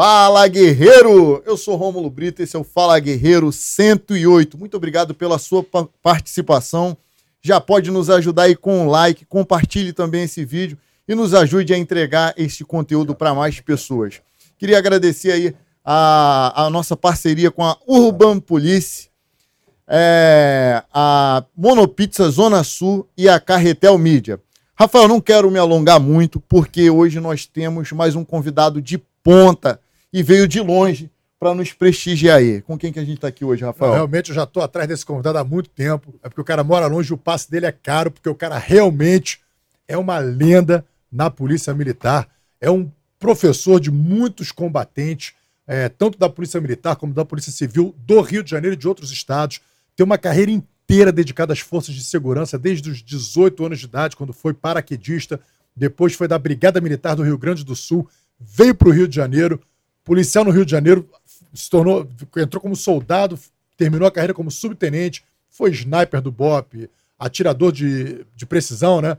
Fala Guerreiro! Eu sou Rômulo Brito, esse é o Fala Guerreiro 108. Muito obrigado pela sua participação. Já pode nos ajudar aí com um like, compartilhe também esse vídeo e nos ajude a entregar este conteúdo para mais pessoas. Queria agradecer aí a, a nossa parceria com a Urban Police, é, a Monopizza Zona Sul e a Carretel Mídia. Rafael, não quero me alongar muito, porque hoje nós temos mais um convidado de ponta e veio de longe para nos prestigiar aí. Com quem que a gente está aqui hoje, Rafael? realmente eu já estou atrás desse convidado há muito tempo. É porque o cara mora longe, o passe dele é caro, porque o cara realmente é uma lenda na Polícia Militar. É um professor de muitos combatentes, é, tanto da Polícia Militar como da Polícia Civil do Rio de Janeiro e de outros estados. Tem uma carreira inteira dedicada às forças de segurança, desde os 18 anos de idade, quando foi paraquedista. Depois foi da Brigada Militar do Rio Grande do Sul, veio para o Rio de Janeiro, policial no Rio de Janeiro, se tornou, entrou como soldado, terminou a carreira como subtenente, foi sniper do BOP, atirador de, de precisão, né?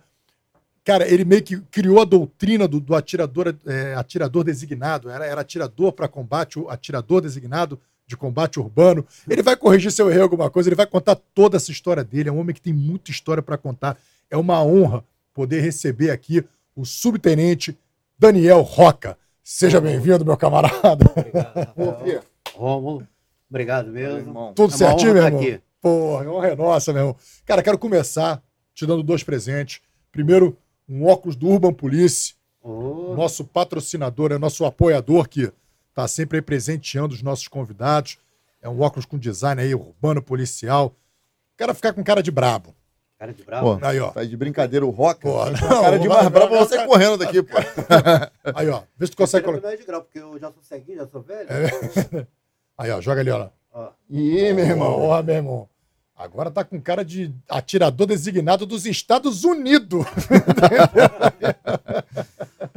Cara, ele meio que criou a doutrina do, do atirador, é, atirador designado, era, era atirador para combate, atirador designado de combate urbano. Ele vai corrigir seu erro alguma coisa, ele vai contar toda essa história dele. É um homem que tem muita história para contar. É uma honra poder receber aqui o subtenente Daniel Roca. Seja bem-vindo, meu camarada. Obrigado, Rômulo, obrigado mesmo. Tudo é certinho, meu irmão? Aqui. Porra, honra é nossa, meu irmão. Cara, quero começar te dando dois presentes. Primeiro, um óculos do Urban Police, oh. nosso patrocinador, é nosso apoiador que está sempre aí presenteando os nossos convidados. É um óculos com design aí urbano policial. Quero ficar com cara de brabo. Cara de brabo? Pô, aí, ó. Tá de brincadeira o rock. Pô, não, cara de mais brabo você correndo daqui, pô. Aí, ó. Vê se tu consegue colocar. Não é de grau, porque eu já sou ceguinho, já sou velho. É. Aí, ó. Joga ali, ó. ó. Ih, meu irmão. Ó, meu irmão. Agora tá com cara de atirador designado dos Estados Unidos.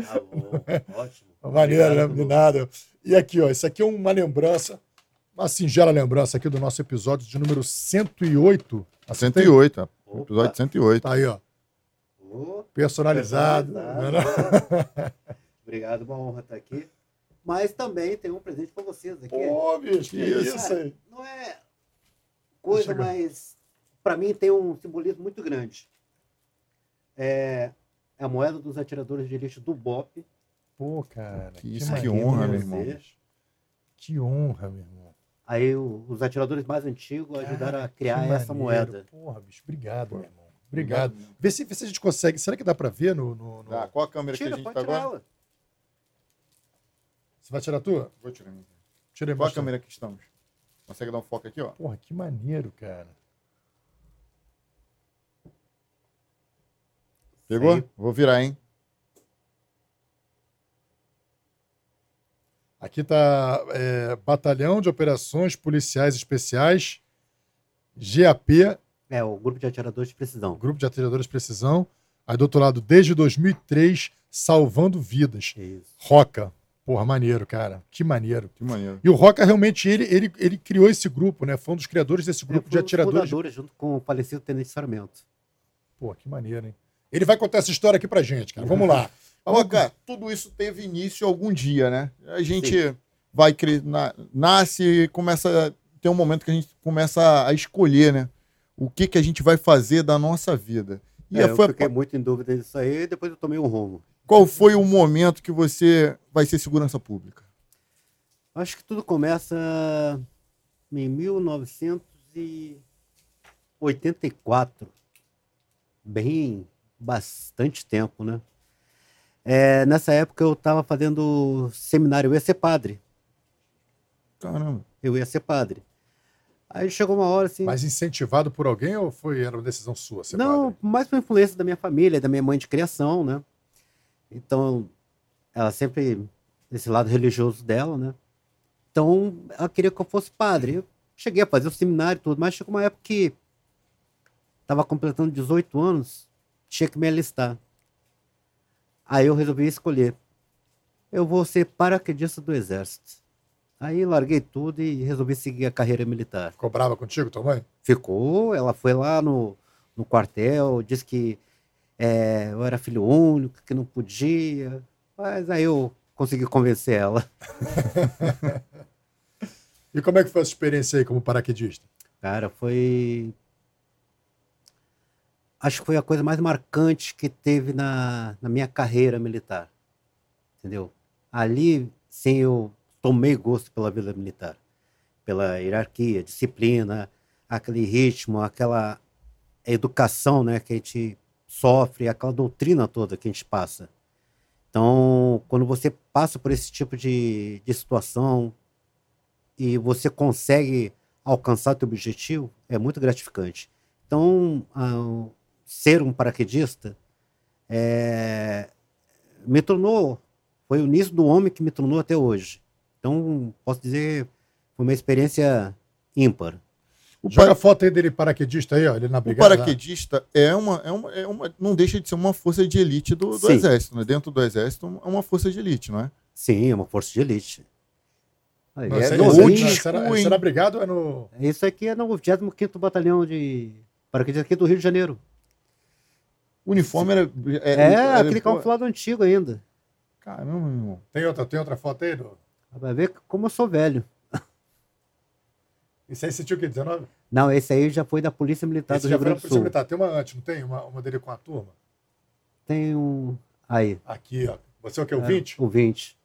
tá bom. Ótimo. Maneiro, né? De nada. E aqui, ó. Isso aqui é uma lembrança, uma singela lembrança aqui do nosso episódio de número 108. A 108, ó. Opa. Episódio 108. Tá aí, ó. Oh, personalizado. personalizado. Obrigado, uma honra estar aqui. Mas também tem um presente para vocês aqui. Ô, bicho, que isso, aí. Não é coisa, mas para mim tem um simbolismo muito grande. É, é a moeda dos atiradores de elite do BOP. Pô, cara. Que, isso, que honra, meu irmão. Que honra, meu irmão. Aí os atiradores mais antigos ajudaram a criar essa moeda. Porra, bicho, obrigado, meu irmão. Obrigado. Vê se, vê se a gente consegue. Será que dá pra ver no. no, no... Ah, qual a câmera Tira, que a gente tá agora? Você vai tirar a tua? Vou tirar. Tira Qual a câmera que estamos? Consegue dar um foco aqui, ó? Porra, que maneiro, cara. Pegou? Sei. Vou virar, hein? Aqui está é, Batalhão de Operações Policiais Especiais, GAP. É, o Grupo de Atiradores de Precisão. Grupo de Atiradores de Precisão. Aí do outro lado, desde 2003, Salvando Vidas. Isso. Roca. Porra, maneiro, cara. Que maneiro. Que maneiro. E o Roca realmente, ele, ele, ele criou esse grupo, né? Foi um dos criadores desse grupo de atiradores. fundadores, junto com o falecido Tenente Sarmento. Pô, que maneiro, hein? Ele vai contar essa história aqui pra gente, cara. Vamos lá. Roca, tudo isso teve início algum dia, né? A gente Sim. vai na, nasce e começa tem um momento que a gente começa a escolher, né? O que que a gente vai fazer da nossa vida. E é, foi... eu fiquei muito em dúvida disso aí, e depois eu tomei um rumo. Qual foi o momento que você vai ser segurança pública? Acho que tudo começa em 1984. Bem, bastante tempo, né? É, nessa época eu estava fazendo seminário, eu ia ser padre. Caramba. Eu ia ser padre. Aí chegou uma hora assim. Mas incentivado por alguém ou foi era uma decisão sua? Não, padre? mais por influência da minha família, da minha mãe de criação, né? Então, ela sempre, esse lado religioso dela, né? Então, ela queria que eu fosse padre. Eu cheguei a fazer o seminário e tudo, mas chegou uma época que estava completando 18 anos, tinha que me alistar. Aí eu resolvi escolher. Eu vou ser paraquedista do Exército. Aí larguei tudo e resolvi seguir a carreira militar. Ficou brava contigo, tua mãe? Ficou. Ela foi lá no, no quartel, disse que é, eu era filho único, que não podia. Mas aí eu consegui convencer ela. E como é que foi a sua experiência aí como paraquedista? Cara, foi. Acho que foi a coisa mais marcante que teve na, na minha carreira militar. Entendeu? Ali, sim, eu tomei gosto pela vida militar. Pela hierarquia, disciplina, aquele ritmo, aquela educação né, que a gente sofre, aquela doutrina toda que a gente passa. Então, quando você passa por esse tipo de, de situação e você consegue alcançar teu objetivo, é muito gratificante. Então, ser um paraquedista é, me tornou, foi o início do homem que me tornou até hoje. Então, posso dizer, foi uma experiência ímpar. O Joga a foto aí dele paraquedista aí, ó, ele na O brigada. paraquedista é uma, é, uma, é uma. Não deixa de ser uma força de elite do, do exército, né? Dentro do exército é uma força de elite, não é? Sim, é uma força de elite. Aí, Não, é isso, era brigada ou é no. Isso aqui é no 25º Batalhão de paraquedistas aqui do Rio de Janeiro. O uniforme era. É, era- aquele camuflado antigo ainda. Caramba, meu irmão. Tem outra, tem outra foto aí? Do... Vai ver como eu sou velho. Isso aí você tinha o quê? 19? Não, esse aí já foi da Polícia Militar Esse do já Rio Grande do Polícia Sul. Militar. Tem uma antes, não tem? Uma, uma dele com a turma? Tem um. Aí. Aqui, ó. Você é o que? O é, 20? O 20.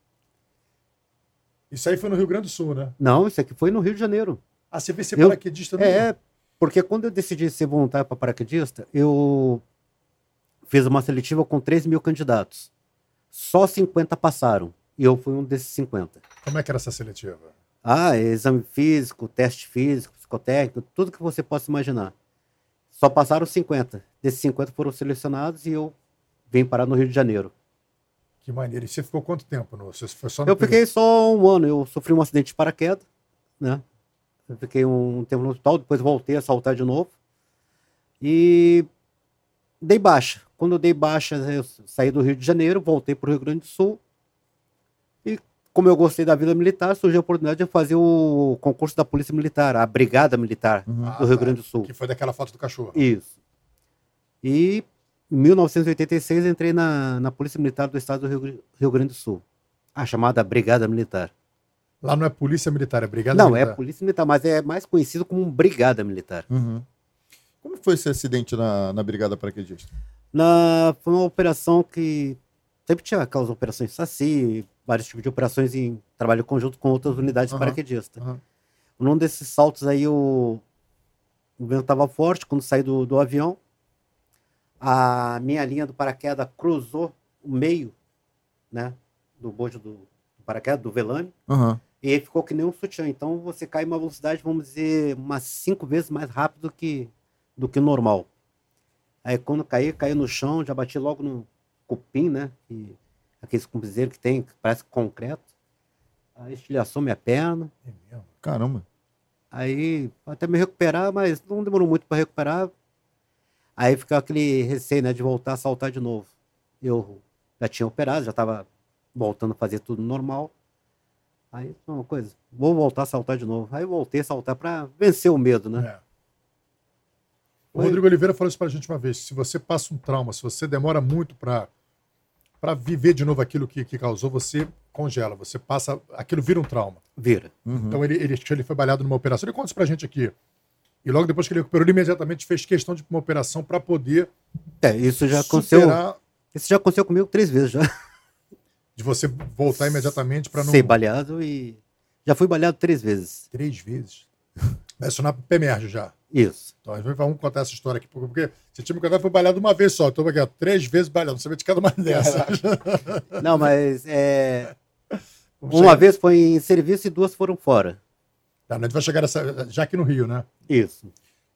Isso aí foi no Rio Grande do Sul, né? Não, isso aqui foi no Rio de Janeiro. Ah, você vê ser Eu- paraquedista no É, porque quando eu decidi ser voluntário para paraquedista, eu fiz uma seletiva com 3 mil candidatos. Só 50 passaram. E eu fui um desses 50. Como é que era essa seletiva? Ah, exame físico, teste físico, psicotécnico, tudo que você possa imaginar. Só passaram 50. Desses 50 foram selecionados e eu vim parar no Rio de Janeiro. Que maneiro. E você ficou quanto tempo? No... Você foi só no Eu fiquei só um ano. Eu sofri um acidente de paraquedas, né? Eu fiquei um tempo no hospital, depois voltei a saltar de novo. E dei baixa. Quando eu dei baixa, eu saí do Rio de Janeiro, voltei para o Rio Grande do Sul. E como eu gostei da vida militar, surgiu a oportunidade de fazer o concurso da Polícia Militar, a Brigada Militar Uhum. Ah, do Rio tá. Grande do Sul. Que foi daquela foto do cachorro. Isso. E em 1986 entrei na, na Polícia Militar do Estado do Rio, Rio Grande do Sul. A chamada Brigada Militar. Lá não é polícia militar, é brigada Não, militar. é Polícia Militar, mas é mais conhecido como Brigada Militar. Uhum. Como foi esse acidente na, na Brigada Paraquedista? Na, foi uma operação que sempre tinha aquelas operações SACI, vários tipos de operações em trabalho conjunto com outras unidades Aham. paraquedistas. Aham. Num desses saltos aí, o, o vento estava forte quando saí do, do avião. A minha linha do paraquedas cruzou o meio, né? Do bojo do, do paraquedas, do velame. Aham. E ficou que nem um sutiã. Então você cai em uma velocidade, vamos dizer, umas cinco vezes mais rápido que, do que normal. Aí quando caí, caí no chão, já bati logo no cupim, né? Que, aqueles cupizeiros que tem, que parece concreto. Aí estilhaçou minha perna. É mesmo. Caramba. Aí até me recuperar, mas não demorou muito para recuperar. Aí ficou aquele receio, né, de voltar a saltar de novo. Eu já tinha operado, já estava voltando a fazer tudo normal. Aí, uma coisa, vou voltar a saltar de novo. Aí voltei a saltar para vencer o medo, né? É. O Rodrigo Oliveira falou isso pra gente uma vez. Se você passa um trauma, se você demora muito pra para viver de novo aquilo que, que causou, você congela, você passa, aquilo vira um trauma. Vira. Uhum. Então ele, ele, ele foi baleado numa operação. Ele conta isso pra gente aqui. E logo depois que ele recuperou, ele imediatamente fez questão de uma operação para poder É, isso já aconteceu. superar, Isso já aconteceu comigo três vezes já. de você voltar imediatamente para não. Ser baleado e. Já fui baleado três vezes. Três vezes. Vai sonar PEMERG já. Isso. Então, a gente vai vamos contar essa história aqui, porque você tinha me contado foi baleado uma vez só. Então, aqui, ó, três vezes baleado. Não sabia de cada uma dessas. Não, mas é, uma vez foi em serviço e duas foram fora. Tá, a gente vai chegar nessa, já aqui no Rio, né? Isso.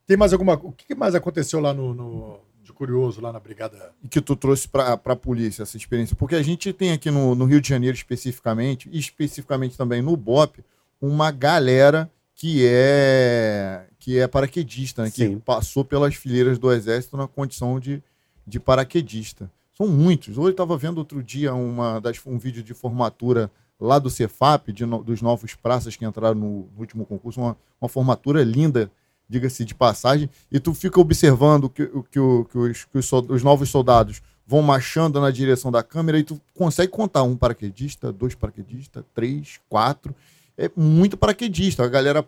Tem mais alguma. O que mais aconteceu lá no, no- de curioso, lá na Brigada? E que tu trouxe para a polícia essa experiência? Porque a gente tem aqui no, no Rio de Janeiro especificamente, e especificamente também no BOP, uma galera que é que é paraquedista, né? que passou pelas fileiras do Exército na condição de, de paraquedista. São muitos. Hoje eu estava vendo outro dia uma das, um vídeo de formatura lá do Cefap, de dos novos praças que entraram no, no último concurso, uma, uma formatura linda, diga-se de passagem, e tu fica observando que, que, que os, que os, os novos soldados vão marchando na direção da câmera e tu consegue contar um paraquedista, dois paraquedistas, três, quatro. É muito paraquedista. A galera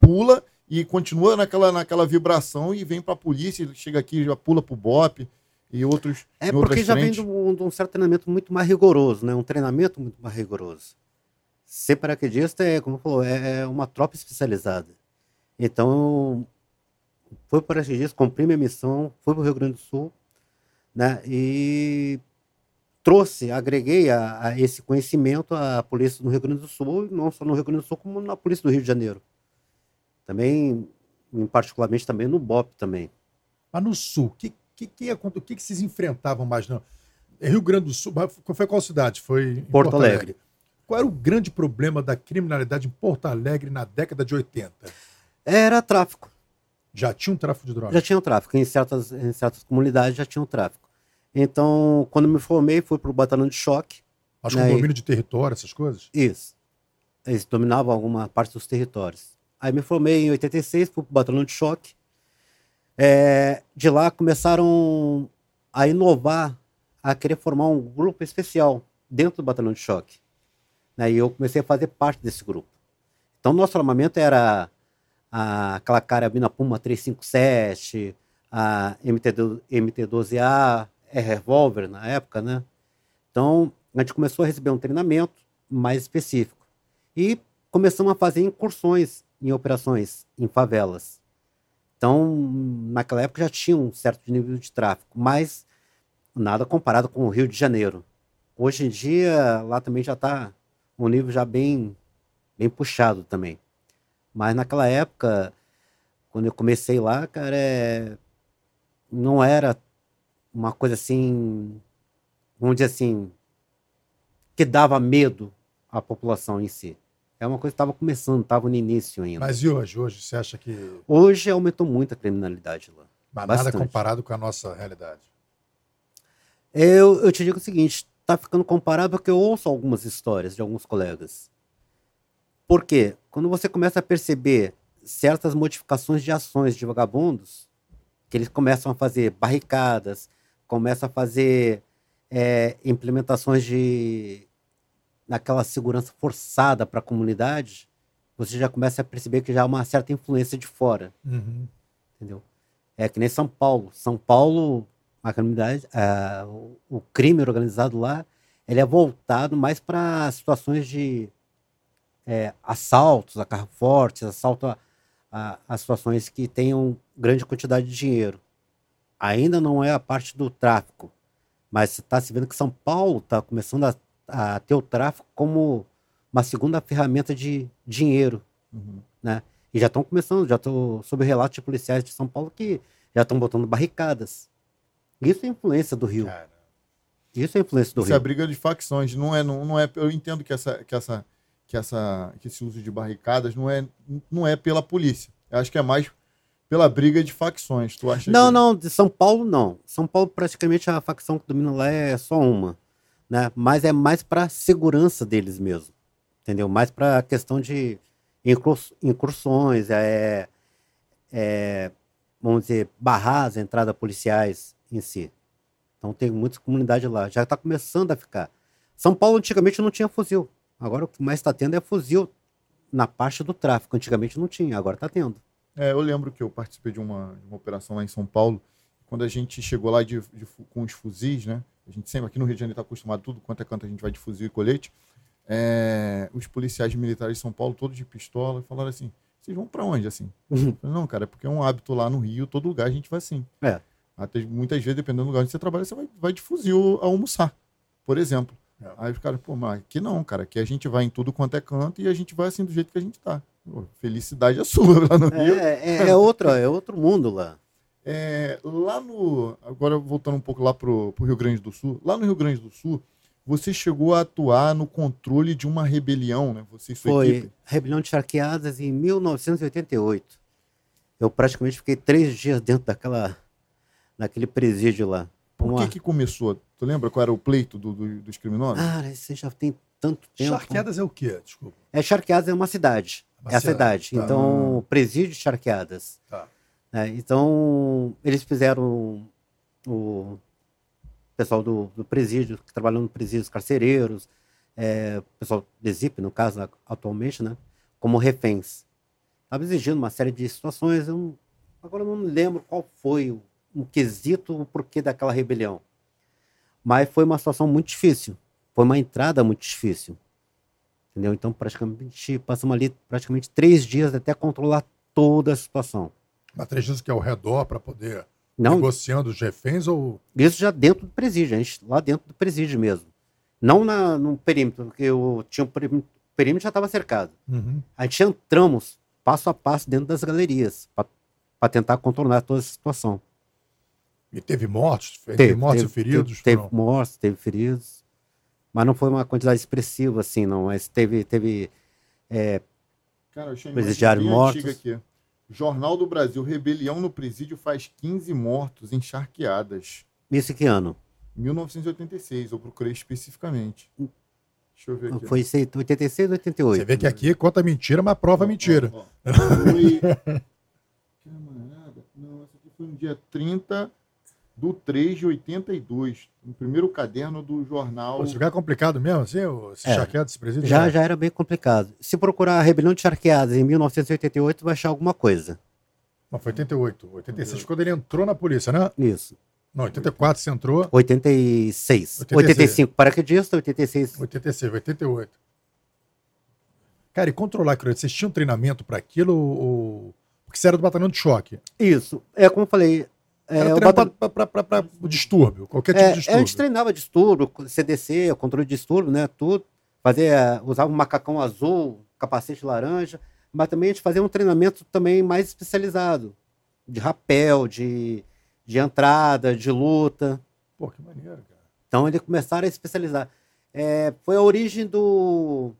pula e continua naquela, naquela vibração e vem para a polícia, chega aqui, já pula pro BOP e outros. É porque já frentes. vem de um, de um certo treinamento muito mais rigoroso, né? Um treinamento muito mais rigoroso. Ser paraquedista é, como falou, é uma tropa especializada. Então, foi paraquedista, cumpri minha missão, fui para o Rio Grande do Sul, né? E trouxe, agreguei a, a esse conhecimento à polícia do Rio Grande do Sul, não só no Rio Grande do Sul, como na polícia do Rio de Janeiro. Também, em particularmente também no BOP também. Mas no sul, o que, que, que, o que, que vocês enfrentavam mais? Não? É Rio Grande do Sul, foi qual cidade? Foi em Porto Alegre. Qual era o grande problema da criminalidade em Porto Alegre na década de 80? Era tráfico. Já tinha um tráfico de drogas? Já tinha o tráfico. Em certas, em certas comunidades já tinha o tráfico. Então, quando me formei, fui para o batalhão de choque. Acho que Aí- o domínio de território, essas coisas? Isso. Eles dominavam alguma parte dos territórios. Aí me formei em 86, fui para o batalhão de choque. É, de lá começaram a inovar, a querer formar um grupo especial dentro do batalhão de choque. Né, E eu comecei a fazer parte desse grupo. Então, nosso armamento era a, aquela carabina Puma 357, a MT-12 MT-12A, é revólver na época, né? Então, a gente começou a receber um treinamento mais específico. E começamos a fazer incursões em operações em favelas. Então, naquela época já tinha um certo nível de tráfico, mas nada comparado com o Rio de Janeiro. Hoje em dia, lá também já está um nível já bem, bem puxado também. Mas naquela época, quando eu comecei lá, cara, é... não era uma coisa assim, vamos dizer assim, que dava medo à população em si. É uma coisa que estava começando, estava no início ainda. Mas e hoje? Hoje você acha que. Hoje aumentou muito a criminalidade lá. Mas nada Bastante. comparado com a nossa realidade. Eu, eu te digo o seguinte, tá ficando comparável porque eu ouço algumas histórias de alguns colegas. Por quê? Quando você começa a perceber certas modificações de ações de vagabundos, que eles começam a fazer barricadas, começam a fazer é, implementações de naquela segurança forçada para a comunidade, você já começa a perceber que já há uma certa influência de fora. Uhum. entendeu? É que nem São Paulo. São Paulo, a criminalidade, o, o crime organizado lá, ele é voltado mais para situações de é, assaltos a carro fortes, assalto a, a, a situações que tenham grande quantidade de dinheiro. Ainda não é a parte do tráfico, mas está se vendo que São Paulo está começando a, a ter o tráfico como uma segunda ferramenta de dinheiro Uhum. e já estão começando, já estou sob relatos de policiais de São Paulo que já estão botando barricadas. Isso é influência do Rio. Cara, Isso é influência do Isso é Rio. briga de facções, não é, não, não é. Eu entendo que essa, que essa, que essa, que esse uso de barricadas não é, não é pela polícia. Eu acho que é mais pela briga de facções. Tu acha? Não, que- não, de São Paulo não. São Paulo praticamente a facção que domina lá é só uma, né? Mas é mais para segurança deles mesmo, entendeu? Mais para questão de incurs- incursões, é, é, vamos dizer, barrar as entradas policiais em si. Então tem muitas comunidades lá. Já está começando a ficar. São Paulo antigamente não tinha fuzil. Agora o que mais está tendo é fuzil na parte do tráfico. Antigamente não tinha, agora está tendo. É, eu lembro que eu participei de uma, de uma operação lá em São Paulo. Quando a gente chegou lá de, de com os fuzis, né? A gente sempre aqui no Rio de Janeiro está acostumado tudo quanto é canto a gente vai de fuzil e colete. É, os policiais militares de São Paulo, todos de pistola, falaram assim: vocês vão para onde assim? Eu falei, não, cara, é porque é um hábito lá no Rio, todo lugar a gente vai assim. É. Até muitas vezes, dependendo do lugar onde você trabalha, você vai, vai de fuzil a almoçar, por exemplo. É. Aí os caras, pô, mas aqui não, cara, aqui a gente vai em tudo quanto é canto e a gente vai assim do jeito que a gente tá. Pô, felicidade é sua lá no Rio. É, é, é outro, é outro mundo lá. É, lá no. Agora voltando um pouco lá pro, pro Rio Grande do Sul. Lá no Rio Grande do Sul, você chegou a atuar no controle de uma rebelião, né? Você e sua Foi equipe. Rebelião de Charqueadas em 1988. Eu praticamente fiquei três dias dentro daquela, daquele presídio lá. Por Uma- que que começou? Tu lembra qual era o pleito do- do- dos criminosos? Cara, isso já tem tanto tempo. Charqueadas é o quê? Desculpa. É Charqueadas é uma cidade. Uma é a cidade, cidade. tá. Então, presídio de Charqueadas. Tá. Né? Então, eles fizeram o, pessoal do, do presídio, que trabalham no presídio, os carcereiros, é, pessoal do ZIP, no caso, atualmente, né? Como reféns. Estava exigindo uma série de situações. Eu, agora eu não lembro qual foi o um quesito, o porquê daquela rebelião. Mas foi uma situação muito difícil. Foi uma entrada muito difícil. Entendeu? Então, praticamente, passamos ali praticamente três dias até controlar toda a situação. Mas três dias que é ao redor para poder Não, negociando os reféns ou. Isso já dentro do presídio, a gente, lá dentro do presídio mesmo. Não na, no perímetro, porque eu tinha um perímetro, o perímetro já estava cercado. Uhum. A gente entramos passo a passo dentro das galerias para tentar contornar toda a situação. E teve mortos? Teve, mortos teve, e feridos? Teve, teve mortos, teve feridos. Mas não foi uma quantidade expressiva, assim, não. Mas teve. teve é, Cara, eu achei presidiário mortos. Aqui. Jornal do Brasil, rebelião no presídio faz 15 mortos encharqueadas. Isso que ano? 1986, eu procurei especificamente. Deixa eu ver aqui. Foi 86 ou 88? Você vê que aqui conta mentira, mas prova ó, mentira. Ó, ó. Foi... Camarada, não, essa aqui foi no dia 30 do 3 de 82, no primeiro caderno do jornal. Pô, esse lugar é complicado mesmo, assim, esse É. charqueado desse presídio? Já, já era bem complicado. Se procurar a rebelião de charqueadas em 1988, vai achar alguma coisa. Mas foi 88. 86 quando ele entrou na polícia, né? Isso. Não, 84 você entrou. 86. 86. 85 paraquedista, 86. 86, 88. Cara, e controlar aquilo, vocês tinham treinamento para aquilo ou... Porque você era do batalhão de choque. Isso. É como eu falei. É, o batalhão- para o distúrbio, qualquer tipo É, de a gente distúrbio. treinava distúrbio, CDC, controle de distúrbio, né? Tudo. Fazia, usava um macacão azul, capacete laranja, mas também a gente fazia um treinamento também mais especializado. De rapel, de, de entrada, de luta. Pô, que maneiro, cara. Então eles começaram a especializar. É, foi a origem do.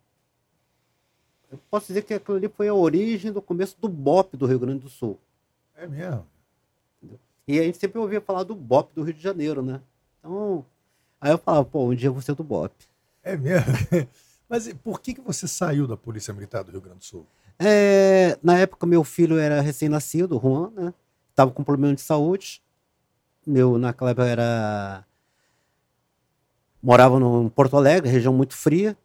Eu posso dizer que aquilo ali foi a origem do começo do BOP do Rio Grande do Sul. É mesmo. E a gente sempre ouvia falar do BOP do Rio de Janeiro, né? Então, aí eu falava, pô, um dia eu vou ser do BOP. É mesmo. Mas por que, que você saiu da Polícia Militar do Rio Grande do Sul? É, na época, meu filho era recém-nascido, Juan, né? Tava com problema de saúde. Meu, naquela época, era. Morava no em Porto Alegre, região muito fria.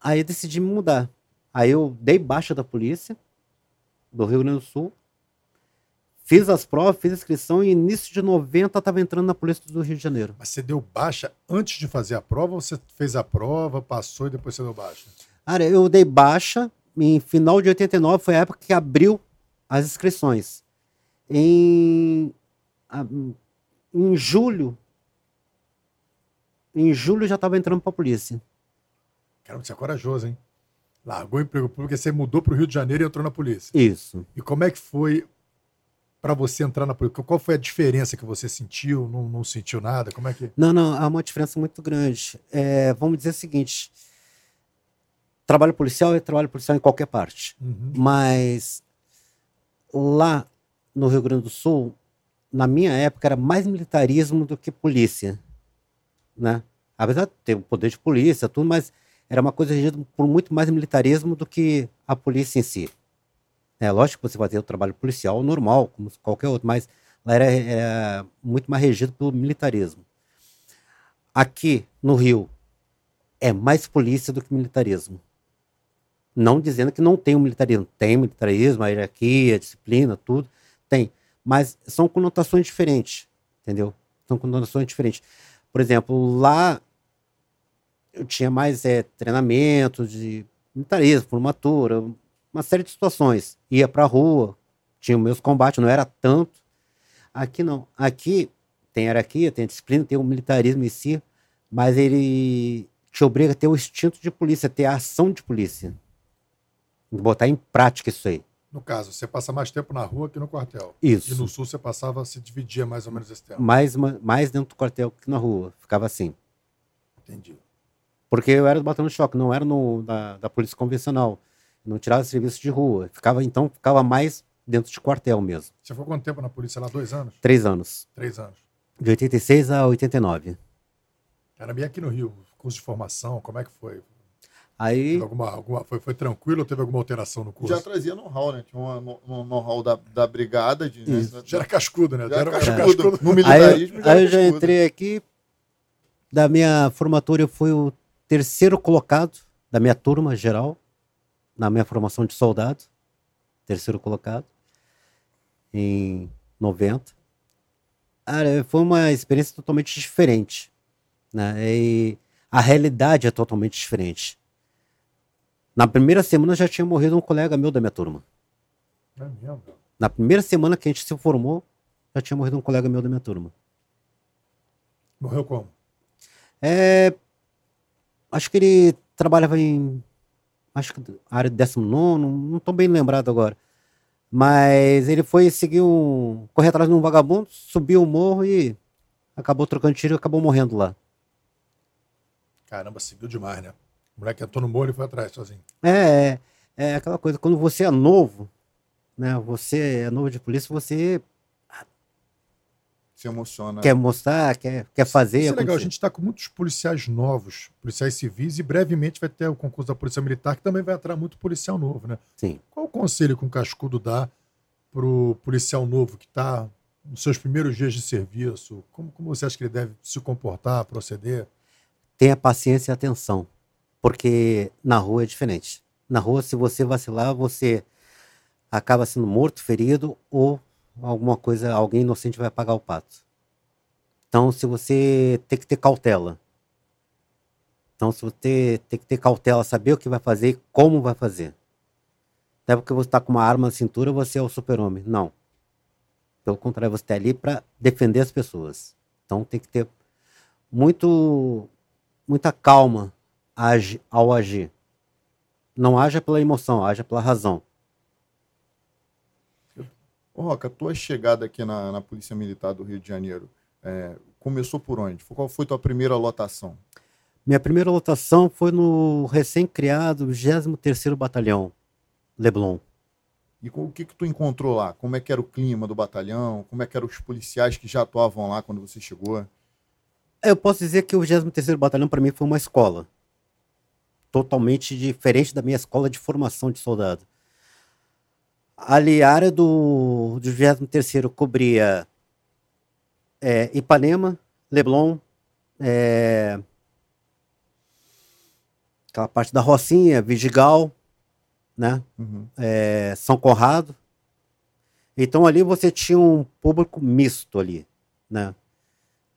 Aí eu decidi me mudar. Aí eu dei baixa da polícia do Rio Grande do Sul. Fiz as provas, fiz a inscrição e início de 90 estava entrando na polícia do Rio de Janeiro. Mas você deu baixa antes de fazer a prova ou você fez a prova, passou e depois você deu baixa? Cara, eu dei baixa em final de 89, foi a época que abriu as inscrições. Em, em julho, em julho já estava entrando para a polícia. Caramba, você é corajoso, hein? Largou o emprego público e você mudou para o Rio de Janeiro e entrou na polícia. Isso. E como é que foi para você entrar na polícia? Qual foi a diferença que você sentiu? Não, não sentiu nada? Como é que. Não, não, há uma diferença muito grande. É, vamos dizer o seguinte: trabalho policial é trabalho policial em qualquer parte. Uhum. Mas lá no Rio Grande do Sul, na minha época, era mais militarismo do que polícia. Né? Apesar de ter o poder de polícia, tudo, mas era uma coisa regida por muito mais militarismo do que a polícia em si. É lógico que você fazia o trabalho policial normal, como qualquer outro, mas lá era, era muito mais regido pelo militarismo. Aqui no Rio é mais polícia do que militarismo. Não dizendo que não tem o militarismo. Tem militarismo, a hierarquia, a disciplina, tudo. Tem. Mas são conotações diferentes. Entendeu? São conotações diferentes. Por exemplo, lá eu tinha mais é, treinamento de militarismo, formatura, uma série de situações. Ia pra rua, tinha meus combates, não era tanto. Aqui não. Aqui tem hierarquia, tem disciplina, tem o militarismo em si, mas ele te obriga a ter o instinto de polícia, ter a ação de polícia. Botar em prática isso aí. No caso, você passa mais tempo na rua que no quartel. Isso. E no sul você passava, se dividia mais ou menos esse tempo. Mais, ma- mais dentro do quartel que na rua. Ficava assim. Entendi. Porque eu era do batalhão de choque, não era no, da, da polícia convencional. Não tirava serviço de rua. Ficava, então, ficava mais dentro de quartel mesmo. Você ficou quanto tempo na polícia lá? Dois anos? Três anos. Três anos. De 86 a 89. Cara, e aqui no Rio, curso de formação, como é que foi? Aí, Teve alguma, alguma, foi, foi tranquilo ou teve alguma alteração no curso? Já trazia know-how, né? Tinha uma- um know-how da, da brigada. De, né? Já era cascudo, né? Já era era cascudo. No aí, militarismo já aí era eu já cascudo. entrei aqui, Da minha formatura, eu fui o terceiro colocado da minha turma geral, na minha formação de soldado. Terceiro colocado, em 90. Cara, foi uma experiência totalmente diferente. Né? E a realidade é totalmente diferente. Na primeira semana já tinha morrido um colega meu da minha turma. É mesmo? Na primeira semana que a gente se formou, já tinha morrido um colega meu da minha turma. Morreu como? É, acho que ele trabalhava em. Acho que área de 19, não estou bem lembrado agora. Mas ele foi seguir um. correr atrás de um vagabundo, subiu o morro e acabou trocando tiro e acabou morrendo lá. Caramba, seguiu demais, né? O moleque entrou no morro e foi atrás sozinho. É, é, é aquela coisa, quando você é novo, né? Você é novo de polícia, você Se emociona. quer mostrar, quer, quer fazer. Isso é legal, a gente está com muitos policiais novos, policiais civis, e brevemente vai ter o concurso da Polícia Militar, que também vai entrar muito policial novo, né? Sim. Qual o conselho que um cascudo dá pro policial novo que está nos seus primeiros dias de serviço? Como, como você acha que ele deve se comportar, proceder? tenha paciência e atenção, porque na rua é diferente. Na rua, se você vacilar, você acaba sendo morto, ferido ou alguma coisa, alguém inocente vai pagar o pato. Então, se você tem que ter cautela. Então, se você tem que ter cautela, saber o que vai fazer e como vai fazer. Não é porque você está com uma arma na cintura, você é o super-homem. Não. Pelo contrário, você está ali para defender as pessoas. Então, tem que ter muito muita calma ao agir. Não haja pela emoção, haja pela razão. Ô, Roca, tua chegada aqui na, na Polícia Militar do Rio de Janeiro é, começou por onde? Qual foi tua primeira lotação? Minha primeira lotação foi no recém-criado 23º Batalhão, Leblon. E o que que tu encontrou lá? Como é que era o clima do batalhão? Como é que eram os policiais que já atuavam lá quando você chegou? Eu posso dizer que o 23º Batalhão para mim foi uma escola. Totalmente diferente da minha escola de formação de soldado. Ali, a área do, do 23º cobria é, Ipanema, Leblon, é, aquela parte da Rocinha, Vidigal, né? Uhum. é, São Conrado. Então ali você tinha um público misto ali, né?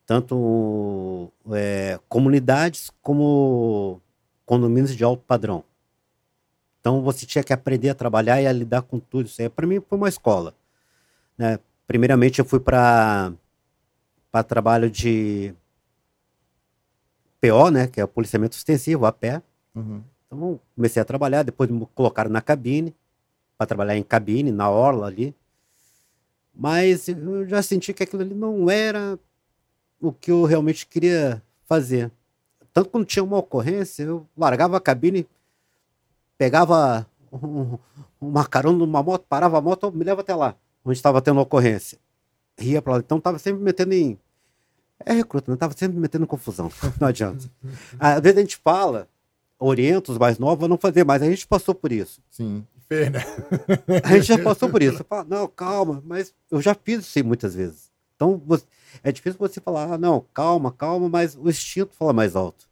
Tanto é, comunidades como condomínios de alto padrão. Então você tinha que aprender a trabalhar e a lidar com tudo isso aí. Para mim foi uma escola, né? Primeiramente eu fui para para trabalho de PO, né? Que é o policiamento ostensivo a pé. Uhum. Então, comecei a trabalhar, depois me colocaram na cabine, para trabalhar em cabine, na orla ali. Mas eu já senti que aquilo ali não era o que eu realmente queria fazer. Tanto quando tinha uma ocorrência, eu largava a cabine, pegava um, uma carona numa moto, parava a moto, me leva até lá, onde estava tendo ocorrência. Ria pra lá. Então, estava sempre me metendo em. É recruta, estava sempre me metendo em confusão. Não adianta. Às vezes a gente fala, orienta os mais novos a não fazer, mas a gente passou por isso. Sim. Fez, né? A gente já passou por isso. Fala, não, calma, mas eu já fiz isso muitas vezes. Então você- é difícil você falar, ah, não, calma, calma, mas o instinto fala mais alto.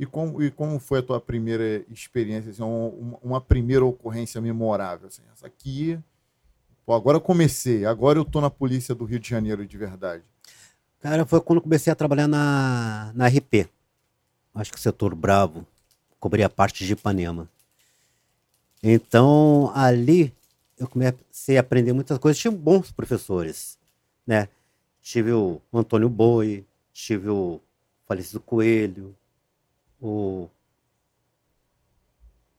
E como, e como foi a tua primeira experiência, assim, um- uma, uma primeira ocorrência memorável? Assim, essa aqui, pô, agora eu comecei, agora eu tô na polícia do Rio de Janeiro de verdade. Cara, foi quando comecei a trabalhar na, na RP. Acho que o setor Bravo cobria a parte de Ipanema. Então, ali eu comecei a aprender muitas coisas. Tinha bons professores, né? Tive o Antônio Boi, tive o falecido Coelho, o,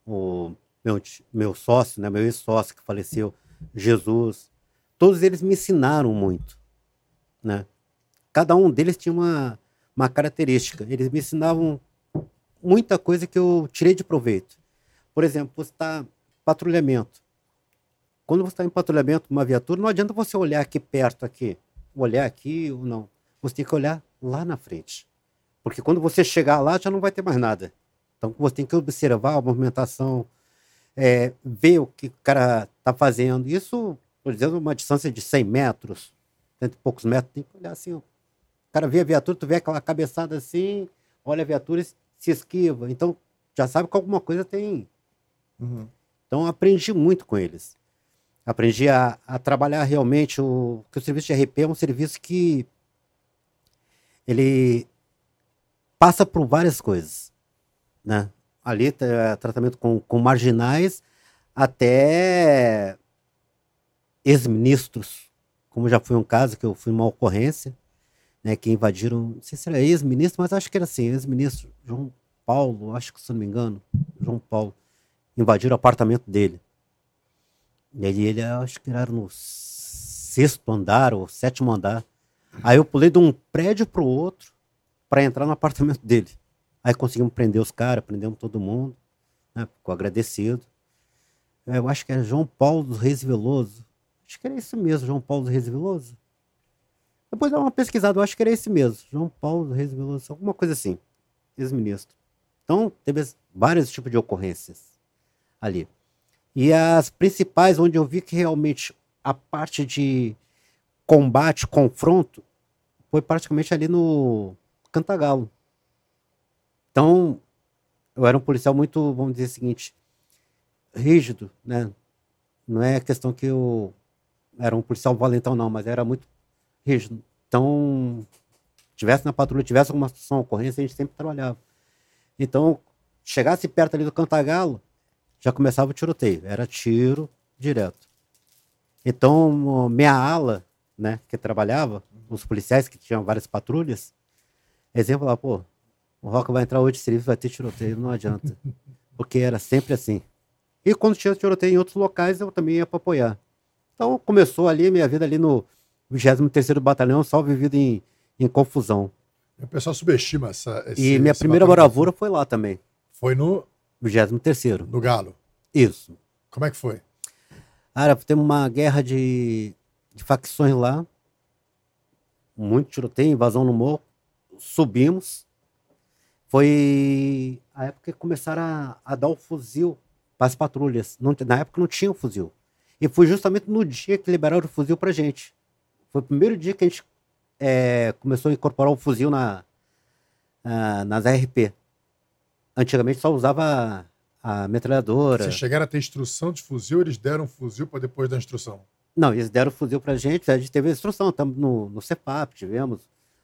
o meu, meu sócio, né? Meu ex-sócio que faleceu, Jesus. Todos eles me ensinaram muito, né? cada um deles tinha uma, uma característica. Eles me ensinavam muita coisa que eu tirei de proveito. Por exemplo, você está patrulhamento. Quando você está em patrulhamento, uma viatura, não adianta você olhar aqui perto, aqui, olhar aqui ou não. Você tem que olhar lá na frente. Porque quando você chegar lá, já não vai ter mais nada. Então você tem que observar a movimentação, é, ver o que o cara está fazendo. Isso, por exemplo, uma distância de 100 metros, cento e poucos metros, tem que olhar assim, ó, cara vê a viatura, tu vê aquela cabeçada assim, olha a viatura e se esquiva. Então, já sabe que alguma coisa tem. Uhum. Então, aprendi muito com eles. Aprendi a, a trabalhar realmente. O, que o serviço de RP é um serviço que ele passa por várias coisas. Né? Ali, é, tratamento com, com marginais até ex-ministros, como já foi um caso que eu fui uma ocorrência, né, que invadiram, não sei se era ex-ministro, mas acho que era assim, ex-ministro João Paulo, acho que se não me engano, João Paulo, invadiram o apartamento dele. E aí ele, acho que era no sexto andar ou sétimo andar. Aí eu pulei de um prédio pro outro para entrar no apartamento dele. Aí conseguimos prender os caras, prendemos todo mundo, né, ficou agradecido. Eu acho que era João Paulo Reis Veloso. Acho que era isso mesmo, João Paulo Reis Veloso. Depois dá uma pesquisada, eu acho que era esse mesmo. João Paulo Reis Veloso, alguma coisa assim. Ex-ministro. Então, teve vários tipos de ocorrências ali. E as principais, onde eu vi que realmente a parte de combate, confronto, foi praticamente ali no Cantagalo. Então, eu era um policial muito, vamos dizer o seguinte, rígido, né? Não é questão que eu era um policial valentão, não, mas era muito rígido. Então, tivesse na patrulha, tivesse alguma situação, ocorrência, a gente sempre trabalhava. Então, chegasse perto ali do Cantagalo, já começava o tiroteio. Era tiro direto. Então, minha ala, né, que trabalhava, os policiais que tinham várias patrulhas, exemplo lá, pô, o Roca vai entrar hoje de serviço, vai ter tiroteio, não adianta. Porque era sempre assim. E quando tinha tiroteio em outros locais, eu também ia para apoiar. Então começou ali minha vida ali no 23º Batalhão, só vivido em, em confusão. O pessoal subestima essa. Esse, e minha primeira bravura foi lá também. Foi no 23º. No Galo. Isso. Como é que foi? Cara, temos uma guerra de, de facções lá. Muito tiroteio, invasão no morro. Subimos. Foi a época que começaram a, a dar o fuzil para as patrulhas. Não, na época não tinha o fuzil. E foi justamente no dia que liberaram o fuzil para gente. Foi o primeiro dia que a gente é, começou a incorporar o fuzil na, na, nas ARP. Antigamente só usava a, a metralhadora. Vocês chegaram a ter instrução de fuzil, eles deram fuzil para depois da instrução? Não, eles deram fuzil para gente, a gente teve a instrução, estamos no, no CEPAP, tivemos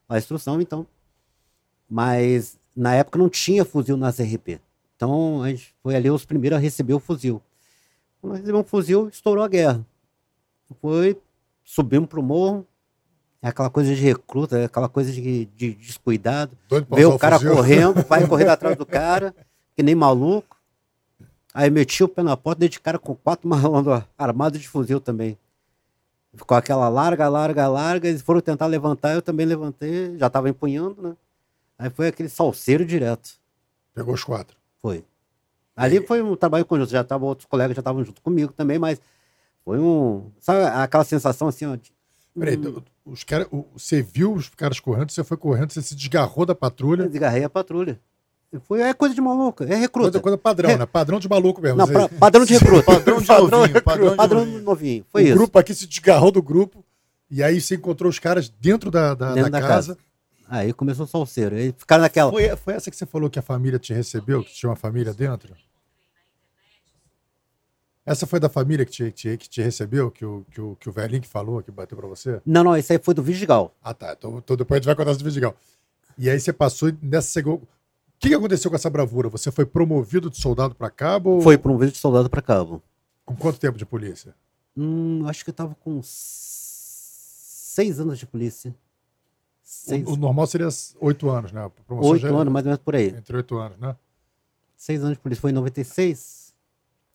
a instrução, então. Mas na época não tinha fuzil nas RP. Então a gente foi ali os primeiros a receber o fuzil. Quando recebemos um fuzil, estourou a guerra. Foi, subimos pro morro, é aquela coisa de recruta, é aquela coisa de, de descuidado. Vê o cara fuzil. correndo, vai correndo atrás do cara, que nem maluco. Aí meti o pé na porta, dei de cara com quatro malandros armados de fuzil também. Ficou aquela larga, larga, larga. Eles foram tentar levantar, eu também levantei, já estava empunhando, né? Aí foi aquele salseiro direto. Pegou os quatro. Foi. Ali foi um trabalho conjunto, já estavam outros colegas já estavam junto comigo também, mas foi um. Sabe aquela sensação assim, ó. De, Peraí, hum, os cara, você viu os caras correndo, você foi correndo, você se desgarrou da patrulha. Eu desgarrei a patrulha. Foi, é coisa de maluco, é recruta. Coisa, coisa padrão, é. né? Padrão de maluco mesmo. Não, pra, padrão de recruta. padrão de novinho. Padrão, padrão de novinho. Foi o isso. O grupo aqui se desgarrou do grupo e aí você encontrou os caras dentro da, da, dentro da, da casa. casa. Aí começou o salseiro. Aí ficaram naquela. Foi, foi essa que você falou que a família te recebeu, que tinha uma família dentro? Essa foi da família que te, que, que te recebeu, que o, que, o, que o velhinho que falou, que bateu pra você? Não, não, isso aí foi do Vidigal. Ah, tá. Então, então depois a gente vai contar do Vidigal. E aí você passou nessa segunda. O que, que aconteceu com essa bravura? Você foi promovido de soldado para cabo? Ou... Foi promovido de soldado para cabo. Com quanto tempo de polícia? Hum, acho que eu tava com seis anos de polícia. O, o, normal seria oito anos, né? Oito anos, mais ou menos por aí. Entre oito anos, né? Seis anos de polícia. Foi em 96?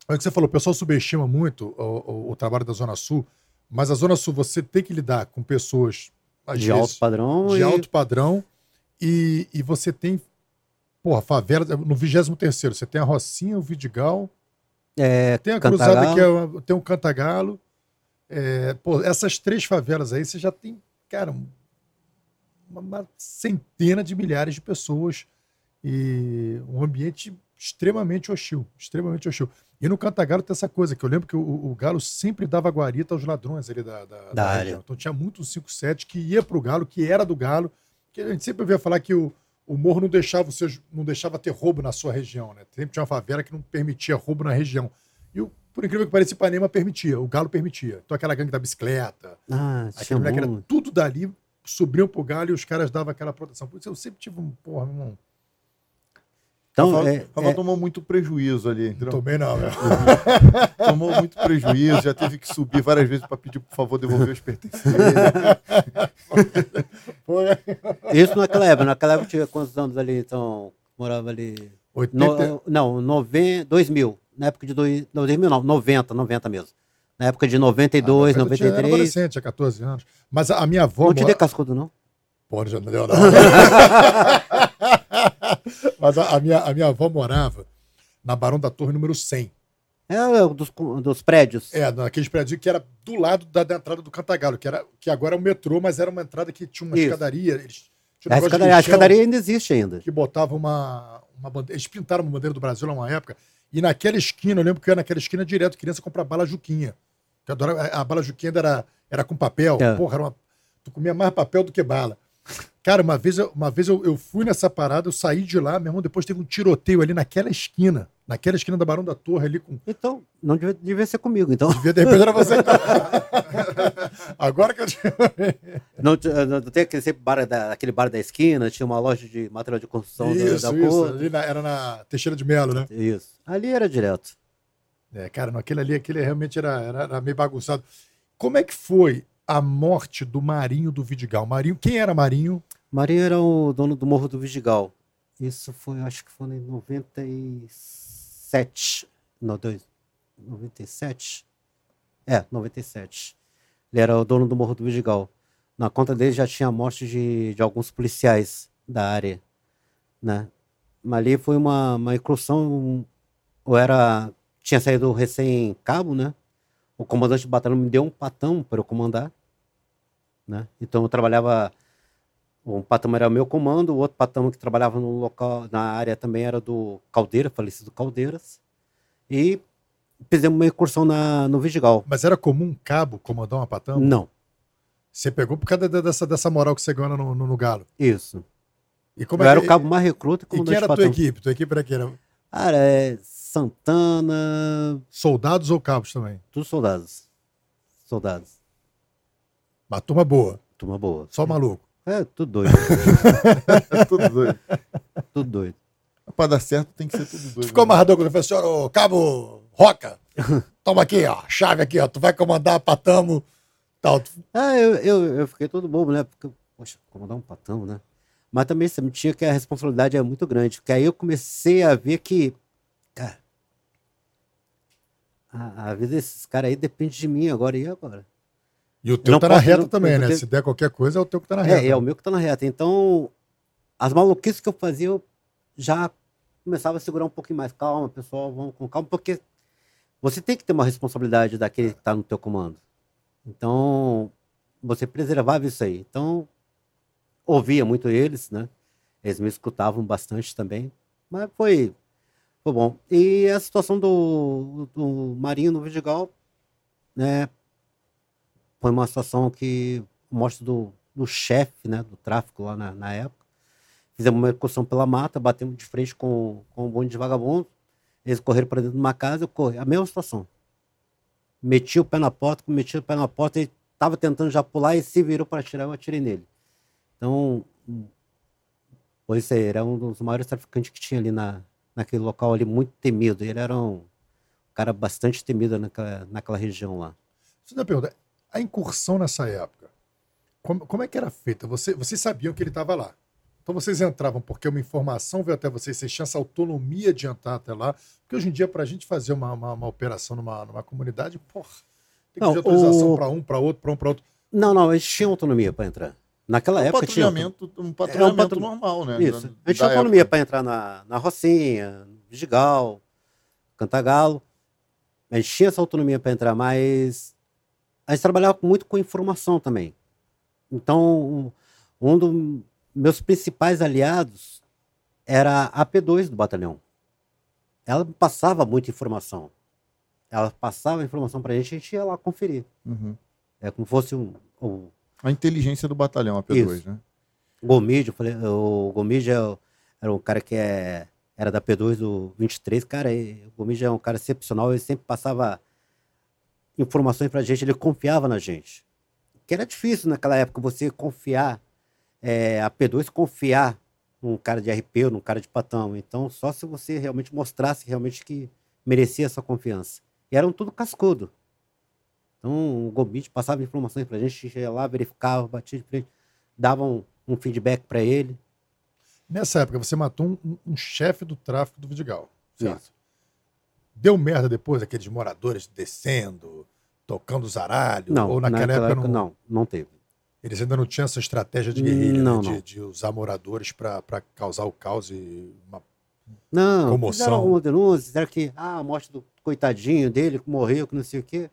É o que você falou, o pessoal subestima muito o, o, o, trabalho da Zona Sul, mas a Zona Sul você tem que lidar com pessoas de vezes, alto padrão. De e... alto padrão. E, e você tem, porra, favela, no 23 você tem a Rocinha, o Vidigal. É, tem a Cruzada, que é, tem o Cantagalo. É, pô, essas três favelas aí, você já tem, cara, uma, centena de milhares de pessoas e um ambiente extremamente hostil, extremamente hostil. E no Cantagalo tem essa coisa, que eu lembro que o, o Galo sempre dava guarita aos ladrões ali da, da, da, da área. Então tinha muito um 5-7 que ia para o Galo, que era do Galo, que a gente sempre ouvia falar que o, o morro não deixava, seu, não deixava ter roubo na sua região, né? Sempre tinha uma favela que não permitia roubo na região. E, o, por incrível que pareça, Ipanema permitia, o Galo permitia. Então aquela gangue da bicicleta, Ah, aquele moleque era tudo dali, subiam pro Galo e os caras davam aquela proteção. Por isso eu sempre tive um, porra, meu irmão, Então, Rafa, é, Rafa é, tomou muito prejuízo ali, não entendeu? tomei não, meu. Tomou muito prejuízo, já teve que subir várias vezes para pedir, por favor, devolver os pertencentes. Foi isso naquela época. Naquela época tinha quantos anos ali, então, morava ali... 80, No, não, noven, 2000. Na época de dois, não, 2000 não, 90, 90 mesmo. Na época de 92, Ah, eu tinha- Era 93. adolescente, tinha 14 anos. Mas a, minha avó... Não te mora- cascudo, não? Pô, já não deu, não. Mas a, a minha, a minha avó morava na Barão da Torre número 100. É, é dos, dos prédios. É, naqueles prédios que era do lado da, da entrada do Cantagalo, que, era, que agora é o metrô, mas era uma entrada que tinha uma Isso. escadaria. Eles tinham um a, escadaria, a escadaria ainda existe ainda. Que botava uma, uma bandeira. Eles pintaram uma bandeira do Brasil lá uma época. E naquela esquina, eu lembro que eu ia naquela esquina direto, criança comprar bala Juquinha. Eu adorava, a bala Juquinha ainda era, era com papel. É. Porra, era uma, tu comia mais papel do que bala. Cara, uma vez, eu- uma vez eu, eu fui nessa parada, eu saí de lá, meu irmão, depois teve um tiroteio ali naquela esquina. Naquela esquina da Barão da Torre ali com. Então, não devia, devia ser comigo. Então, Devia, de repente era você. Agora que eu não, t- não tem aquele, bar da, aquele bar da esquina, tinha uma loja de material de construção da- Isso, da isso. cor. Ali na- era na Teixeira de Melo, né? Isso. Ali era direto. É, cara, naquele ali, aquele realmente era, era, era meio bagunçado. Como é que foi a morte do Marinho do Vidigal? Marinho, quem era Marinho? Marinho era o dono do Morro do Vidigal. Isso foi, acho que foi em 97. Não, dois, 97? É, 97. Ele era o dono do Morro do Vidigal. Na conta dele já tinha a morte de, de alguns policiais da área, né? Mas ali foi uma, uma incursão, ou era, tinha saído recém-cabo, né? O comandante do batalhão me deu um patão para eu comandar, né? Então eu trabalhava um patamo era o meu comando, o outro patamo que trabalhava no local, na área também era do Caldeira, falecido Caldeiras. E fizemos uma incursão na, no Vidigal. Mas era comum um cabo comandar uma patama? Não, Você pegou por causa dessa, dessa moral que você ganhou no, no, no Galo. isso. E como eu é era que- o cabo mais recruta e E quem era a tua equipe? Tua equipe era quem? Era Cara, é Santana, soldados ou cabos também? todos soldados. Soldados. Uma turma boa, Turma boa. só maluco. É, tudo doido. Tudo doido. tudo doido. Pra dar certo tem que ser tudo doido. Ficou né? amarrador quando eu falei, senhor, ô, cabo Roca, toma aqui, ó, chave aqui, ó, tu vai comandar patamo, tal. Ah, eu, eu, eu fiquei todo bobo, né? Porque, poxa, comandar um patão, né? Mas também tinha que a responsabilidade é muito grande. Porque aí eu comecei a ver que, cara, a, a vida desses caras aí depende de mim agora e agora. E o teu Não tá na reta não- também, né? porque- Se der qualquer coisa, é o teu que tá na reta. É, é o meu que tá na reta. Então, as maluquices que eu fazia, eu já começava a segurar um pouquinho mais. Calma, pessoal, vamos com calma, porque você tem que ter uma responsabilidade daquele que tá no teu comando. Então, você preservava isso aí. Então, ouvia muito eles, né? Eles me escutavam bastante também. Mas foi, foi bom. E a situação do, do Marinho no Vidigal, né? Foi uma situação que mostra do, do chefe, né? Do tráfico lá na, na época. Fizemos uma excursão pela mata, batemos de frente com, com um bonde de vagabundo. Eles correram para dentro de uma casa, eu corri. A mesma situação. Meti o pé na porta, meti o pé na porta, ele estava tentando já pular e se virou para atirar, eu atirei nele. Então, pois é, era um dos maiores traficantes que tinha ali na, naquele local ali, muito temido. Ele era um cara bastante temido naquela, naquela região lá. Deixa eu uma pergunta. A incursão nessa época, como, como é que era feita? Você, vocês sabiam que ele estava lá. Então vocês entravam porque uma informação veio até vocês, vocês tinham essa autonomia de entrar até lá. Porque hoje em dia, para a gente fazer uma, uma, uma operação numa, numa comunidade, porra, tem que Não, pedir autorização o- para um, para outro, para um, para outro. Não, não, eles tinham autonomia para entrar. Naquela Um época tinha. patrulhamento, um patrulhamento patru- normal, né? Isso. Da- A gente tinha autonomia época. para entrar na, na Rocinha, no Vidigal, Cantagalo. A gente tinha essa autonomia para entrar, mas a gente trabalhava muito com informação também. Então, um, um dos meus principais aliados era a P2 do batalhão. Ela passava muita informação. Ela passava informação para a gente e a gente ia lá conferir. Uhum. É como fosse um, um A inteligência do batalhão, a P2, Isso. né? Gomide, eu falei, o Gomide é o- era um cara que é, era da P2 do 23, cara, e o Gomide é um cara excepcional, ele sempre passava informações pra gente, ele confiava na gente. Que era difícil naquela época você confiar, é, a P2 confiar num cara de RP ou num cara de patão. Então, só se você realmente mostrasse realmente que merecia essa confiança. E eram tudo cascudo. Então, o Gomide passava informações gente, a gente ia lá, verificava, batia de frente, dava um, um feedback pra ele. Nessa época, você matou um, um- chefe do tráfico do Vidigal. Certo? Isso. Deu merda depois, aqueles moradores descendo, tocando zaralho? Não, ou naquela, época, não, não, não teve. Eles ainda não tinham essa estratégia de guerrilha, Não, né? de, não. de usar moradores pra pra causar o caos e uma Não, Comoção. fizeram alguma denúncia, disseram que ah, a morte do coitadinho dele, que morreu, que não sei o quê.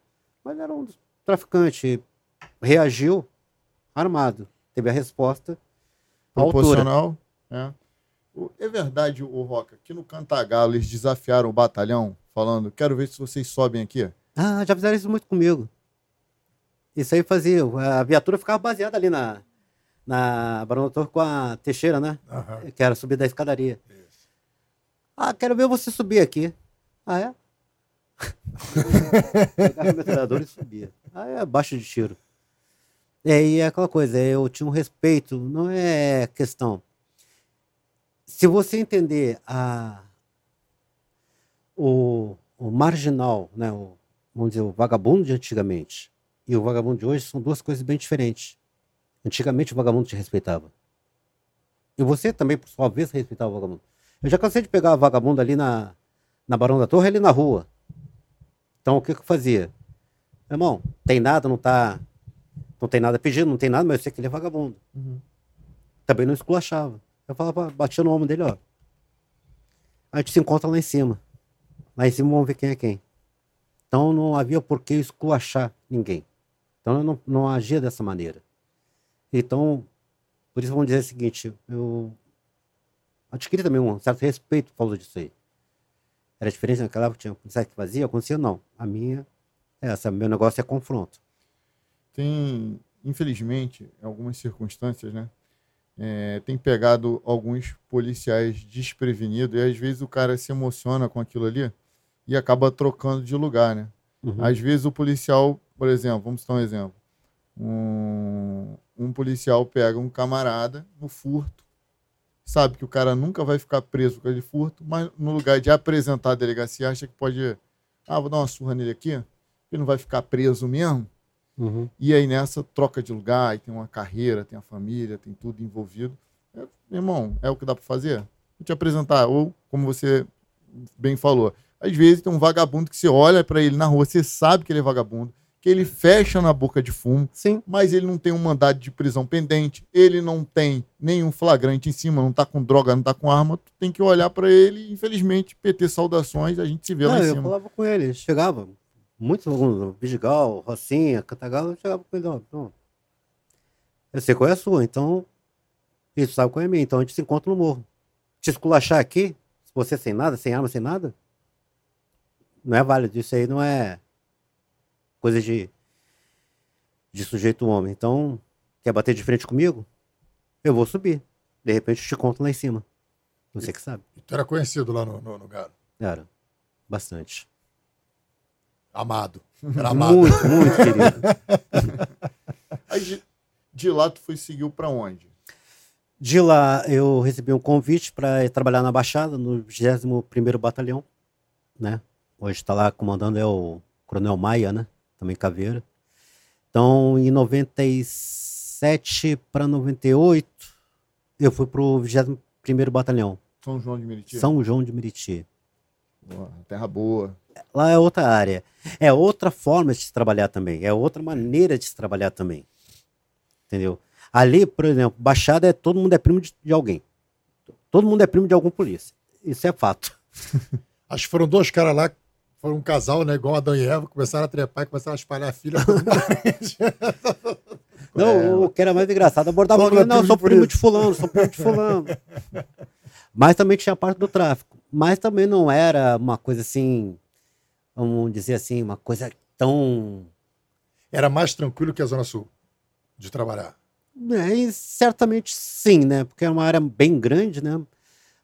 Mas era um traficante. Reagiu armado. Teve a resposta. Proporcional. É. O- É verdade, o Roca, que no Cantagalo eles desafiaram o batalhão, falando: quero ver se vocês sobem aqui. Ah, já fizeram isso muito comigo. Isso aí fazia. A viatura ficava baseada ali na, na Barão Torre com a Teixeira, né? Aham. Que era subir da escadaria. Ah, quero ver você subir aqui. Ah, é? Pegava o metralhador e subia. Ah, é abaixo de tiro. É, é aquela coisa, eu tinha um respeito, não é questão. Se você entender a, o, o marginal, né, o, vamos dizer, o vagabundo de antigamente e o vagabundo de hoje são duas coisas bem diferentes. Antigamente o vagabundo te respeitava. E você também, por sua vez, respeitava o vagabundo. Eu já cansei de pegar vagabundo ali na, na Barão da Torre, ali na rua. Então o que, que eu fazia? Meu irmão, tem nada, não tá. Não tem nada pedindo, não tem nada, mas eu sei que ele é vagabundo. Também não esculachava. Eu falava, batia no ombro dele, ó. A gente se encontra lá em cima. Lá em cima vamos ver quem é quem. Então não havia por que esculachar ninguém. Então eu não, não agia dessa maneira. Então, por isso vamos dizer o seguinte, eu adquiri também um certo respeito por causa disso aí. Era diferente naquela época, tinha policiais que fazia, acontecia não. A minha, é essa, meu negócio é confronto. Tem, infelizmente, algumas circunstâncias, né? é, tem pegado alguns policiais desprevenidos e às vezes o cara se emociona com aquilo ali e acaba trocando de lugar, né? Uhum. Às vezes o policial, por exemplo, vamos citar um exemplo. Um, um policial pega um camarada no furto, sabe que o cara nunca vai ficar preso por causa de furto, mas no lugar de apresentar a delegacia, acha que pode. Ah, vou dar uma surra nele aqui, ele não vai ficar preso mesmo. Uhum. E aí nessa troca de lugar, aí tem uma carreira, tem a família, tem tudo envolvido. É, irmão, é o que dá para fazer? Vou te apresentar, ou como você bem falou, às vezes tem um vagabundo que você olha para ele na rua, você sabe que ele é vagabundo, que ele fecha na boca de fumo, Sim. mas ele não tem um mandado de prisão pendente, ele não tem nenhum flagrante em cima, não tá com droga, não tá com arma, tu tem que olhar para ele, infelizmente, PT saudações, a gente se vê lá Não, em eu cima. falava com ele, chegava, muitos alguns, Vidigal, Rocinha, Cantagalo, eu chegava com ele, ó, não. Eu sei qual é a sua, então, isso sabe qual é a minha, então a gente se encontra no morro. Te esculachar aqui, se você sem nada, sem arma, sem nada, não é válido, isso aí não é coisa de, de sujeito homem. Então, quer bater de frente comigo? Eu vou subir. De repente eu te conto lá em cima. Você que sabe. Tu era conhecido lá no, no, no Galo. Era. Bastante. Amado. Era amado. Muito, muito querido. Aí de, de lá tu foi seguiu para onde? De lá eu recebi um convite para trabalhar na Baixada, no 21º Batalhão, né? Hoje está lá comandando é o Coronel Maia, né? Também Caveira. Então, em 97 para 98, eu fui pro 21º Batalhão, São João de Meriti? São João de Meriti. Boa, terra boa. Lá é outra área. É outra forma de se trabalhar também. É outra maneira de se trabalhar também. Entendeu? Ali, por exemplo, Baixada é todo mundo é primo de, de alguém. Todo mundo é primo de algum polícia. Isso é fato. Acho que foram dois caras lá, foram um casal, né? Igual Adão e Eva, começaram a trepar e começaram a espalhar a filha. Não, É. o que era mais engraçado, abordava alguém, não, sou primo polícia." de fulano, sou primo de fulano. Mas também tinha a parte do tráfico. Mas também não era uma coisa assim, vamos dizer assim, uma coisa tão Era mais tranquilo que a Zona Sul de trabalhar. É, e certamente sim, né? Porque é uma área bem grande, né?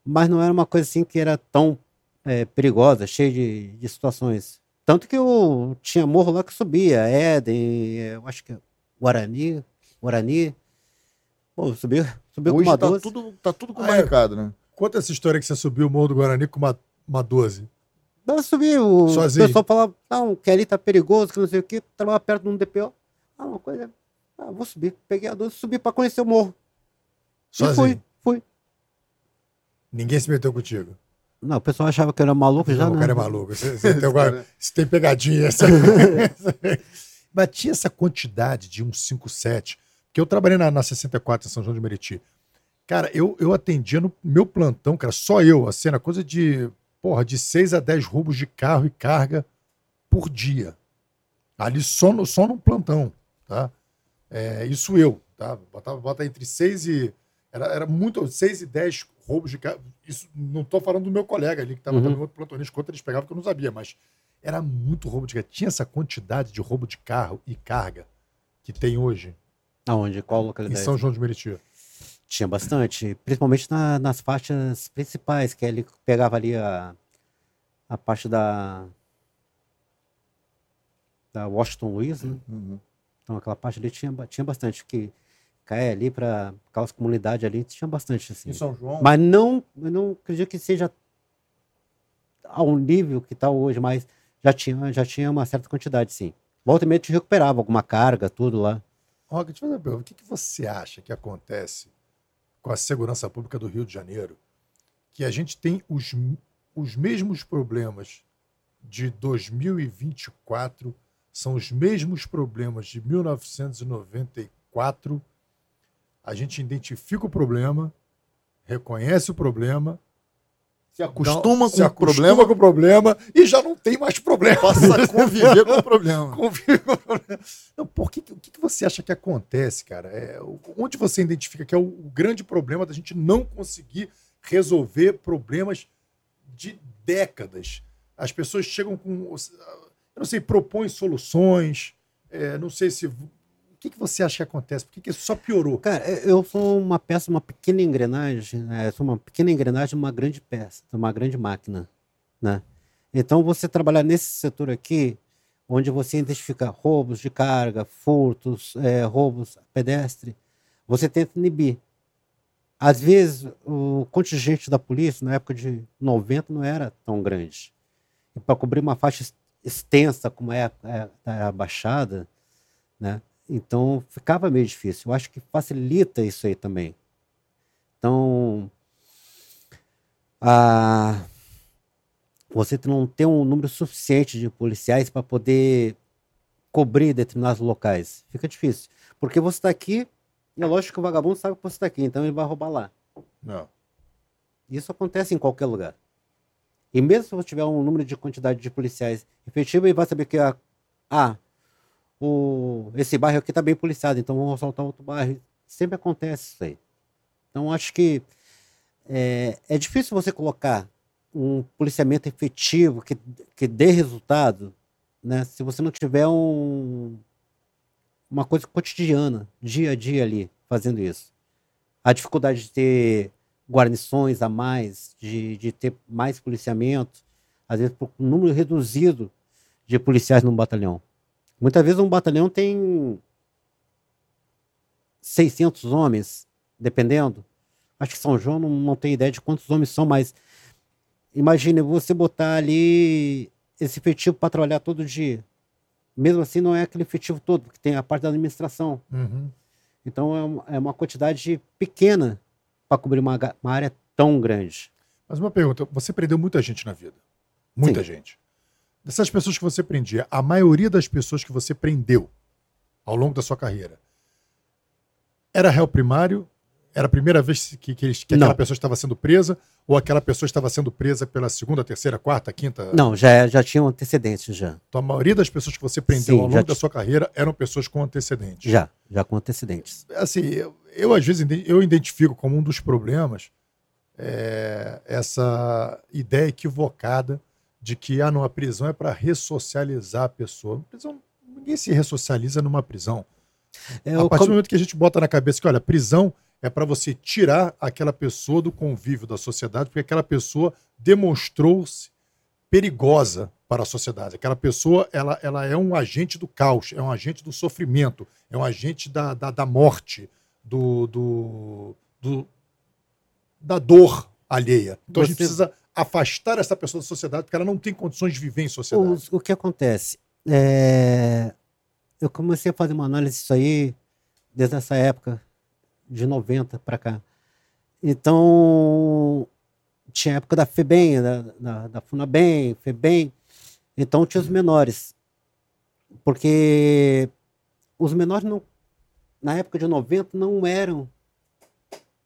Mas não era uma coisa assim que era tão é, perigosa, cheia de, de situações. Tanto que eu tinha morro lá que subia, Éden, eu acho que é Guarani, Guarani. Pô, subiu, subiu com Hoje uma tá 12. tudo, tá tudo Ah, é. comunicado, né? Conta essa história que você subiu o Morro do Guarani com uma, uma 12. Eu subi, o Sozinho? pessoal falava, não, que ali tá perigoso, que não sei o que, tava perto de um DPO. Ah, uma coisa, ah, vou subir. Peguei a 12 e subi pra conhecer o morro. E Sozinho. fui, fui. Ninguém se meteu contigo. Não, o pessoal achava que eu era maluco já, não, né? o cara é maluco. Você, você tem, agora, você tem pegadinha. essa- Mas tinha essa quantidade de 157. Porque eu trabalhei na, na 64 em São João de Meriti. Cara, eu, eu atendia no meu plantão, cara, só eu, assim, era coisa de, porra, de 6 a 10 roubos de carro e carga por dia. Ali só no, só no plantão, tá? É, isso eu, tá? Botava, bota entre 6 e. Era, era muito, 6 e 10 roubos de carro. Isso não tô falando do meu colega ali, que estava Uhum. também outro plantonista, quanto eles pegavam que eu não sabia, mas era muito roubo de carro. Tinha essa quantidade de roubo de carro e carga que tem hoje Aonde? Qual em localidade? São João de Meriti. Tinha bastante, principalmente na- nas faixas principais, que ele pegava ali a, a parte da da Washington Luiz, né? Uhum. Então aquela parte ali tinha, tinha bastante, que cai ali para aquelas comunidades ali, tinha bastante assim. Em São João. Mas não, eu não acredito que seja ao nível que está hoje, mas já tinha, já tinha uma certa quantidade, sim. Volta e meia te recuperava alguma carga, tudo lá. Roga, deixa eu fazer uma pergunta. O que, que você acha que acontece com a segurança pública do Rio de Janeiro? Que a gente tem os, os mesmos problemas de 2024, são os mesmos problemas de 1994. A gente identifica o problema, reconhece o problema, Se acostuma dá- com se o acostuma problema, com o problema e já não tem mais problema. passa a conviver com o problema. Convive com o problema. Não, por que, o que você acha que acontece, cara? É, onde você identifica que é o, o grande problema da gente não conseguir resolver problemas de décadas? As pessoas chegam com. Eu não sei, propõem soluções. é, não sei se. Que, que você acha que acontece? Por que, que isso só piorou? Cara, eu sou uma peça, uma pequena engrenagem, né? Sou uma pequena engrenagem uma grande peça, uma grande máquina, né? Então, você trabalhar nesse setor aqui, onde você identifica roubos de carga, furtos, eh, roubos pedestre, você tenta inibir. Às vezes, o contingente da polícia, na época de 90, não era tão grande. E para cobrir uma faixa ex- extensa, como é, a- é a Baixada, né? Então ficava meio difícil. Eu acho que facilita isso aí também. Então, a, você não tem um número suficiente de policiais para poder cobrir determinados locais. Fica difícil. Porque você está aqui, e é lógico que o vagabundo sabe que você está aqui, então ele vai roubar lá. Não. Isso acontece em qualquer lugar. E mesmo se você tiver um número de quantidade de policiais efetivo, ele vai saber que a, ah, o, esse bairro aqui está bem policiado, então vamos assaltar outro bairro. Sempre acontece isso aí. Então acho que é, é difícil você colocar um policiamento efetivo que, que dê resultado, né? Se você não tiver um, uma coisa cotidiana, dia a dia ali, fazendo isso. A dificuldade de ter guarnições a mais, de, de ter mais policiamento, às vezes por um número reduzido de policiais num batalhão. Muitas vezes um batalhão tem 600 homens, dependendo. Acho que São João não, não tem ideia de quantos homens são, mas imagine você botar ali esse efetivo para trabalhar todo dia. Mesmo assim, não é aquele efetivo todo, porque tem a parte da administração. Uhum. Então é uma, é uma quantidade pequena para cobrir uma, uma área tão grande. Mas uma pergunta: você prendeu muita gente na vida? Muita Sim. gente. Dessas pessoas que você prendia, a maioria das pessoas que você prendeu ao longo da sua carreira era réu primário? Era a primeira vez que, que, que aquela pessoa estava sendo presa? Ou aquela pessoa estava sendo presa pela segunda, terceira, quarta, quinta? Não, já, já tinham antecedentes já. Então a maioria das pessoas que você prendeu Sim, ao longo da sua carreira eram pessoas com antecedentes. Já, já com antecedentes. assim, eu, eu, às vezes eu identifico como um dos problemas é, essa ideia equivocada de que ah, não, a prisão é para ressocializar a pessoa. Prisão, ninguém se ressocializa numa prisão. É, A partir do momento que a gente bota na cabeça que, olha, prisão é para você tirar aquela pessoa do convívio da sociedade, porque aquela pessoa demonstrou-se perigosa para a sociedade. Aquela pessoa, ela, ela é um agente do caos, é um agente do sofrimento, é um agente da, da, da morte, do, do, do- da dor alheia. Então a gente Você- precisa afastar essa pessoa da sociedade, porque ela não tem condições de viver em sociedade. Os- o que acontece? É, eu comecei a fazer uma análise disso aí desde essa época, de 90 para cá. Então, tinha a época da FEBEM, da, da, da FUNABEM, FEBEM. Então, tinha os menores. Porque os menores, não, na época de 90, não eram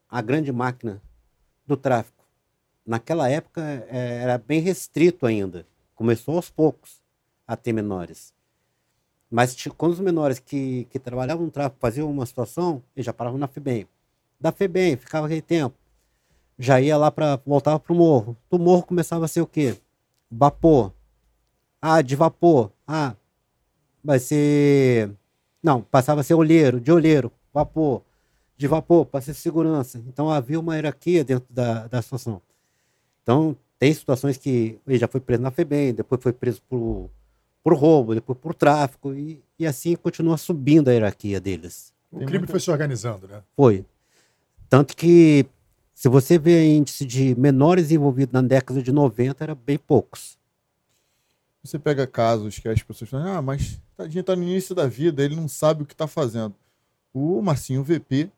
a grande máquina do tráfico. Naquela época, eh, era bem restrito ainda. Começou aos poucos a ter menores. Mas quando os menores que, que trabalhavam no tráfico faziam uma situação, eles já paravam na FEBEM. Da FEBEM, ficava aquele tempo. Já ia lá para voltava para o morro. Do morro começava a ser o quê? Vapor. Ah, de vapor. Ah, vai ser. Não, passava a ser olheiro, de olheiro, vapor. De vapor, para ser segurança. Então havia uma hierarquia dentro da, da situação. Então, tem situações que ele já foi preso na FEBEM, depois foi preso por, por roubo, depois por tráfico, e, e assim continua subindo a hierarquia deles. O Tem crime muita- foi se organizando, né? Foi. Tanto que, se você vê índice de menores envolvidos na década de 90, era bem poucos. Você pega casos que as pessoas falam, ah, mas tadinho tá no início da vida, ele não sabe o que está fazendo. O Marcinho VP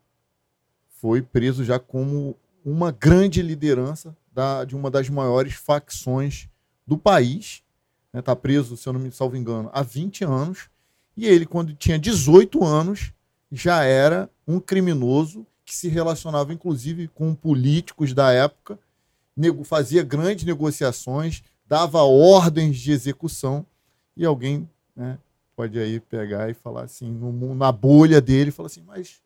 foi preso já como uma grande liderança da, de uma das maiores facções do país. Está preso, se eu não me salvo engano, há 20 anos. E ele, quando tinha 18 anos, já era um criminoso que se relacionava, inclusive, com políticos da época, fazia grandes negociações, dava ordens de execução e alguém né, pode aí pegar e falar assim, no na bolha dele, falar assim, mas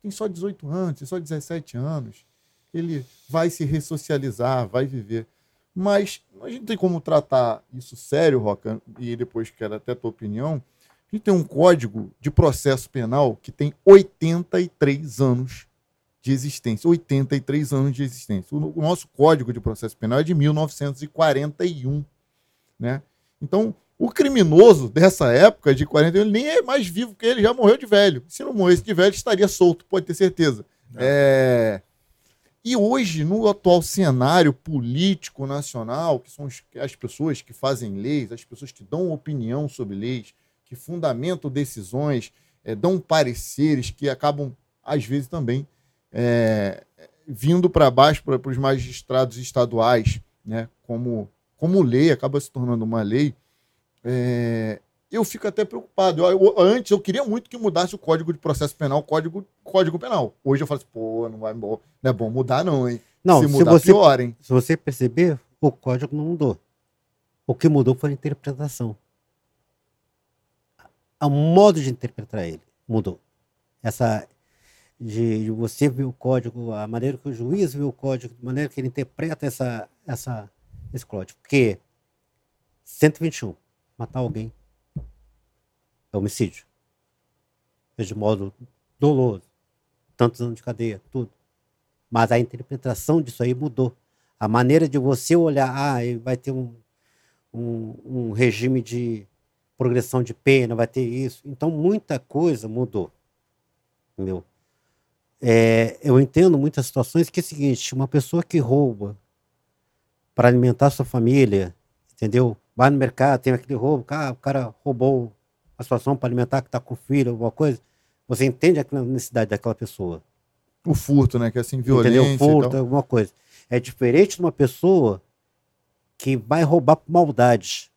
tem só 18 anos, tem só 17 anos, ele vai se ressocializar, vai viver. Mas a gente tem como tratar isso sério, Roca, e depois quero até a tua opinião. A gente tem um código de processo penal que tem 83 anos de existência. 83 anos de existência. O, nosso código de processo penal é de 1941. Né? Então, o criminoso dessa época, de 41, ele nem é mais vivo, porque ele já morreu de velho. Se não morresse de velho, estaria solto, pode ter certeza. É, E hoje, no atual cenário político nacional, que são as pessoas que fazem leis, as pessoas que dão opinião sobre leis, que fundamentam decisões, eh, dão pareceres que acabam, às vezes, também eh, vindo para baixo para os magistrados estaduais, né? como, como lei, acaba se tornando uma lei. É, eu fico até preocupado. Eu- eu- antes eu queria muito que mudasse o Código de Processo Penal, o Código, Código Penal. Hoje eu falo assim, pô, não, vai, não é bom mudar não, hein? Não, se se, mudar, você, pior, hein? se você perceber, o código não mudou. O que mudou foi a interpretação. O modo de interpretar ele mudou. Essa de, de você ver o código, a maneira que o juiz vê o código, a maneira que ele interpreta essa, essa, esse código. Porque 121, matar alguém é homicídio. É de modo doloso. Tantos anos de cadeia, tudo. Mas a interpretação disso aí mudou. A maneira de você olhar, ah, vai ter um, um, um regime de progressão de pena, vai ter isso. Então, muita coisa mudou. Entendeu? É, eu entendo muitas situações que é o seguinte, uma pessoa que rouba para alimentar sua família, entendeu? Vai no mercado, tem aquele roubo, ah, o cara roubou a situação para alimentar que está com filho, alguma coisa. Você entende a necessidade daquela pessoa. O furto, né? Que é assim, violência Entendeu? e Furto, alguma coisa. É diferente de uma pessoa que vai roubar por maldade.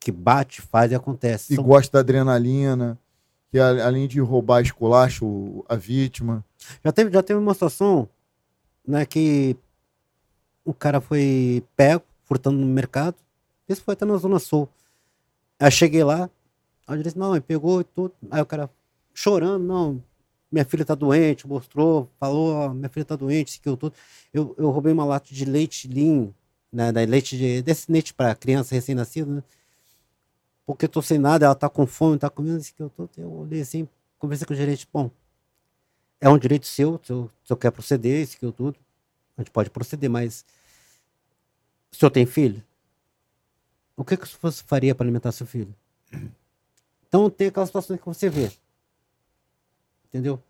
Que bate, faz e acontece. E São- gosta da adrenalina, que além de roubar esculacho o- a vítima. Já teve, já teve uma situação né, que o cara foi pego, furtando no mercado. Isso foi até na Zona Sul. Aí cheguei lá, aí ele disse, não, ele pegou e tudo. Aí o cara chorando, não, minha filha tá doente, mostrou, falou, ó, minha filha tá doente, isso que eu tudo. Eu, eu roubei uma lata de leite lean, né, da leite de, desse leite para criança recém-nascida, né? Porque eu tô sem nada, ela tá com fome, tá comendo isso que eu tô. Eu olhei assim, conversei com o gerente, bom, é um direito seu, se eu, se eu quer proceder, isso, aquilo tudo, a gente pode proceder, mas o senhor tem filho? O que, que você faria para alimentar seu filho? Então tem aquelas situações que você vê. Entendeu?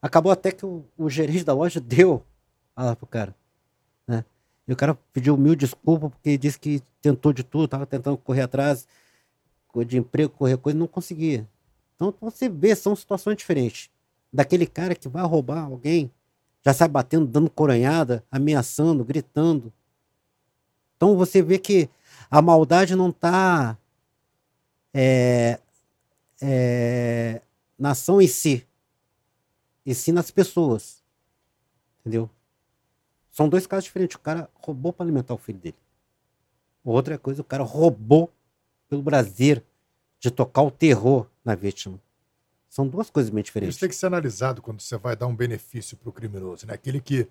Acabou até que o, o gerente da loja deu lá pro cara. Né? E o cara pediu mil desculpas porque disse que tentou de tudo, tava tentando correr atrás de emprego, correr coisa, não conseguia. Então você vê, são situações diferentes. Daquele cara que vai roubar alguém, já sai batendo, dando coronhada, ameaçando, gritando. Então você vê que a maldade não está é, é, na ação em si, e sim nas pessoas. Entendeu? São dois casos diferentes. O cara roubou para alimentar o filho dele. Outra coisa, o cara roubou pelo prazer de tocar o terror na vítima. São duas coisas bem diferentes. Isso tem que ser analisado quando você vai dar um benefício para o criminoso, né? Aquele que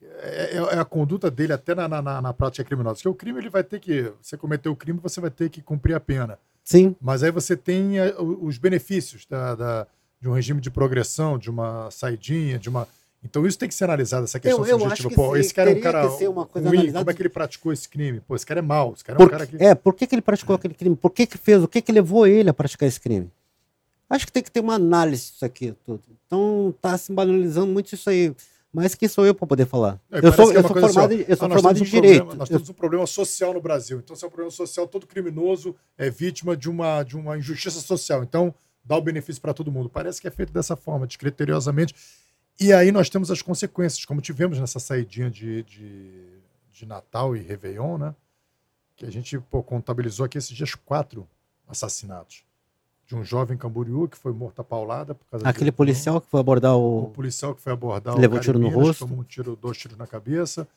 é, é, é, a conduta dele até na, na, na, prática criminosa. Porque o crime ele vai ter que, você cometeu o crime, você vai ter que cumprir a pena. Sim. Mas aí você tem é, os benefícios da, da, de um regime de progressão, de uma saidinha, de uma então isso tem que ser analisado, essa questão eu, eu subjetiva. Pô, esse cara é um cara ruim, como é que ele praticou esse crime? Pô, esse cara é mau, esse cara é um cara que... É, por que, que ele praticou aquele crime? Por que que fez? O que que levou ele a praticar esse crime? Acho que tem que ter uma análise disso aqui tudo. Então tá se banalizando muito isso aí. Mas quem sou eu para poder falar? É, eu sou, é eu sou formado, assim, eu sou formado em um direito. Problema, nós temos um problema social no Brasil. Então, se é um problema social, todo criminoso é vítima de uma, de uma injustiça social. Então, dá o benefício para todo mundo. Parece que é feito dessa forma, descriteriosamente. E aí nós temos as consequências, como tivemos nessa saidinha de, de, de Natal e Réveillon, né? Que a gente pô, contabilizou aqui esses dias quatro assassinatos. De um jovem Camboriú que foi morto a paulada. Por causa Aquele de... policial que foi abordar o. O policial que foi abordar Levou o. tiro no rosto. Tomou um tiro, dois tiros na cabeça.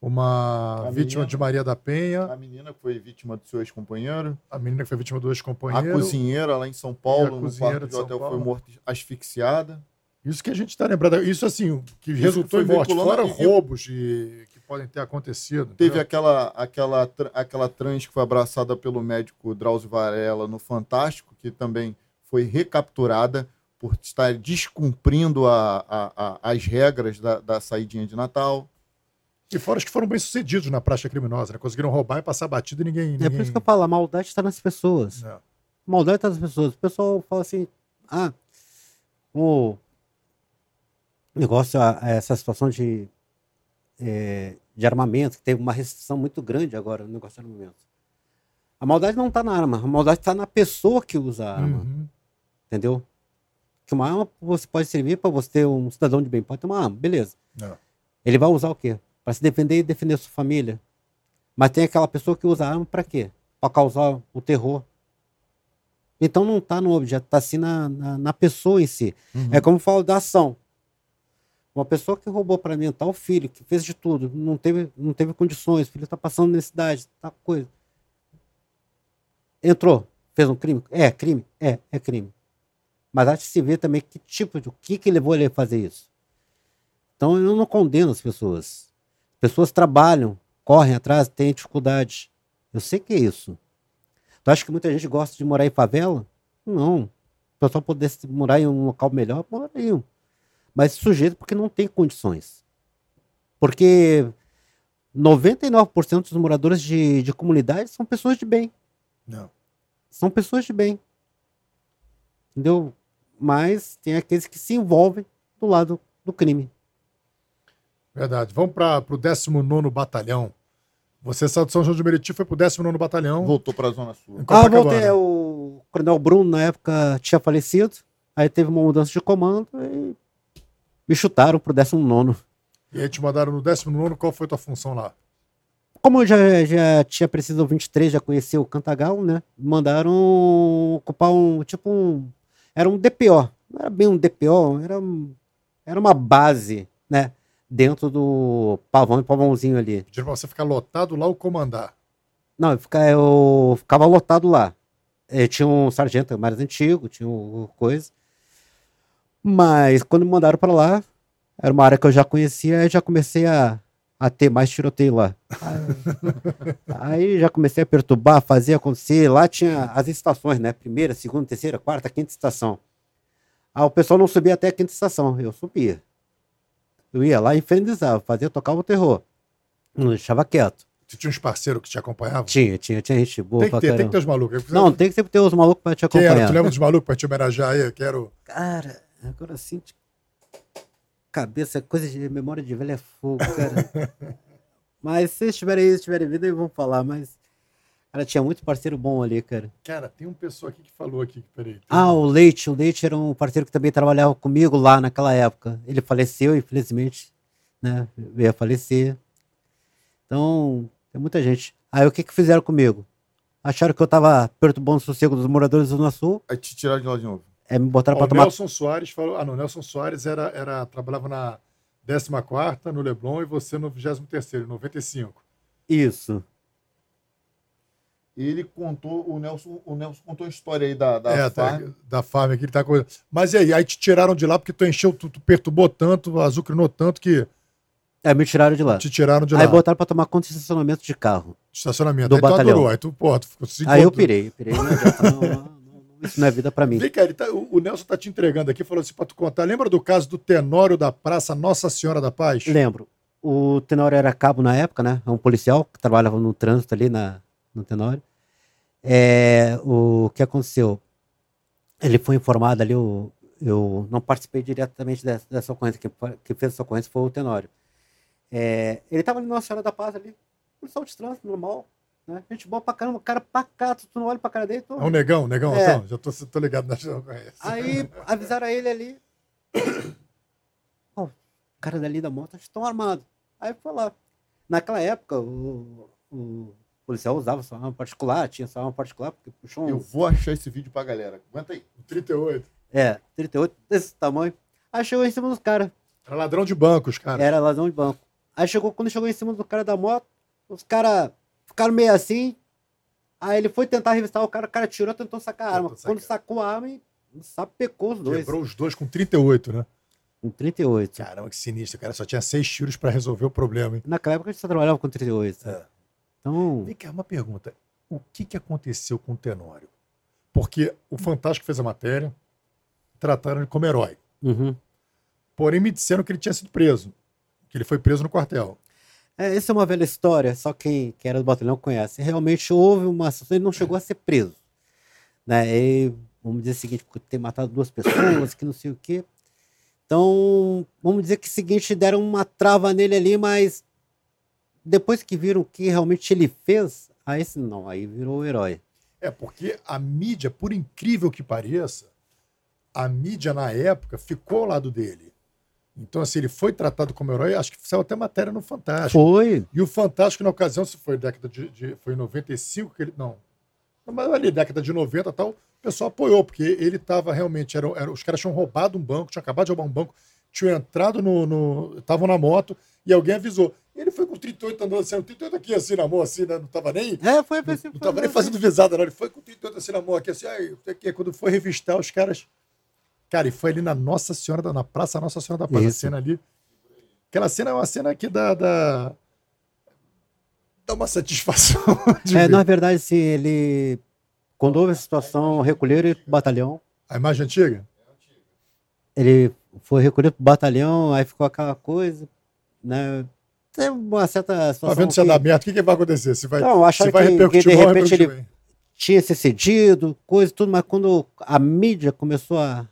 Uma a vítima menina, de Maria da Penha. A menina que foi vítima do seu ex-companheiro. A menina que foi vítima do ex-companheiro. A cozinheira lá em São Paulo, no quarto de hotel, foi morta asfixiada. Isso que a gente está lembrando. Isso, assim, que resultou em morte. Fora roubos de, que podem ter acontecido. Teve entendeu? aquela, aquela, aquela trans que foi abraçada pelo médico Drauzio Varela no Fantástico, que também foi recapturada por estar descumprindo a, a, a, as regras da, da saidinha de Natal. E fora os que foram bem sucedidos na prática criminosa, né? Conseguiram roubar e passar batido e ninguém, ninguém... É por isso que eu falo, a maldade está nas pessoas. É. A maldade está nas pessoas. O pessoal fala assim, ah, o negócio, essa situação de, é, de armamento, que teve uma restrição muito grande agora no negócio de armamento. A maldade não está na arma, a maldade está na pessoa que usa a arma. Uhum. Entendeu? Que uma arma você pode servir para você ter um cidadão de bem, pode ter uma arma, beleza. Não. Ele vai usar o quê? Para se defender e defender sua família. Mas tem aquela pessoa que usa a arma para quê? Para causar o terror. Então não está no objeto, está assim na, na, na, pessoa em si. Uhum. É como falo da ação. Uma pessoa que roubou para alimentar o filho, que fez de tudo, não teve, não teve condições, o filho está passando necessidade, tá coisa. Entrou, fez um crime? É, crime? É, é crime. Mas acho que se vê também que tipo de, o que que levou ele a fazer isso. Então eu não condeno as pessoas. Pessoas trabalham, correm atrás, têm dificuldade. Eu sei que é isso. Tu acha que muita gente gosta de morar em favela? Não. O pessoal pudesse morar em um local melhor, morariam mas sujeito porque não tem condições. Porque 99% dos moradores de, de comunidade são pessoas de bem. Não. São pessoas de bem. Entendeu? Mas tem aqueles que se envolvem do lado do crime. Verdade. Vamos para o 19 Batalhão. Você saiu de São João de Meriti, foi para o 19 Batalhão. Voltou para a Zona Sul. Ah, voltei. O Coronel Bruno, na época, tinha falecido. Aí teve uma mudança de comando e me chutaram pro 19. E aí te mandaram no 19, qual foi a tua função lá? Como eu já, já tinha preciso 23, já conhecia o Cantagal, né? Mandaram ocupar um, tipo um, era um DPO. Não era bem um DPO, era, era uma base, né? Dentro do pavão, pavãozinho ali. Pediram pra você ficar lotado lá ou comandar? Não, eu ficava, eu ficava lotado lá. Eu tinha um sargento mais antigo, tinha um, coisa. Mas quando me mandaram para lá, era uma área que eu já conhecia, já comecei a, a ter mais tiroteio lá. Aí já comecei a perturbar, fazer acontecer. Lá tinha as estações, né? Primeira, segunda, terceira, quarta, quinta estação. Ah, o pessoal não subia até a quinta estação, eu subia. Eu ia lá e infernizava, fazia, tocava o terror. Não deixava quieto. Você tinha uns parceiros que te acompanhavam? Tinha, tinha, tinha gente boa Tem que ter, tem que ter os malucos. Não, tem que sempre ter os malucos pra te acompanhar. era? Tu lembra dos malucos pra te homenagear aí? Eu quero. Cara, agora de cabeça, coisa de memória de velho é fogo, cara. mas se estiverem aí, se estiverem vindo, aí vão falar, mas. Cara, tinha muito parceiro bom ali, cara. Cara, tem um pessoa aqui que falou aqui. Peraí. tem Ah, o Leite, o Leite era um parceiro que também trabalhava comigo lá naquela época. Ele faleceu, infelizmente, né? Veio a falecer. Então, tem muita gente. Aí o que que fizeram comigo? Acharam que eu tava perturbando o sossego dos moradores do Zona Sul, Aí te tiraram de lá de novo. É, me botaram o tomar. Nelson Soares falou. Ah, não, Nelson Soares era, era, trabalhava na 14 no Leblon e você no 23, 95. Isso. Ele contou, o Nelson, o Nelson contou a história aí da, da é, tá, farm. da farm aqui, ele tá com. Mas e aí? Aí te tiraram de lá porque tu encheu, tu, tu perturbou tanto, azucrinou tanto que Aí me tiraram de lá. te tiraram de lá. Aí botaram pra tomar conta de estacionamento de carro. Estacionamento. do aí tu batalhão. adorou. Aí tu, porra, tu ficou se Aí eu pirei, eu pirei. Não isso não é vida pra mim. Vem cá, ele tá- o, o Nelson tá te entregando aqui, falou assim pra tu contar. Lembra do caso do Tenório da Praça Nossa Senhora da Paz? Lembro. O Tenório era cabo na época, né? É um policial que trabalhava no trânsito ali na, no Tenório. É, o que aconteceu? Ele foi informado ali, eu, eu não participei diretamente dessa, dessa ocorrência, quem, quem fez essa ocorrência foi o Tenório. É, ele tava ali na Nossa Senhora da Paz ali, policial de trânsito, normal, né? Gente boa pra caramba, cara pacato, tu não olha pra cara dele, tu... É um negão, negão, É. então, já tô, tô ligado na Aí avisaram ele ali. O cara dali da moto estão armados. Aí foi lá. Naquela época, o, o policial usava só arma particular, tinha só arma particular, porque puxou um. Eu vou achar esse vídeo pra galera. Aguenta aí. 38. É, 38, desse tamanho. Aí chegou em cima dos caras. Era ladrão de bancos, cara. Era ladrão de banco. Aí chegou, quando chegou em cima do cara da moto, os caras ficaram meio assim. Aí ele foi tentar revistar o cara, o cara tirou, tentou sacar a arma. Quando sacou a arma, e sapecou os dois. Quebrou os dois com 38, né? Com 38. Caramba, que sinistro. Cara só tinha seis tiros pra resolver o problema, hein? Naquela época a gente só trabalhava com 38. É. Então, Vem cá, uma pergunta. O que, que aconteceu com o Tenório? Porque o Fantástico fez a matéria, trataram ele como herói. uhum. Porém, me disseram que ele tinha sido preso. Que ele foi preso no quartel. É, essa é uma velha história, só quem, quem era do batalhão conhece. Realmente houve uma situação, ele não chegou a ser preso. Né? E, vamos dizer o seguinte, ter matado duas pessoas, que não sei o quê. Então, vamos dizer que o seguinte, deram uma trava nele ali, mas depois que viram o que realmente ele fez, aí não, aí virou o herói. É, porque a mídia, por incrível que pareça, a mídia na época ficou ao lado dele. Então, assim, ele foi tratado como herói, acho que saiu até matéria no Fantástico. Foi. E o Fantástico, na ocasião, se foi década de, de- foi em 95 que ele. Não. Mas ali, década de 90 e tal, o pessoal apoiou, porque ele estava realmente. Era, era- os caras tinham roubado um banco, tinham acabado de roubar um banco, tinham entrado no. Estavam na moto e alguém avisou. Ele foi com 38 andando assim, 38 aqui assim na mão, assim, né? Não tava nem. É, foi, Não, foi, não foi, tava nem fazendo visada, não. Ele foi com 38 assim na mão, aqui assim, aí, quando foi revistar, os caras. Cara, e foi ali na Nossa Senhora, da- na Praça Nossa Senhora da Paz, a Isso. cena ali. Aquela cena é uma cena que dá. dá, dá uma satisfação. É, ver. na verdade, sim, ele. Quando houve a situação, recolheram ele pro batalhão. A imagem antiga? Ele foi recolhido pro batalhão, aí ficou aquela coisa, né? Tem uma certa Tá situação. vendo se é que merda, o que, que vai acontecer? Se vai, Não, acharam se vai que- repercutir que de repente ele- tinha se cedido, coisa e tudo, mas quando a mídia começou a,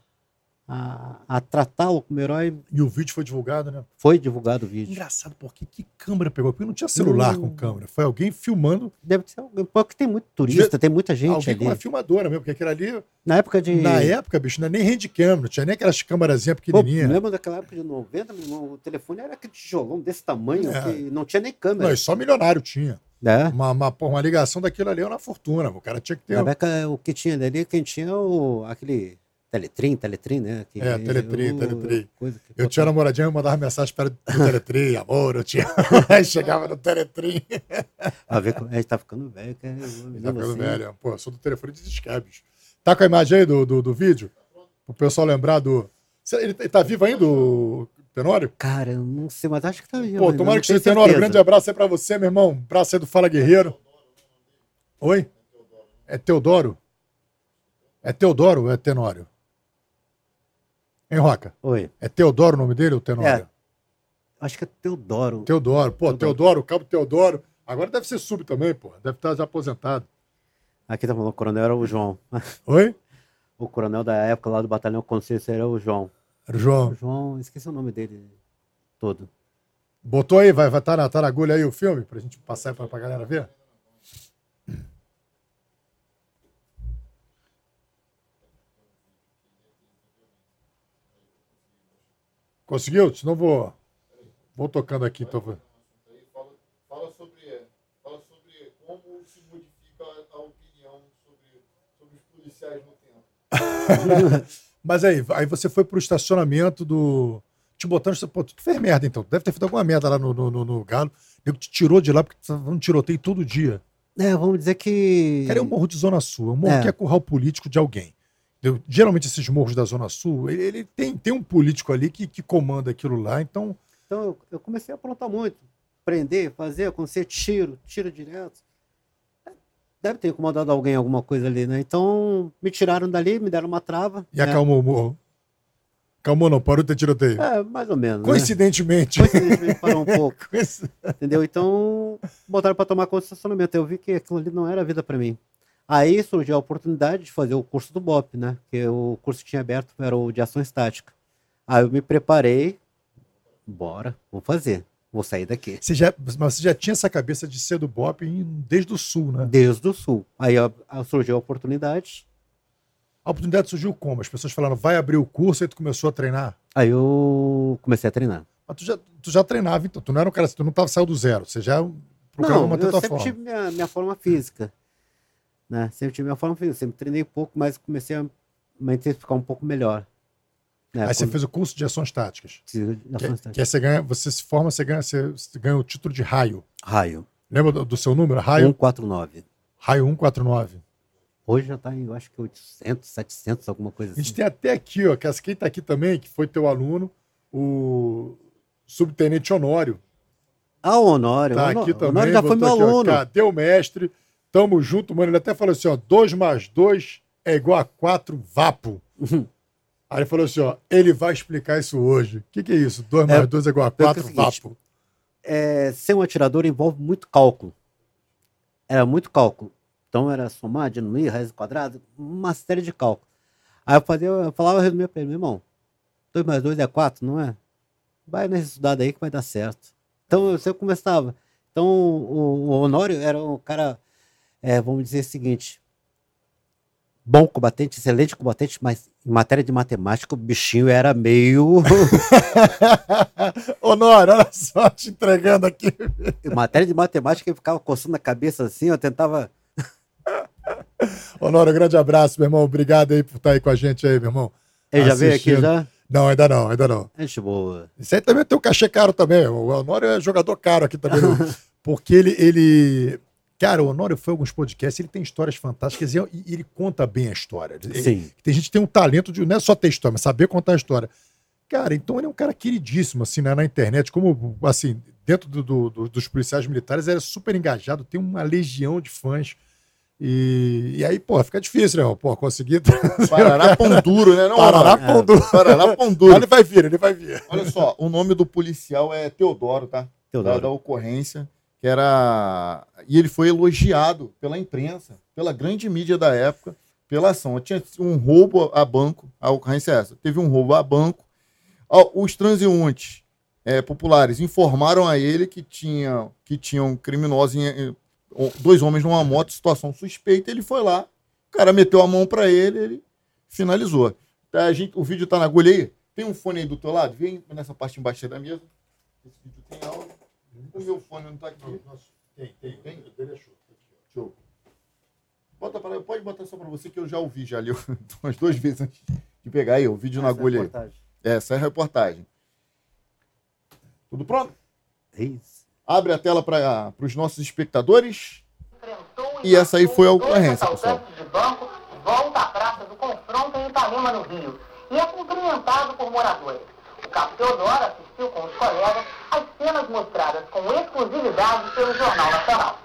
a, a tratá-lo como herói, E o vídeo foi divulgado, né? foi divulgado o vídeo. Engraçado, porque que câmera pegou? Porque não tinha celular com câmera. Foi alguém filmando, Deve ser alguém, porque tem muito turista, tem muita gente alguém com ali. uma filmadora mesmo, porque aquele ali, Na época de. na época, bicho, não é nem handcam, não tinha nem aquelas câmerazinhas Pô, pequenininhas. lembra daquela época de 90, meu irmão? O telefone era aquele tijolão desse tamanho, É. que não tinha nem Não, câmera. e só milionário tinha. né? Uma, uma, uma ligação daquilo ali era uma fortuna. O cara tinha que ter. Na época, o que tinha ali, quem tinha o, aquele Teletrim, Teletrim, né? Que, É, Teletrim, o- Teletrim. Coisa que Eu tinha namoradinha, eu mandava mensagem para o Teletrim, amor, eu tinha. Aí chegava no Teletrim. A ver, como- a gente tá ficando velho, cara. Tá dizendo ficando assim. velho. Pô, eu sou do telefone de escabos. Tá com a imagem aí do, do, do vídeo? O pessoal lembrar do. Cê- Ele, ele tá vivo ainda, o Tenório? Cara, eu não sei, mas acho que tá vivo. Pô, tomara que esteja Tenório. Um grande abraço aí pra você, meu irmão. Um abraço aí do Fala Guerreiro. Oi? É Teodoro? É Teodoro ou é Tenório? Hein, Roca? Oi. É Teodoro o nome dele, o Tenório? É. Acho que é Teodoro. Teodoro. Pô, Teodoro. Teodoro, o cabo Teodoro. Agora deve ser sub também, pô. Deve estar já aposentado. Aqui tá falando, o coronel era o João. Oi? O coronel da época lá do batalhão Consciência era o João. Era o João. O João, esqueci o nome dele todo. Botou aí, vai estar tá na, tá na agulha aí o filme, pra gente passar pra, pra galera ver? Conseguiu? Senão vou, vou tocando aqui. Então. Fala, fala sobre, fala sobre como se modifica a opinião sobre, sobre os policiais no tempo. Mas aí, aí você foi pro estacionamento do. Te botando. Pô, tu fez merda então. Deve ter feito alguma merda lá no, no, no, no Galo. Nego te tirou de lá porque tu tava um tiroteio todo dia. É, vamos dizer que. Cara, é um morro de Zona Sul. É um morro É. que é curral político de alguém. Entendeu? Geralmente esses morros da Zona Sul, ele, ele tem, tem um político ali que, que comanda aquilo lá. Então, Então eu, eu comecei a aprontar muito. Prender, fazer, acontecer tiro, tiro direto. Deve ter incomodado alguém alguma coisa ali, né? Então me tiraram dali, me deram uma trava. e né? acalmou o morro. Acalmou não, parou de ter tiroteio. É, mais ou menos. né? Coincidentemente. Coincidentemente parou um pouco. Coinc- Entendeu? Então, botaram para tomar conta do estacionamento. Eu vi que aquilo ali não era vida para mim. Aí surgiu a oportunidade de fazer o curso do BOP, né? Que o curso que tinha aberto era o de ação estática. Aí eu me preparei. Bora, vou fazer. Vou sair daqui. Você já, mas você já tinha essa cabeça de ser do BOP desde o Sul, né? Desde o sul. Aí surgiu a oportunidade. A oportunidade surgiu como? As pessoas falaram, vai abrir o curso, aí tu começou a treinar. Aí eu comecei a treinar. Mas tu já, tu já treinava, então. Tu não era um cara, tu não tava, saiu do zero. Você já procurava Não, manter eu tua sempre forma. tive minha, minha forma física. Né? Sempre tive minha forma física. Sempre treinei pouco, mas comecei a me intensificar um pouco melhor. Né? Aí você Quando- fez o curso de ações táticas. de ação Que, estática. que aí você ganha, você se forma, você ganha, você, você ganha o título de raio. Raio. Lembra do, do seu número? Raio, 149. raio 149. Hoje já tá em, eu acho que 800, 700, alguma coisa A assim. gente tem até aqui, ó, que quem tá aqui também, que foi teu aluno, o subtenente Honório. Ah, o Honório. Tá o Honó- aqui também. Honório já foi meu aqui, ó, aluno. Cadê o mestre? Tamo junto, mano. Ele até falou assim, ó, 2 mais 2 é igual a 4 vapo. Aí ele falou assim, ó, ele vai explicar isso hoje. O que, que é isso? 2 É, mais 2 é igual a porque é o 4 seguinte, vapo. É, ser um atirador envolve muito cálculo. Era muito cálculo. Então era somar, diminuir, raiz quadrada, uma série de cálculos. Aí eu, fazia, eu falava, eu resumia pra ele, meu irmão, 2 mais 2 é 4, não é? Vai nesse estudado aí que vai dar certo. Então eu sempre começava. Então o, o Honório era um cara, é, vamos dizer o seguinte, bom combatente, excelente combatente, mas em matéria de matemática o bichinho era meio... Honório, olha só, te entregando aqui. em matéria de matemática ele ficava coçando a cabeça assim, eu tentava... Honório, um grande abraço, meu irmão. Obrigado aí por estar aí com a gente aí, meu irmão. Ele já veio aqui já? Não, ainda não, ainda não. Gente boa. Isso aí também tem um cachê caro também. O Honório é jogador caro aqui também. no- porque ele, ele. Cara, o Honório foi a alguns podcasts, ele tem histórias fantásticas e e ele conta bem a história. Ele- Sim. Tem gente que tem um talento de não é só ter história, mas saber contar a história. Cara, então ele é um cara queridíssimo, assim, né, na internet, como, assim, dentro do- do- do- dos policiais militares, ele é super engajado, tem uma legião de fãs. E, e aí, pô, fica difícil, né? Pô, conseguir. Parará Pão Duro, né? Não, Parará Honório? Pão Duro. Parará Pão Duro. Ele vai vir, ele vai vir. Olha só, o nome do policial é Teodoro, tá? Da, Teodoro. da ocorrência, que era. E ele foi elogiado pela imprensa, pela grande mídia da época, pela ação. Tinha um roubo a banco, a ocorrência é essa. Teve um roubo a banco. Os transeuntes eh, populares informaram a ele que, tinha, que tinham criminosos, em- dois homens numa moto, situação suspeita. Ele foi lá, o cara meteu a mão para ele, ele finalizou. Tá, a gente, o vídeo tá na agulha aí? Tem um fone aí do teu lado? Vem nessa parte embaixo da mesa. Esse vídeo tem áudio. O meu fone não tá aqui. Tem, tem, Tem? Dele é show. Show. Bota pra, pode botar só pra você que eu já ouvi já ali umas duas vezes antes de pegar aí o vídeo na Essa agulha aí. reportagem. Essa é a reportagem. Tudo pronto? Isso. Abre a tela para os nossos espectadores. E essa aí foi a ocorrência, pessoal. de banco volta à Praça do Confronto em Ipanema, no Rio, e é cumprimentado por moradores. O cabo Teodoro assistiu com os colegas às cenas mostradas com exclusividade pelo Jornal Nacional.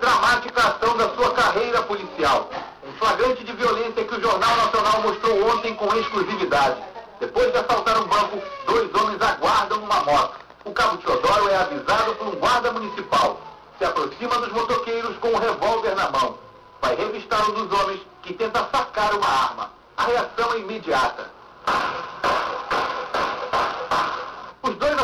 Dramática ação da sua carreira policial. Um flagrante de violência que o Jornal Nacional mostrou ontem com exclusividade. Depois de assaltar um banco, dois homens aguardam uma moto. O cabo Teodoro é avisado por um guarda municipal. Se aproxima dos motoqueiros com um revólver na mão. Vai revistar um dos homens que tenta sacar uma arma. A reação é imediata. Os dois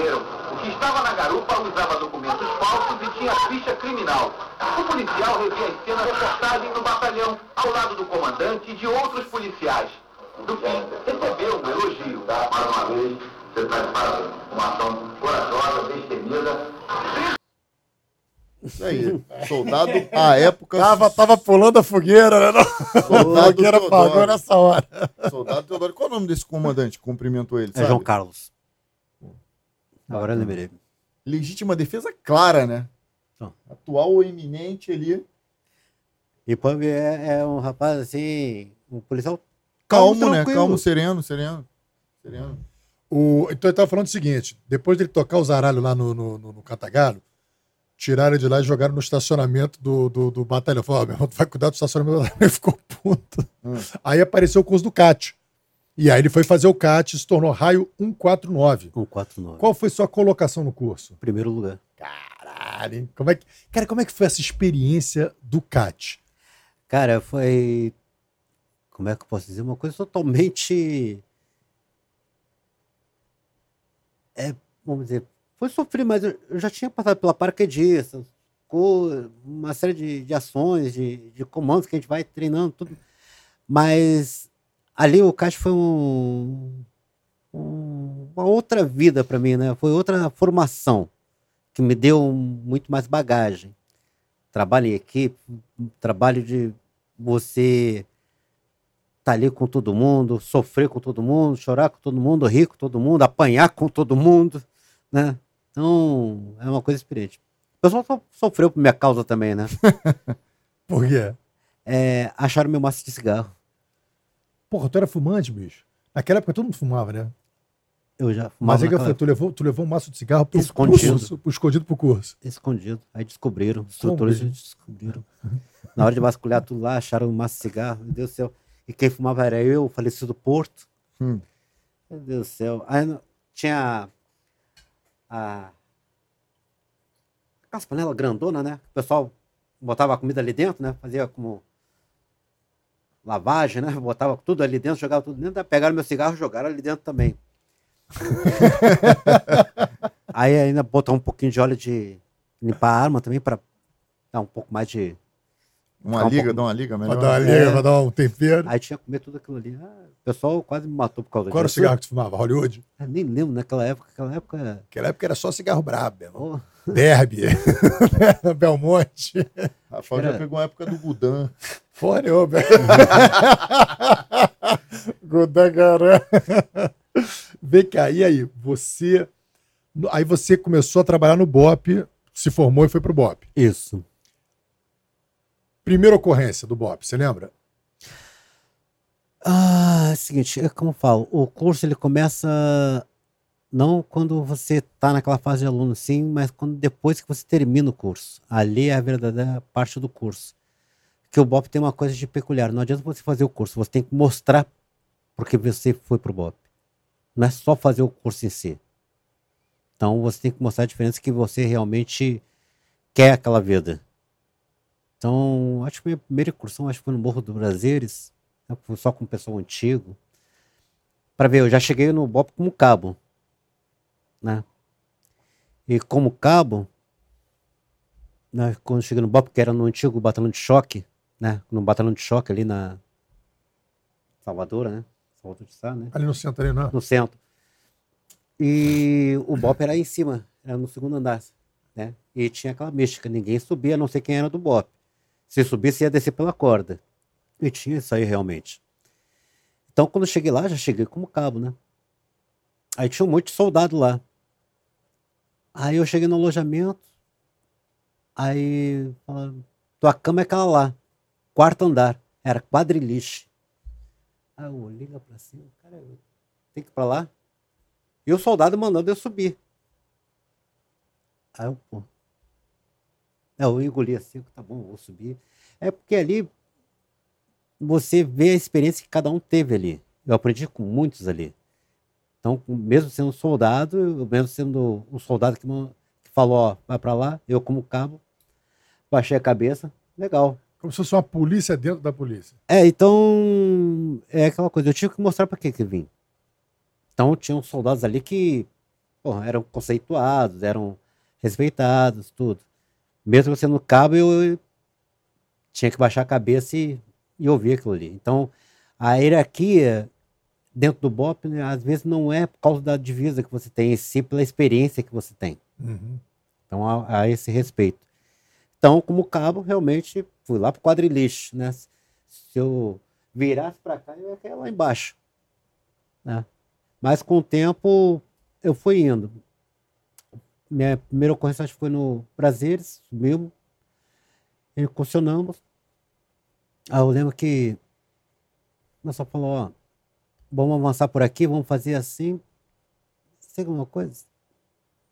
O que estava na garupa usava documentos falsos e tinha ficha criminal. O policial revia a cena reportagem no batalhão, ao lado do comandante e de outros policiais. Do fim, recebeu um elogio. Mais uma vez, você está de parabéns. Uma ação corajosa, destemida. Isso aí. Soldado, à época. Tava, tava pulando a fogueira, né? Soldado fogueira Teodoro. apagou nessa hora. Soldado Teodoro. Qual é o nome desse comandante que cumprimentou ele? É sabe? João Carlos. Agora eu lembrei. Legítima defesa clara, né? Atual ou eminente ali. E Pub é, é um rapaz assim, um policial Calmo, né? tranquilo. Calmo, sereno, sereno. Sereno. O, então ele tava falando o seguinte: depois dele tocar o zaralho lá no, no, no, no Cantagalo, tiraram ele de lá e jogaram no estacionamento do, do, do batalhão. Falaram, ó, meu irmão, tu vai cuidar do estacionamento do batalhão. Ele ficou puto. Hum. Aí apareceu o curso do CAT. E aí ele foi fazer o CAT e se tornou raio 149. 149. Qual foi sua colocação no curso? Primeiro lugar. Caralho, hein? Como é que, cara, como é que foi essa experiência do CAT? Cara, foi. Como é que eu posso dizer? Uma coisa totalmente. É, vamos dizer. Foi sofrido, mas eu já tinha passado pela paraquedista, co- uma série de, de ações, de, de comandos que a gente vai treinando, tudo. Mas ali o CAT foi um, um- uma outra vida para mim, né? Foi outra formação que me deu muito mais bagagem. Trabalho em equipe, trabalho de você estar ali com todo mundo, sofrer com todo mundo, chorar com todo mundo, rir com todo mundo, apanhar com todo mundo, né? Então, é uma coisa experiente. O pessoal so- sofreu por minha causa também, né? Por quê? É, acharam meu maço de cigarro. Porra, tu era fumante, bicho. Naquela época todo mundo fumava, né? Eu já Mas fumava aí que eu falei, tu levou, tu levou um maço de cigarro pro Escondido. curso, pro, escondido pro curso. escondido. Aí descobriram, os instrutores Como? descobriram. Na hora de vasculhar tudo lá, acharam um maço de cigarro, meu Deus do céu. E quem fumava era eu, o falecido Porto. Hum. Meu Deus do céu. Aí tinha a. Aquelas panelas grandona, né? O pessoal botava a comida ali dentro, né? Fazia como lavagem, né? Botava tudo ali dentro, jogava tudo dentro. Aí pegaram meu cigarro e jogaram ali dentro também. Aí ainda botar um pouquinho de óleo de limpar a arma também para dar um pouco mais de. Uma um liga, pouco- dá uma liga Pra melhor. dar uma né? liga, pra dar um tempero. Aí tinha que comer tudo aquilo ali. Ah, o pessoal quase me matou por causa Qual era o disso. cigarro que tu fumava? Hollywood? Eu nem lembro naquela época. Naquela época. Naquela época era só cigarro brabo, meu irmão. oh, Derby, Belmonte. Rafael já Era- pegou a época do Gudan. Fone, ô, velho. Gudangarã. Vem cá, e aí? Você. Aí você começou a trabalhar no BOP, se formou e foi pro BOP. isso. Primeira ocorrência do BOP, você lembra? Ah, é o seguinte, é como eu falo, o curso ele começa não quando você está naquela fase de aluno, sim, mas quando depois que você termina o curso. Ali é a verdadeira parte do curso. Que o BOP tem uma coisa de peculiar. Não adianta você fazer o curso, você tem que mostrar porque você foi pro BOP. Não é só fazer o curso em si. Então você tem que mostrar a diferença que você realmente quer aquela vida. Então, acho que minha primeira incursão acho que foi no Morro do Brasileiros, né, foi só com o pessoal antigo. Para ver, eu já cheguei no BOP como cabo, né? E como cabo, né, quando cheguei no BOP, que era no antigo batalhão de choque, né? No batalhão de choque ali na Salvador, né? Salvador de Sá, né? Ali no centro ali, não. no centro. E o BOP era em cima, era no segundo andar, né? E tinha aquela mística, ninguém subia, a não sei quem era do BOP. Se subisse, ia descer pela corda. E tinha isso aí realmente. Então, quando eu cheguei lá, já cheguei como cabo, né? Aí tinha um monte de soldado lá. Aí eu cheguei no alojamento, aí tua cama é aquela lá, quarto andar, era quadriliche. Aí eu olhei lá pra cima, cara, tem que ir pra lá? E o soldado mandando eu subir. Aí eu, pô. Eu engoli assim, tá bom, vou subir. É porque ali você vê a experiência que cada um teve ali. Eu aprendi com muitos ali. Então, mesmo sendo soldado, eu mesmo sendo o soldado que, que falou, ó, vai pra lá, eu como cabo, baixei a cabeça, legal. Como se fosse uma polícia dentro da polícia. É, então, é aquela coisa, eu tinha que mostrar pra que que vim. Então, tinham soldados ali que, porra, eram conceituados, eram respeitados, tudo. Mesmo eu sendo cabo, eu tinha que baixar a cabeça e, e ouvir aquilo ali. Então, a hierarquia dentro do BOP, né, às vezes não é por causa da divisa que você tem, e sim pela experiência que você tem. Uhum. Então há, há esse respeito. Então, como cabo, realmente fui lá pro quadrilixo, né? Se eu virasse para cá, eu ia cair lá embaixo. Né? Mas com o tempo eu fui indo. Minha primeira ocorrência acho que foi no Prazeres, subimos, incursionamos. Aí eu lembro que nós só falou, ó, vamos avançar por aqui, vamos fazer assim. Sei alguma coisa?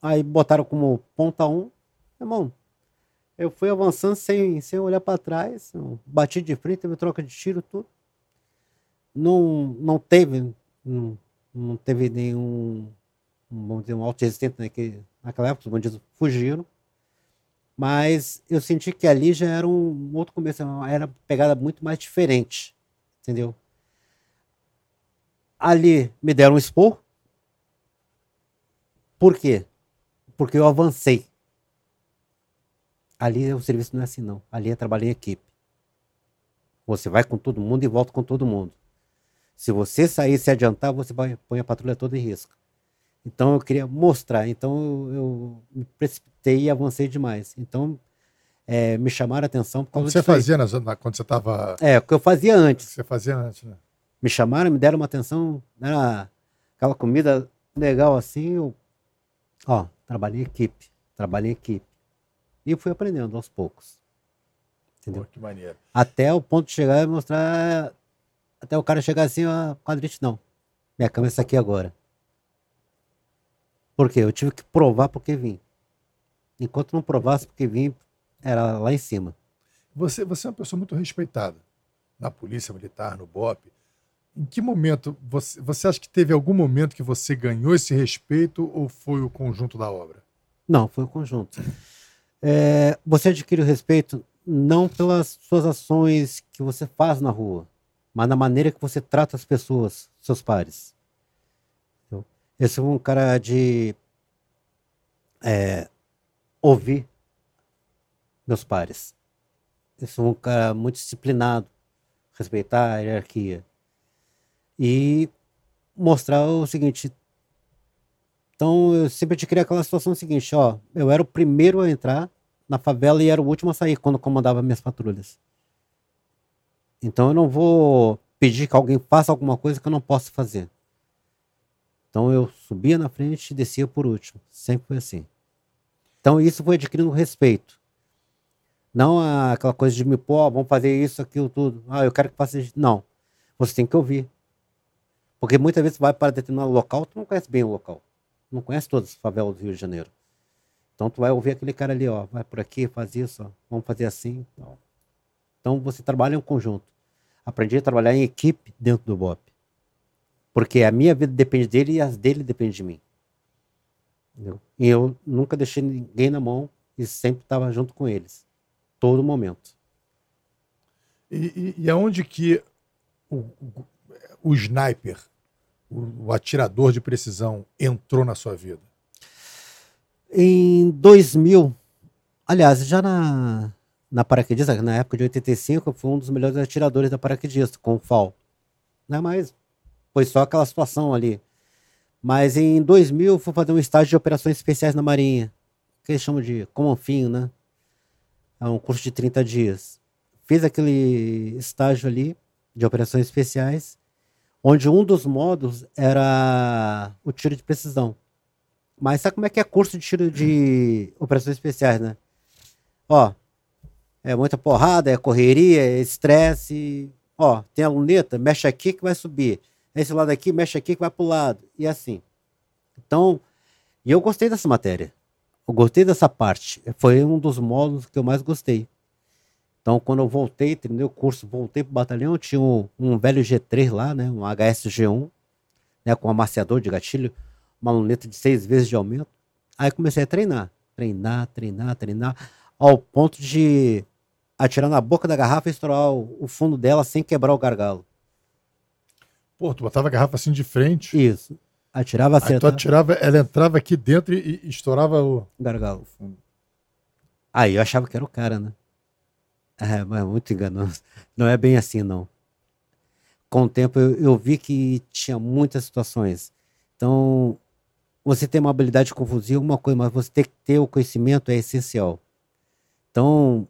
Aí botaram como ponta 1. Um. Irmão, eu fui avançando sem, sem olhar para trás. Bati de frente, teve troca de tiro, tudo. Não, não teve. Não, não teve nenhum. um, Vamos dizer, um alto resistente né, que, naquela época, os bandidos fugiram. Mas eu senti que ali já era um outro começo, era uma pegada muito mais diferente. Entendeu? Ali me deram um expor. Por quê? Porque eu avancei. Ali o serviço não é assim, não. Ali é trabalho em equipe. Você vai com todo mundo e volta com todo mundo. Se você sair e se adiantar, você vai, põe a patrulha toda em risco. Então eu queria mostrar. Então eu, eu me precipitei e avancei demais. Então é, me chamaram a atenção por Como causa você disso aí. fazia na- quando você estava. É, o que eu fazia antes Você fazia antes, né? Me chamaram, me deram uma atenção, era aquela comida legal assim, eu, ó, trabalhei em equipe, trabalhei em equipe. E fui aprendendo aos poucos. Entendeu? Pô, que maneiro. Até o ponto de chegar e mostrar, até o cara chegar assim, ó, quadrite não. Minha câmera está aqui agora. Por quê? Eu tive que provar porque vim. Enquanto não provasse porque vim, era lá em cima. Você, você é uma pessoa muito respeitada na polícia militar, no BOP. Em que momento você, você acha que teve algum momento que você ganhou esse respeito ou foi o conjunto da obra? Não, foi o conjunto. É, você adquire o respeito não pelas suas ações que você faz na rua, mas na maneira que você trata as pessoas, seus pares. Entendeu? Eu sou um cara de é, ouvir meus pares. Eu sou um cara muito disciplinado, respeitar a hierarquia. E mostrar o seguinte, então eu sempre te criei aquela situação seguinte, ó, eu era o primeiro a entrar na favela e era o último a sair quando comandava minhas patrulhas. Então eu não vou pedir que alguém faça alguma coisa que eu não possa fazer. Então eu subia na frente e descia por último. Sempre foi assim. Então isso foi adquirindo respeito. Não aquela coisa de me pôr, vamos fazer isso, aquilo, tudo. Ah, eu quero que faça isso. Não. Você tem que ouvir. Porque muitas vezes vai para determinado local, tu não conhece bem o local. Não conhece todas as favelas do Rio de Janeiro. Então tu vai ouvir aquele cara ali, ó, vai por aqui, faz isso, ó, vamos fazer assim. Então você trabalha em conjunto. Aprendi a trabalhar em equipe dentro do BOP. Porque a minha vida depende dele e as dele dependem de mim. Entendeu? E eu nunca deixei ninguém na mão e sempre estava junto com eles. Todo momento. E, e, e aonde que o, o sniper, o, o atirador de precisão, entrou na sua vida? Em 2000, aliás, já na, na paraquedista, na época de 85, eu fui um dos melhores atiradores da paraquedista, com o FAL. Não é mais, foi só aquela situação ali. Mas em 2000, eu fui fazer um estágio de operações especiais na Marinha, que eles chamam de Comanfim, né? É um curso de 30 dias. Fiz aquele estágio ali de operações especiais, onde um dos modos era o tiro de precisão. Mas sabe como é que é curso de tiro de operações especiais, né? Ó, é muita porrada, é correria, é estresse. Ó, tem a luneta, mexe aqui que vai subir. Esse lado aqui, mexe aqui que vai pro lado. E assim. Então, e eu gostei dessa matéria. Eu gostei dessa parte. Foi um dos módulos que eu mais gostei. Então, quando eu voltei, terminei o curso, voltei pro batalhão, tinha um, um velho G3 lá, né? Um HSG1, né? Com amaciador de gatilho, uma luneta de seis vezes de aumento. Aí comecei a treinar, treinar, treinar, treinar, ao ponto de atirar na boca da garrafa e estourar o, o fundo dela sem quebrar o gargalo. Pô, tu botava a garrafa assim de frente. Isso. Atirava, Aí tu acertava atirava, ela entrava aqui dentro e, e estourava o gargalo. Aí eu achava que era o cara, né? É, mas é muito enganoso. Não é bem assim, não. Com o tempo eu, eu vi que tinha muitas situações. Então, você ter uma habilidade é uma coisa, mas você ter que ter o conhecimento é essencial. Então,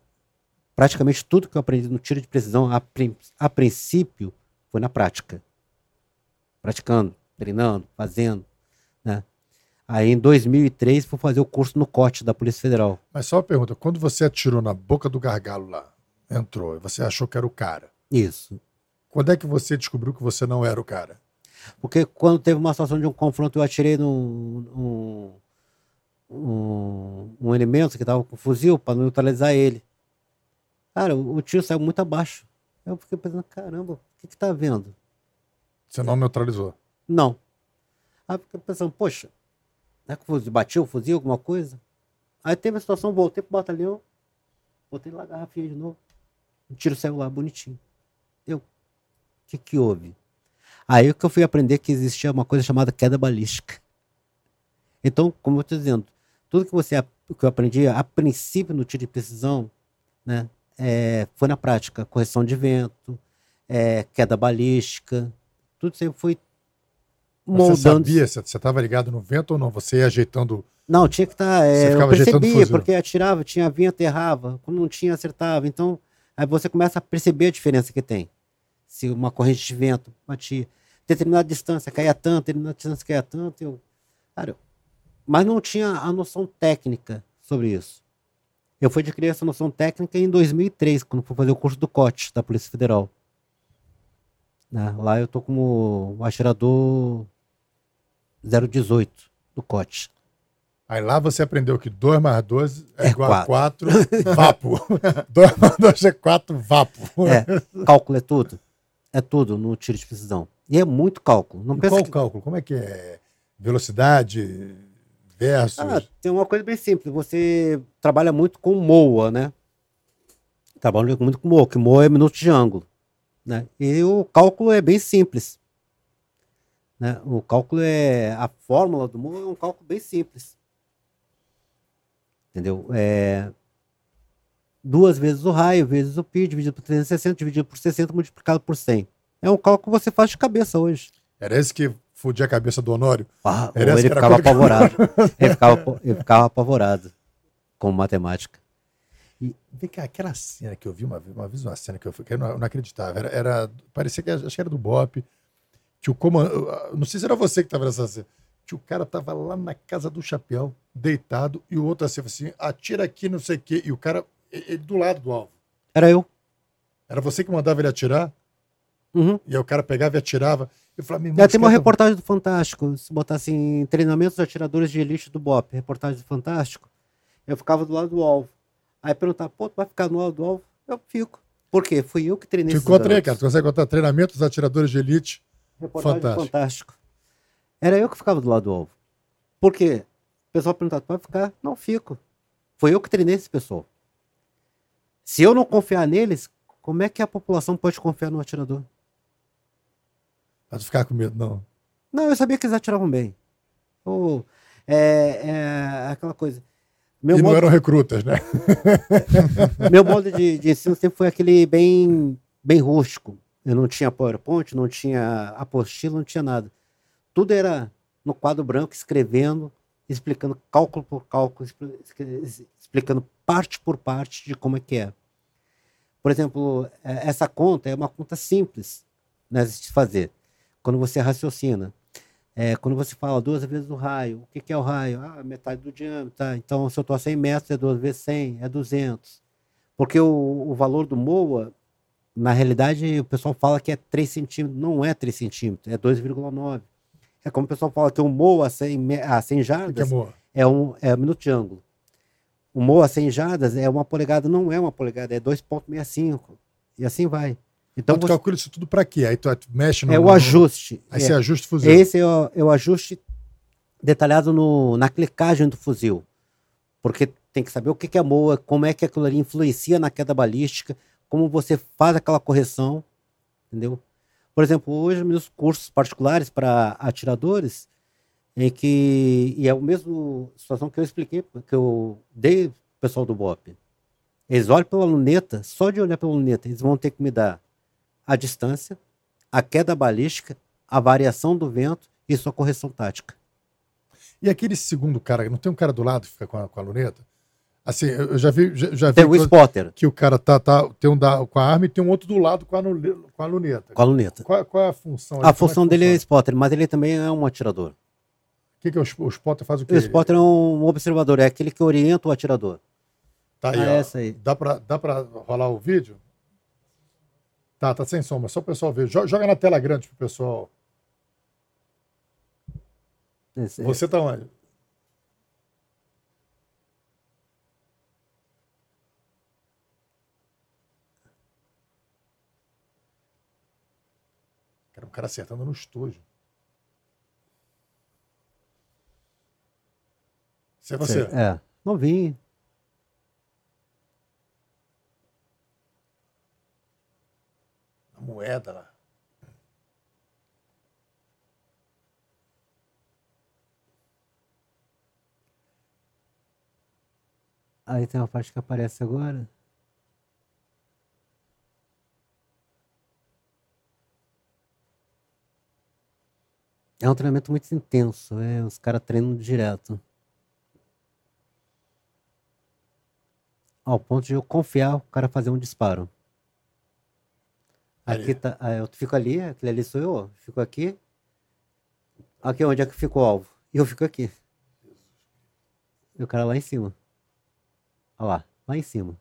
praticamente tudo que eu aprendi no tiro de precisão, a, a princípio, foi na prática. Praticando, treinando, fazendo, né? Aí em 2003 fui fazer o curso no COT da Polícia Federal. Mas só uma pergunta: quando você atirou na boca do gargalo lá, entrou, e você achou que era o cara, Isso. quando é que você descobriu que você não era o cara? Porque quando teve uma situação de um confronto, eu atirei num, num- um, um elemento que estava com fuzil para neutralizar ele. Cara, o, o tiro saiu muito abaixo. Eu fiquei pensando, caramba, o que que tá vendo? Você não neutralizou. Não. Aí eu fiquei pensando, poxa, será que o fuzil, bati o fuzil, alguma coisa? Aí teve a situação, voltei pro batalhão, botei lá a garrafinha de novo. O tiro saiu lá, bonitinho. Eu, o que que houve? Aí que eu fui aprender que existia uma coisa chamada queda balística. Então, como eu estou dizendo, tudo que você que eu aprendi a princípio no tiro de precisão, né, é, foi na prática, correção de vento, é, queda balística, tudo isso aí foi Mas Você moldando. sabia se você estava ligado no vento ou não? Você ia ajeitando. Não, tinha que estar. Você eu ficava ajeitando o percebia, porque atirava, tinha vento, errava. Quando não tinha, acertava. Então, aí você começa a perceber a diferença que tem. Se uma corrente de vento batia, determinada distância caía tanto, determinada distância caía tanto. Eu, cara, mas não tinha a noção técnica sobre isso. Eu fui adquirir essa noção técnica em 2003, quando fui fazer o curso do COT, da Polícia Federal. Né, Lá eu tô como atirador 018 do COT. Aí lá você aprendeu que 2 mais 2 é, É igual a 4 vapo. 2 mais 2 é 4 vapo. É, cálculo é tudo. É tudo no tiro de precisão. E é muito cálculo. Não E pensa qual que... cálculo? Como é que é? Velocidade versus. Ah, tem uma coisa bem simples. Você trabalha muito com MOA, né? Trabalha muito com MOA, que MOA é minuto de ângulo. Né? E o cálculo é bem simples. Né? O cálculo é. A fórmula do MOA é um cálculo bem simples. Entendeu? É. Duas vezes o raio, vezes o pi, dividido por 360, dividido por 60, multiplicado por 100. É um cálculo que você faz de cabeça hoje. Era esse que fudia a cabeça do Honório? Ah, Era ele ficava apavorado. ele, ficava, ele ficava apavorado com matemática. E vem cá, aquela cena que eu vi uma vez, uma vez uma cena que eu, que eu não, eu não acreditava. Era, era- parecia que acho que era do Bop. Que o comando. Não sei se era você que estava nessa cena. O cara tava lá na casa do chapéu, deitado, e o outro assim, assim, atira aqui, não sei o quê. E o cara, ele do lado do alvo. Era eu. Era você que mandava ele atirar, Uhum. e aí o cara pegava e atirava. Eu falava, meu irmão, tem uma tá- reportagem do Fantástico. Se botar assim, treinamentos de atiradores de elite do BOP, reportagem do Fantástico, eu ficava do lado do alvo. Aí perguntar, pô, tu vai ficar no lado do alvo? Eu fico. Por quê? Fui eu que treinei garotos. cara. Tu consegue encontrar treinamento dos atiradores de elite. Reportagem Fantástico. fantástico. Era eu que ficava do lado do alvo. Por quê? O pessoal perguntava, vai ficar? Não fico. Foi eu que treinei esse pessoal. Se eu não confiar neles, como é que a população pode confiar no atirador? Tu ficar com medo, não. Não, eu sabia que eles atiravam bem. Ou, é, é aquela coisa. Meu e não modo, eram recrutas, né? meu modo de, de ensino sempre foi aquele bem, bem rústico. Eu não tinha PowerPoint, não tinha apostila, não tinha nada. Tudo era no quadro branco, escrevendo, explicando cálculo por cálculo, explicando parte por parte de como é que é. Por exemplo, eh, essa conta é uma conta simples né, de se fazer. Quando você raciocina. É, quando você fala duas vezes o raio, o que, que é o raio? Ah, metade do diâmetro. Tá? Então, se eu estou a 100 metros, é duas vezes 100, é 200. Porque o, o valor do MOA, na realidade, o pessoal fala que é 3 centímetros. Não é 3 centímetros, é 2,9. É como o pessoal fala que o MOA a 100, me- a 100 Que jardas amor. é um, é um minuto de ângulo. o Moa 100 jardas é uma polegada, não é uma polegada, é 2,65. E assim vai. Então Então tu você- calcula isso tudo pra quê? Aí tu, mexe no. é o ajuste. Aí É. você ajusta o fuzil. Esse é o, é o ajuste detalhado no, na clicagem do fuzil. Porque tem que saber o que, que é MOA, como é que aquilo ali influencia na queda balística, como você faz aquela correção, entendeu? Por exemplo, hoje meus cursos particulares para atiradores, em que e é a mesma situação que eu expliquei, que eu dei pessoal do BOP. Eles olham pela luneta, só de olhar pela luneta, eles vão ter que me dar a distância, a queda balística, a variação do vento e sua correção tática. E aquele segundo cara, não tem um cara do lado que fica com a, com a luneta? Assim, eu já vi, já, já vi Tem o spotter que o cara tá, tá, tem um da, com a arma e tem um outro do lado com a, com a luneta. com a luneta. Qual, qual é a função? A é função que dele é funciona? spotter, mas ele também é um atirador. O que, que é o, o spotter faz o quê? O spotter é um observador, é aquele que orienta o atirador. Tá aí, Ah, ó. essa aí. Dá pra, dá pra rolar o vídeo? Tá, tá sem som, mas só o pessoal ver. Jo- Joga na tela grande pro pessoal. Esse- Você tá onde? Cara acertando no estojo. Isso é você. É, novinho. A moeda lá. Aí tem uma parte que aparece agora. É um treinamento muito intenso, é, os caras treinam direto. Ao ponto de eu confiar o cara fazer um disparo. Aqui tá, ah, eu fico ali, aquele ali sou eu, fico aqui. Aqui onde é que fica o alvo? E eu fico aqui. E o cara lá em cima. Olha lá, lá em cima.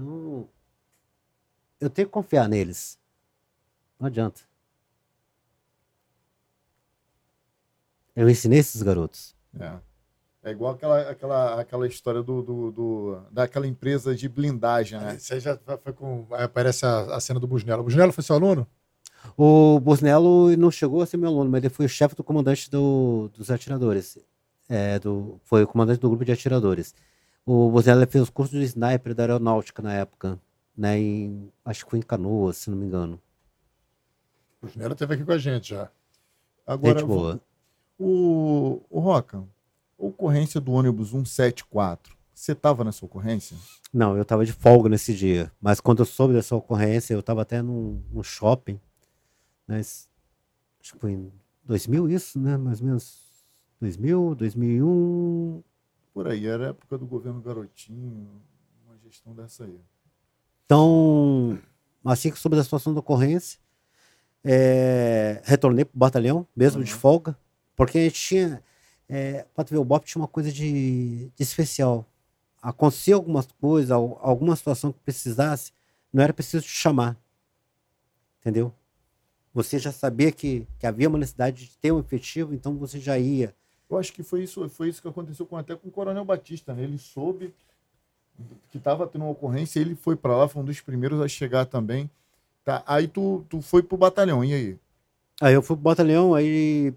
Então, eu tenho que confiar neles. Não adianta. Eu ensinei esses garotos. É. É igual aquela, aquela, aquela história do, do, do- daquela empresa de blindagem, né? Aí já foi com. Aparece a, a cena do Busnello. O Busnello foi seu aluno? O Busnello não chegou a ser meu aluno, mas ele foi o chefe do comandante do- dos atiradores. É, do, foi o comandante do grupo de atiradores. O Busnello fez os cursos de sniper da aeronáutica na época. Né, em, acho que foi em Canoas, se não me engano. O Busnello esteve aqui com a gente já. Agora, Gente boa. o, o Roca, ocorrência do ônibus 174, você estava nessa ocorrência? Não, eu tava de folga nesse dia. Mas quando eu soube dessa ocorrência, eu tava até num, num shopping. Né? Acho que foi em 2000 isso, né? Mais ou menos 2000, 2001. Por aí, era a época do governo Garotinho, uma gestão dessa aí. Então, assim que soube da situação da ocorrência, é, retornei pro batalhão, mesmo de Uhum. folga, porque a gente tinha. É, tu ver, o BOP tinha uma coisa de, de especial. Acontecia algumas coisas, al- alguma situação que precisasse, não era preciso te chamar. Entendeu? Você já sabia que, que havia uma necessidade de ter um efetivo, então você já ia. Eu acho que foi isso, foi isso que aconteceu com, até com o Coronel Batista, né? Ele soube que estava tendo uma ocorrência, ele foi para lá, foi um dos primeiros a chegar também. Tá, aí tu, tu foi pro batalhão, e aí? Aí eu fui pro batalhão, aí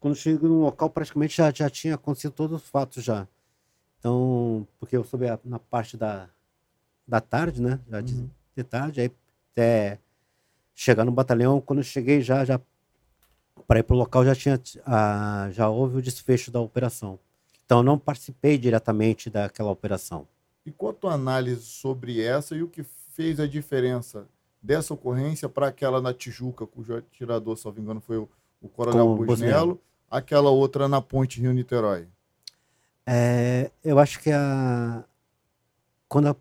quando cheguei no local praticamente já, já tinha acontecido todos os fatos já. Então, porque eu soube a- na parte da, da tarde, né? Já de, Uhum. de tarde, aí até chegar no batalhão, quando eu cheguei já, já para ir pro local já tinha ah, já houve o desfecho da operação. Então eu não participei diretamente daquela operação. E qual a tua análise sobre essa e o que fez a diferença dessa ocorrência para aquela na Tijuca, cujo atirador, se não me engano, foi o, o Coronel o Busnello. aquela outra na Ponte Rio-Niterói? É, eu acho que a. Quando a-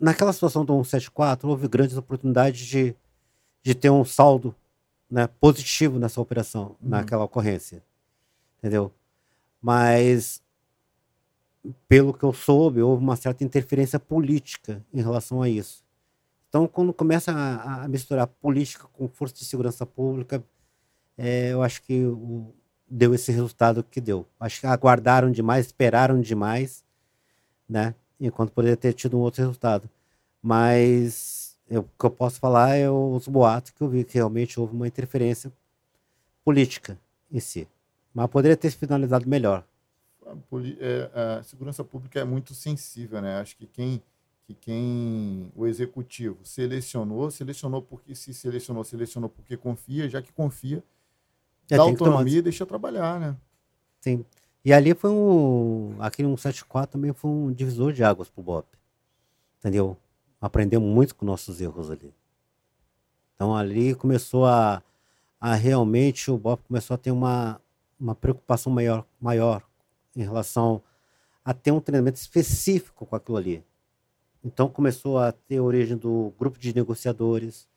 naquela situação do 174, houve grandes oportunidades de, de ter um saldo né, positivo nessa operação, naquela ocorrência. Entendeu? Mas, pelo que eu soube, houve uma certa interferência política em relação a isso. Então, quando começa a, a misturar política com força de segurança pública, é, eu acho que o, deu esse resultado que deu. Acho que aguardaram demais, esperaram demais, né? Enquanto poderia ter tido um outro resultado. Mas eu, o que eu posso falar é os boatos que eu vi, que realmente houve uma interferência política em si. Mas poderia ter se finalizado melhor. A, é, segurança pública é muito sensível, né? Acho que quem que quem o executivo selecionou, selecionou porque se selecionou, selecionou porque confia, já que confia, dá autonomia e deixa trabalhar, né? Sim. E ali foi um. Aquele 174 também foi um divisor de águas pro Bob. Entendeu? Aprendeu muito com nossos erros ali. Então ali começou a, a realmente o Bob começou a ter uma, uma preocupação maior, maior em relação a ter um treinamento específico com aquilo ali. Então começou a ter origem do grupo de negociadores,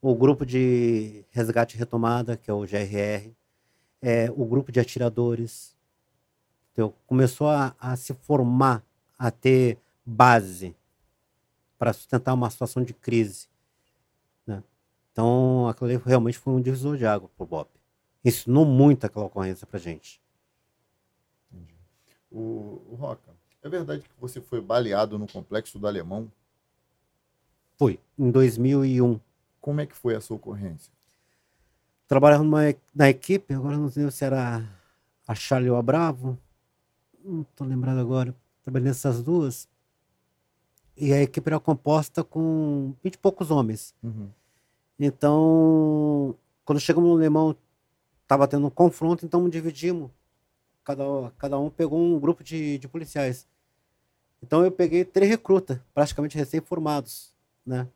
o grupo de resgate e retomada, que é o GRR, é, o grupo de atiradores. Então, começou a, a se formar, a ter base para sustentar uma situação de crise. Né? Então, aquilo ali realmente foi um divisor de água para o BOP. Ensinou muito aquela ocorrência para gente. Entendi. O, o Roca, é verdade que você foi baleado no complexo do Alemão? Fui, em 2001. Como é que foi essa ocorrência? Trabalhava numa, na equipe, agora não sei se era a Charlie ou a Bravo, não estou lembrado agora. Trabalhei nessas duas. E a equipe era composta com 20 e poucos homens. Uhum. Então, quando chegamos no Alemão, estava tendo um confronto, então dividimos. Cada, cada um pegou um grupo de, de policiais. Então eu peguei três recrutas, praticamente recém-formados, né?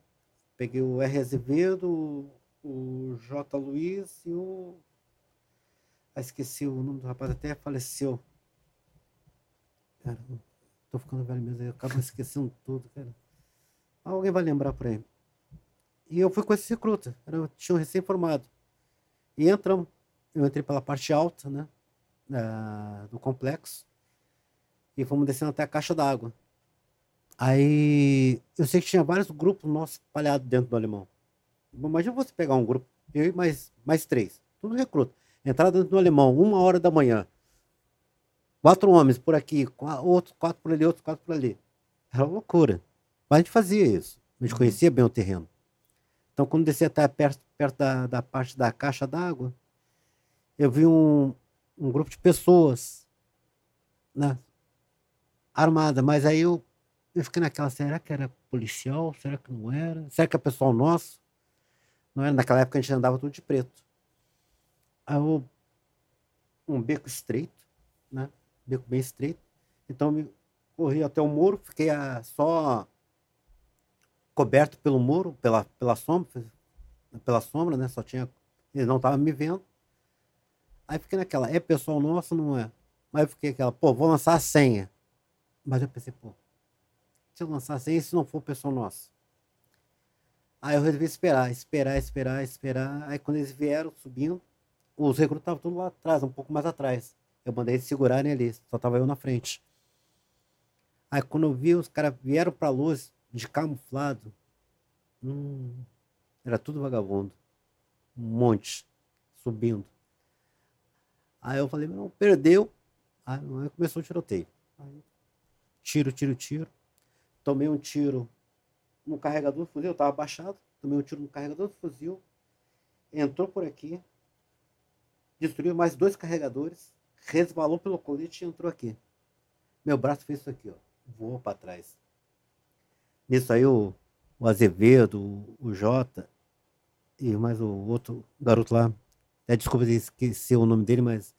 Peguei o R. Azevedo, o J. Luiz e o. Ah, esqueci o nome do rapaz, até faleceu. Cara, tô ficando velho mesmo, eu acabo esquecendo tudo, cara. Alguém vai lembrar por aí. E eu fui com esse recruta, era, tinha um recém-formado. E entramos. Eu entrei pela parte alta, né? Da, do complexo e fomos descendo até a caixa d'água. Aí eu sei que tinha vários grupos nossos espalhados dentro do alemão. Imagina você pegar um grupo, eu e mais, mais três, tudo recruta. Entrar dentro do alemão, uma hora da manhã. Quatro homens por aqui, outros quatro por ali, outros quatro por ali. Era uma loucura. Mas a gente fazia isso. A gente conhecia bem o terreno. Então, quando descia até perto, perto da, da parte da caixa d'água, eu vi um, um grupo de pessoas né, armada, mas aí eu, eu fiquei naquela, será que era policial? Será que não era? Será que é pessoal nosso? Não era? Naquela época a gente andava tudo de preto. Aí eu, um beco estreito, né? Beco bem estreito. Então eu corri até o muro, fiquei a, só coberto pelo muro, pela, pela sombra, pela sombra, né? Só tinha. Eles não estavam me vendo. Aí fiquei naquela, é pessoal nosso, não é? Eu fiquei aquela, pô, vou lançar a senha. Mas eu pensei, pô, se eu lançasse isso, não for pessoal nosso. Aí eu resolvi esperar, esperar, esperar, esperar. Aí quando eles vieram subindo, os recrutas estavam tudo lá atrás, um pouco mais atrás. Eu mandei eles segurarem ali, só tava eu na frente. Aí quando eu vi, os caras vieram pra luz de camuflado. Hum, era tudo vagabundo. Um monte subindo. Aí eu falei, não, perdeu. Aí começou o tiroteio. Aí tiro, tiro, tiro. Tomei um tiro no carregador do fuzil, eu estava baixado, tomei um tiro no carregador do fuzil, entrou por aqui, destruiu mais dois carregadores, resvalou pelo colete e entrou aqui. Meu braço fez isso aqui, ó, voou para trás. Nisso aí o, o Azevedo, o, o Jota e mais o outro garoto lá, é, desculpa esqueci o nome dele, mas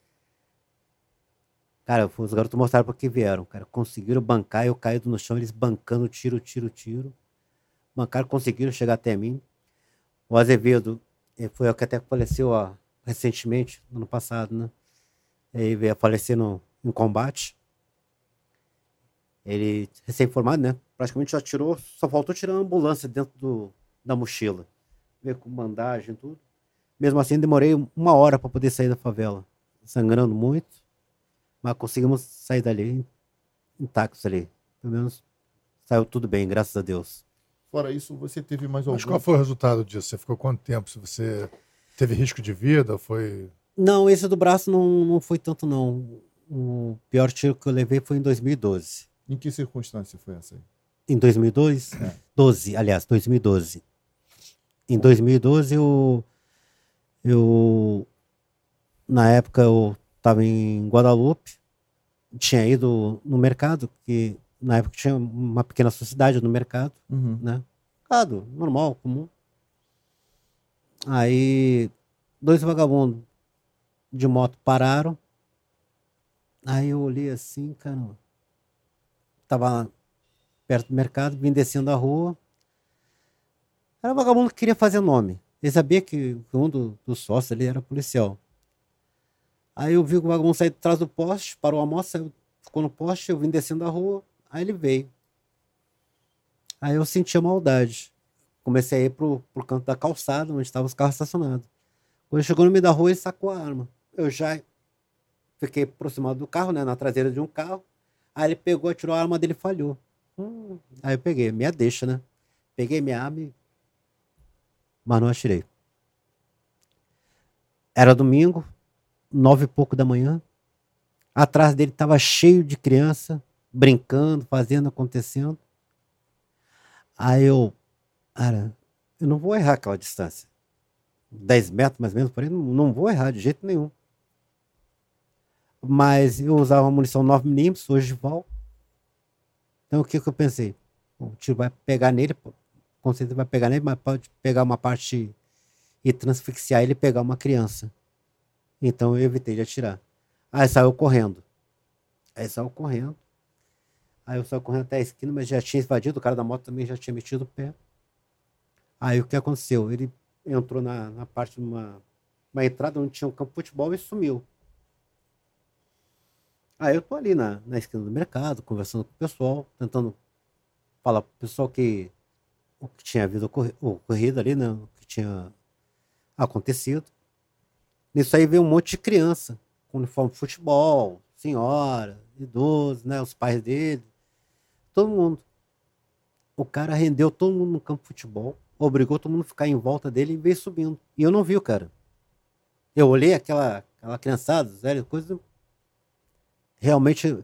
Cara, os garotos mostraram porque vieram, cara. Conseguiram bancar, eu caído no chão, eles bancando tiro, tiro, tiro. Bancaram, conseguiram chegar até mim. O Azevedo eh, foi o que até faleceu ó, recentemente, no ano passado, né? Ele veio a falecer no, em combate. Ele, recém-formado, né? Praticamente já tirou, só faltou tirar a ambulância dentro do, da mochila. Veio com bandagem e tudo. Mesmo assim, demorei uma hora para poder sair da favela. Sangrando muito mas conseguimos sair dali intactos ali. Pelo menos saiu tudo bem, graças a Deus. Fora isso, você teve mais Mas algum? qual foi o resultado disso? Você ficou quanto tempo? Se você teve risco de vida? Foi. Não, esse do braço não, não foi tanto, não. O pior tiro que eu levei foi em 2012. Em que circunstância foi essa aí? Em 2002? É. 12, aliás, 2012. Em 2012 eu, eu na época eu estava em Guadalupe, tinha ido no mercado, que na época tinha uma pequena sociedade no mercado, Uhum. né? Mercado, normal, comum. Aí dois vagabundos de moto pararam. Aí eu olhei assim, cara. Tava perto do mercado, vim descendo a rua. Era um vagabundo que queria fazer nome. Ele sabia que, um do- dos sócios ali era policial. Aí eu vi que o vagabundo sair de trás do poste, parou a saiu, ficou no poste, eu vim descendo a rua, aí ele veio. Aí eu senti a maldade. Comecei a ir pro, pro canto da calçada, onde estavam os carros estacionados. Quando chegou no meio da rua, ele sacou a arma. Eu já fiquei aproximado do carro, né, na traseira de um carro. Aí ele pegou, atirou a arma dele falhou. Hum, Aí eu peguei, minha deixa, né? Peguei minha arma e... Mas não atirei. Era domingo, nove e pouco da manhã. Atrás dele tava cheio de criança, brincando, fazendo, acontecendo. Aí eu, cara, eu não vou errar aquela distância. 10 metros mais ou menos, não, não vou errar de jeito nenhum. Mas eu usava munição 9mm, ogival. Então o que, que eu pensei? O tiro vai pegar nele, com certeza vai pegar nele, mas pode pegar uma parte e transfixiar ele e pegar uma criança. Então eu evitei de atirar. Aí saiu correndo. Aí saiu correndo. Aí eu saí correndo até a esquina, mas já tinha invadido, o cara da moto também já tinha metido o pé. Aí o que aconteceu? Ele entrou na, na parte de uma, uma entrada onde tinha um campo de futebol e sumiu. Aí eu tô ali na, na esquina do mercado, conversando com o pessoal, tentando falar pro pessoal que o que tinha havido ocorri- ocorrido ali, né? O que tinha acontecido. Nisso aí veio um monte de criança, com uniforme de futebol, senhora, idoso, né? Os pais dele, todo mundo. O cara rendeu todo mundo no campo de futebol, obrigou todo mundo a ficar em volta dele e veio subindo. E eu não vi o cara. Eu olhei aquela, aquela criançada, sério, coisa. Realmente,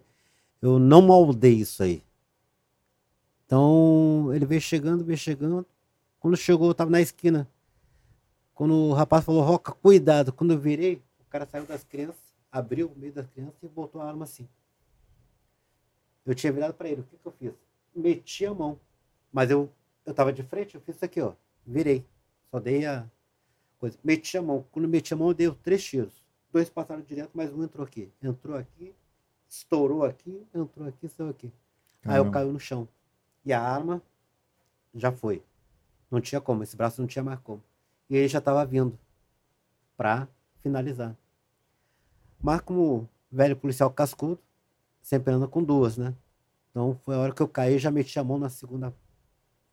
eu não moldei isso aí. Então, ele veio chegando, veio chegando. Quando chegou, eu tava na esquina. Quando o rapaz falou, Roca, cuidado. Quando eu virei, o cara saiu das crianças, abriu o meio das crianças e botou a arma assim. Eu tinha virado para ele, o que, que eu fiz? Meti a mão. Mas eu, eu tava de frente, eu fiz isso aqui, ó. Virei. Só dei a coisa. Meti a mão. Quando meti a mão, eu dei três tiros. Dois passaram direto, mas um entrou aqui. Entrou aqui, estourou aqui, entrou aqui, saiu aqui. Aí eu Caramba. caí no chão. E a arma já foi. Não tinha como, esse braço não tinha mais como. E ele já estava vindo para finalizar. Mas como velho policial cascudo, sempre anda com duas, né? Então foi a hora que eu caí, já meti a mão na segunda,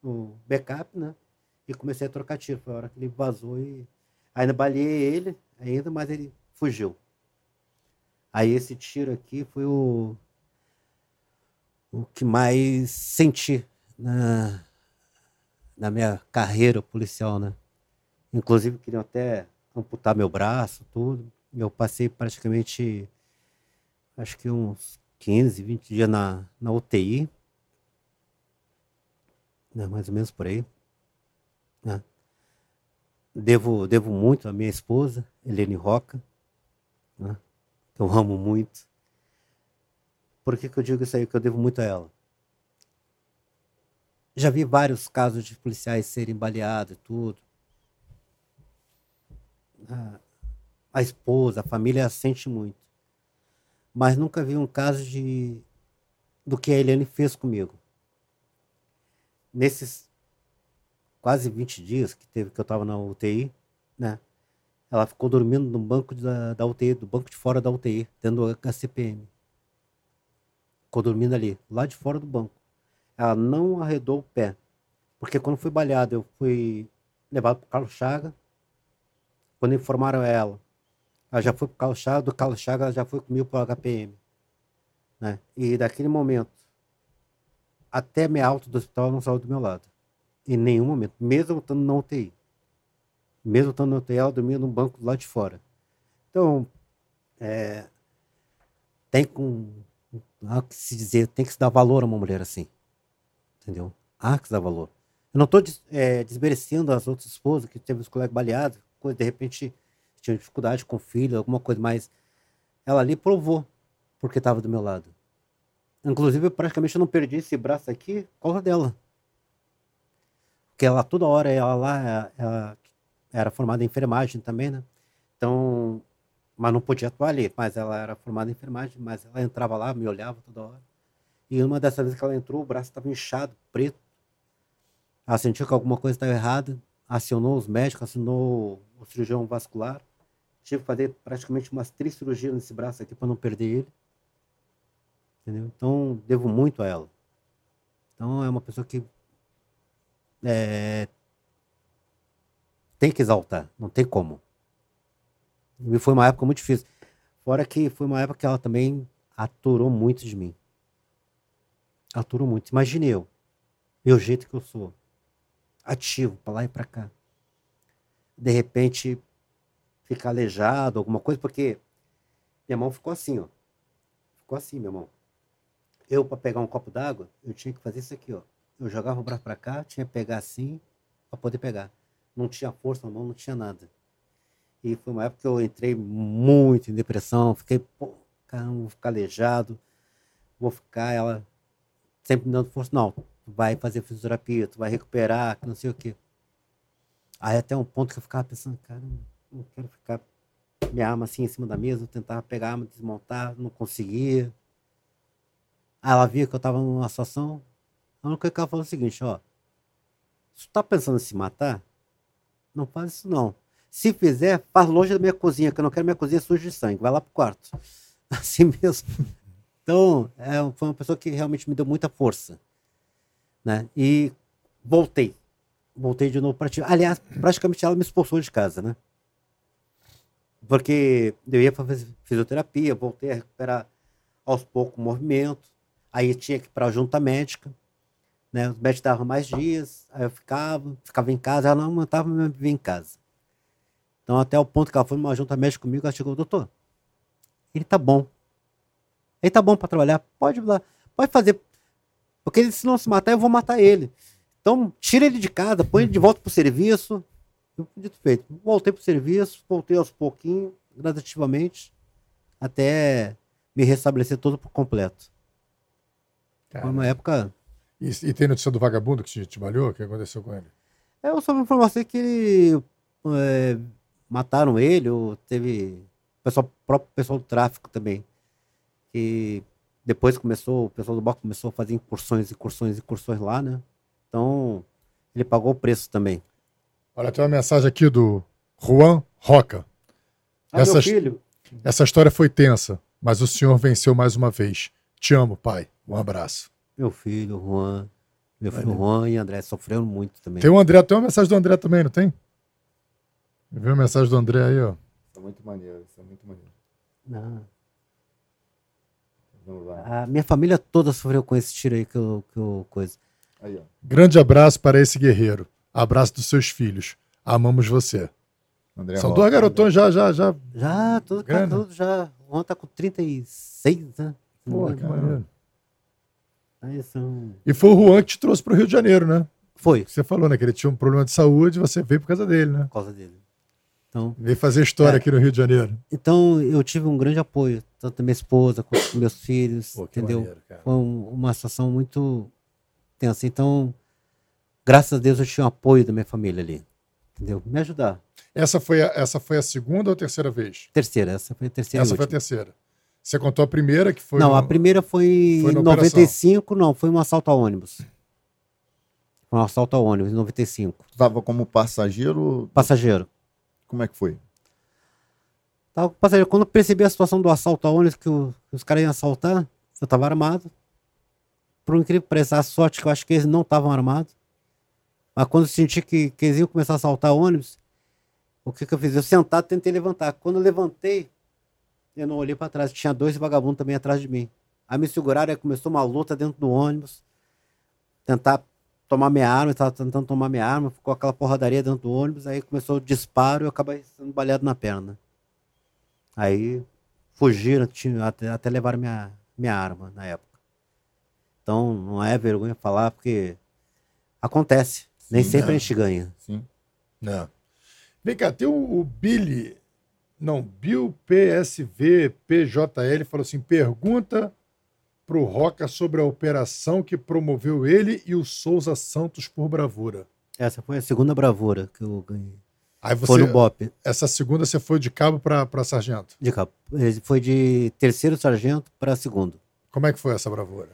no backup, né? E comecei a trocar tiro. Foi a hora que ele vazou e ainda baleei ele, ainda, mas ele fugiu. Aí esse tiro aqui foi o o que mais senti na, na minha carreira policial, né? Inclusive queriam até amputar meu braço, tudo. Eu passei praticamente, acho que uns 15, 20 dias na, na UTI. Né? Mais ou menos por aí. né? Devo, devo muito à minha esposa, Helene Roca, né? Que eu amo muito. Por que, que eu digo isso aí? Que eu devo muito a ela. Já vi vários casos de policiais serem baleados e tudo. A, esposa, a família sente muito. Mas nunca vi um caso de do que a Eliane fez comigo. Nesses quase 20 dias que teve que eu estava na UTI, né? Ela ficou dormindo no banco da, da UTI, do banco de fora da UTI, dentro do HCPM. Ficou dormindo ali, lá de fora do banco. Ela não arredou o pé. Porque quando fui baleado, eu fui levado para o Carlos Chaga. Quando informaram ela, ela já foi para o Carlos Chaga, do Carlos Chaga ela já foi comigo para o HPM. Né? E daquele momento, até minha alta do hospital, ela não saiu do meu lado. Em nenhum momento. Mesmo estando na UTI. Mesmo estando UTI, ela dormia num banco lá de fora. Então, é, tem com, há que se dizer, tem que se dar valor a uma mulher assim. Entendeu? Há que se dar valor. Eu não estou é, desmerecendo as outras esposas que teve os colegas baleados, de repente tinha dificuldade com o filho, alguma coisa, mas ela ali provou porque estava do meu lado. Inclusive, eu praticamente não perdi esse braço aqui por causa dela. Porque ela, toda hora, ela lá, ela era formada em enfermagem também, né? Então, mas não podia atuar ali. Mas ela era formada em enfermagem, mas ela entrava lá, me olhava toda hora. E uma dessas vezes que ela entrou, o braço estava inchado, preto. Ela sentiu que alguma coisa estava errada, acionou os médicos, acionou o cirurgião vascular. Tive que fazer praticamente umas três cirurgias nesse braço aqui para não perder ele. Entendeu? Então, devo muito a ela. Então, é uma pessoa que é, tem que exaltar, não tem como. E foi uma época muito difícil. Fora que foi uma época que ela também aturou muito de mim. Aturou muito. Imagine eu, meu jeito que eu sou, ativo, para lá e para cá. De repente, ficar aleijado, alguma coisa, porque minha mão ficou assim, ó. Ficou assim, minha mão. Eu, para pegar um copo d'água, eu tinha que fazer isso aqui, ó. Eu jogava o braço para cá, tinha que pegar assim, para poder pegar. Não tinha força na mão, não tinha nada. E foi uma época que eu entrei muito em depressão, fiquei, pô, caramba, vou ficar aleijado, vou ficar, ela sempre me dando força, não, vai fazer fisioterapia, tu vai recuperar, não sei o quê. Aí até um ponto que eu ficava pensando, cara, não quero ficar minha arma assim em cima da mesa, eu tentava pegar a arma, desmontar, não conseguia. Aí ela via que eu tava numa situação. A única que ela falou é o seguinte, ó. Se tu tá pensando em se matar, não faz isso não. Se fizer, faz longe da minha cozinha, que eu não quero minha cozinha suja de sangue. Vai lá pro quarto. Assim mesmo. Então, é, foi uma pessoa que realmente me deu muita força. Né? E voltei. Voltei de novo para ti. Aliás, praticamente ela me expulsou de casa, né? Porque eu ia fazer fisioterapia, voltei a recuperar aos poucos o movimento. Aí tinha que ir para a junta médica. Né? Os médicos davam mais dias, aí eu ficava, ficava em casa, ela não aguentava me viver em casa. Então, até o ponto que ela foi numa junta médica comigo, ela chegou, doutor, ele tá bom. Ele tá bom para trabalhar, pode lá, pode fazer. Porque se não se matar, eu vou matar ele. Então, tira ele de casa, põe ele de volta pro serviço. Eu, dito feito. Voltei pro serviço, voltei aos pouquinhos, gradativamente, até me restabelecer todo por completo. Foi uma época. E, e, tem notícia do vagabundo que te, te malhou? O que aconteceu com ele? É, eu soube informação que ele, é, mataram ele, ou teve. Pessoal, próprio pessoal do tráfico também. Que depois começou, o pessoal do bloco começou a fazer incursões, incursões, incursões lá, né? Então, ele pagou o preço também. Olha, tem uma mensagem aqui do Juan Roca. Ah, essa, meu filho. Essa história foi tensa, mas o senhor venceu mais uma vez. Te amo, pai. Um abraço. Meu filho, Juan. Meu filho Juan e André sofreram muito também. Tem o André, tem uma mensagem do André também, não tem? Viu a mensagem do André aí, ó? Isso é muito maneiro, isso é muito maneiro. Não. Vamos lá. A minha família toda sofreu com esse tiro aí que eu, que eu coisa. Aí, ó. Grande abraço para esse guerreiro. Abraço dos seus filhos. Amamos você. André São dois garotões já, já, já. Já, tudo, cara, tudo já. O tá com 36, né? Pô, que maneiro. São... E foi o Juan que te trouxe para o Rio de Janeiro, né? Foi. Você falou, né? Que ele tinha um problema de saúde e você veio por causa dele, né? Por causa dele. Então, veio fazer história é, aqui no Rio de Janeiro. Então, eu tive um grande apoio, tanto da minha esposa quanto meus filhos, Pô, entendeu? Maneiro, Foi um, uma situação muito tensa. Então, graças a Deus eu tinha um apoio da minha família ali, entendeu? Me ajudar. Essa foi a, essa foi a segunda ou a terceira vez? Terceira, essa foi a terceira. Essa foi a terceira. Você contou a primeira que foi. Não, no... a primeira foi, em 95, operação. não, foi um assalto a ônibus. Foi um assalto a ônibus em 95. Tava como passageiro? Passageiro. Como é que foi? Tava com passageiro. Quando eu percebi a situação do assalto a ônibus, que, o, que os caras iam assaltar, eu tava armado. Por um incrível que pareça, a sorte que eu acho que eles não estavam armados. Mas quando eu senti que, que eles iam começar a assaltar ônibus, o que, que eu fiz? Eu sentado tentei levantar. Quando eu levantei, eu não olhei para trás. Tinha dois vagabundos também atrás de mim. Aí me seguraram, aí começou uma luta dentro do ônibus. Tentar tomar minha arma, estava tentando tomar minha arma, ficou aquela porradaria dentro do ônibus, aí começou o disparo e eu acabei sendo baleado na perna. Aí fugiram, tinha, até, até levaram minha, minha arma na época. Então não é vergonha falar, porque acontece. Nem Sim, sempre é. a gente ganha. Sim. Não. Vem cá, tem o, o Billy. Não, Bill PSV PJL falou assim: pergunta pro Roca sobre a operação que promoveu ele e o Souza Santos por bravura. Essa foi a segunda bravura que eu ganhei. Aí Foi você, no BOP. essa segunda você foi de cabo pra pra sargento. De cabo. Foi de terceiro sargento para segundo. Como é que foi essa bravura?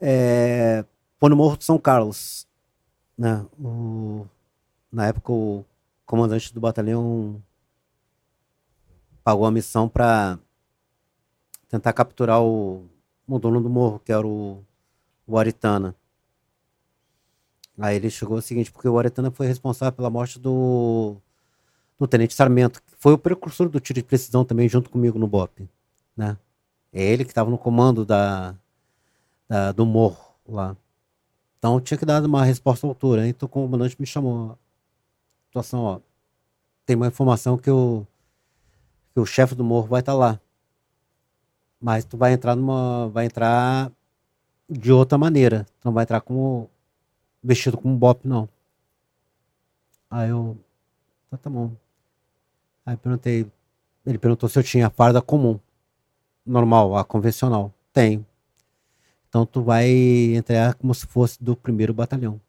É, foi no Morro de São Carlos. Né? O- na época, o comandante do batalhão pagou a missão para tentar capturar o, o dono do morro, que era o, o Aritana. Aí ele chegou o seguinte, porque o Aritana foi responsável pela morte do, do Tenente Sarmento, que foi o precursor do tiro de precisão também, junto comigo no BOP. Né? É ele que estava no comando da, da- do morro lá. Então tinha que dar uma resposta à altura. Então o comandante me chamou. Situação, ó. Tem uma informação que o, que o chefe do morro vai estar lá. Mas tu vai entrar numa. Vai entrar de outra maneira. Tu não vai entrar como. vestido como bop, não. Aí eu. Tá, tá bom. Aí perguntei. Ele perguntou se eu tinha a farda comum. Normal, a convencional. Tenho. Então tu vai entrar como se fosse do primeiro batalhão.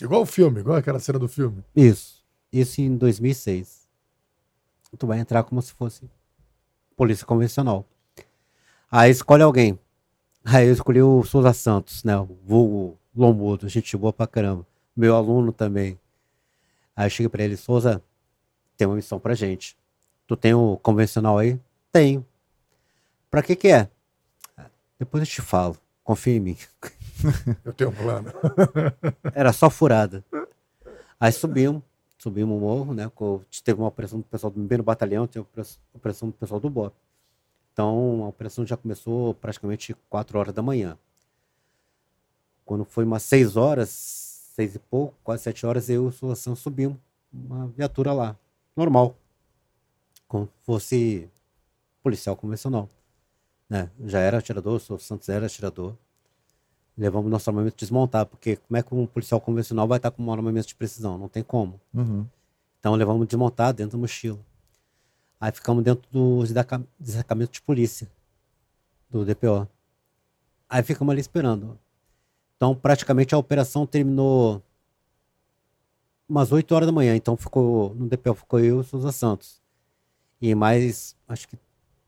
Igual o filme, igual aquela cena do filme. Isso. Isso em 2006. Tu vai entrar como se fosse polícia convencional. Aí escolhe alguém. Aí eu escolhi o Souza Santos, né? O vulgo Lombudo, gente boa pra caramba. Meu aluno também. Aí eu cheguei pra ele, Souza, tem uma missão pra gente. Tu tem o convencional aí? Tenho. Pra que que é? Depois eu te falo. Confia em mim. Eu tenho um plano. Era só furada. Aí subimos, subimos o morro, né? Teve uma operação do pessoal do primeiro batalhão, teve operação- do pessoal do BOP. Então a operação já começou praticamente 4 horas da manhã. Quando foi umas 6 horas, 6 e pouco, quase 7 horas, eu e o Sulação subimos uma viatura lá, normal. Como fosse policial convencional. Né? Já era atirador, o Santos era atirador levamos nosso armamento desmontado, porque como é que um policial convencional vai estar com um armamento de precisão? Não tem como. Uhum. Então levamos desmontado dentro da mochila. Aí ficamos dentro do destacamento de polícia do DPO. Aí ficamos ali esperando. Então praticamente a operação terminou umas 8 horas da manhã. Então ficou no DPO ficou eu e o Souza Santos. E mais, acho que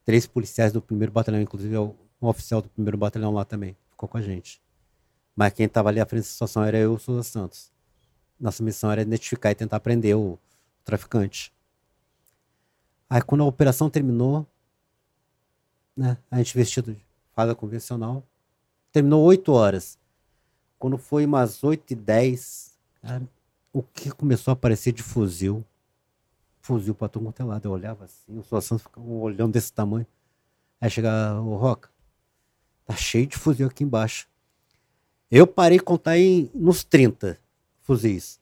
três policiais do primeiro batalhão, inclusive um oficial do primeiro batalhão lá também, ficou com a gente. Mas quem estava ali à frente da situação era eu Souza Santos. Nossa missão era identificar e tentar prender o traficante. Aí quando a operação terminou, né, a gente vestido de farda convencional, terminou 8 horas. Quando foi umas 8 e 10, cara, o que começou a aparecer de fuzil? Fuzil pra todo quanto é lado. Eu olhava assim, o Souza Santos ficava olhando desse tamanho. Aí chega o Roca, tá cheio de fuzil aqui embaixo. Eu parei de contar em, nos 30 fuzis.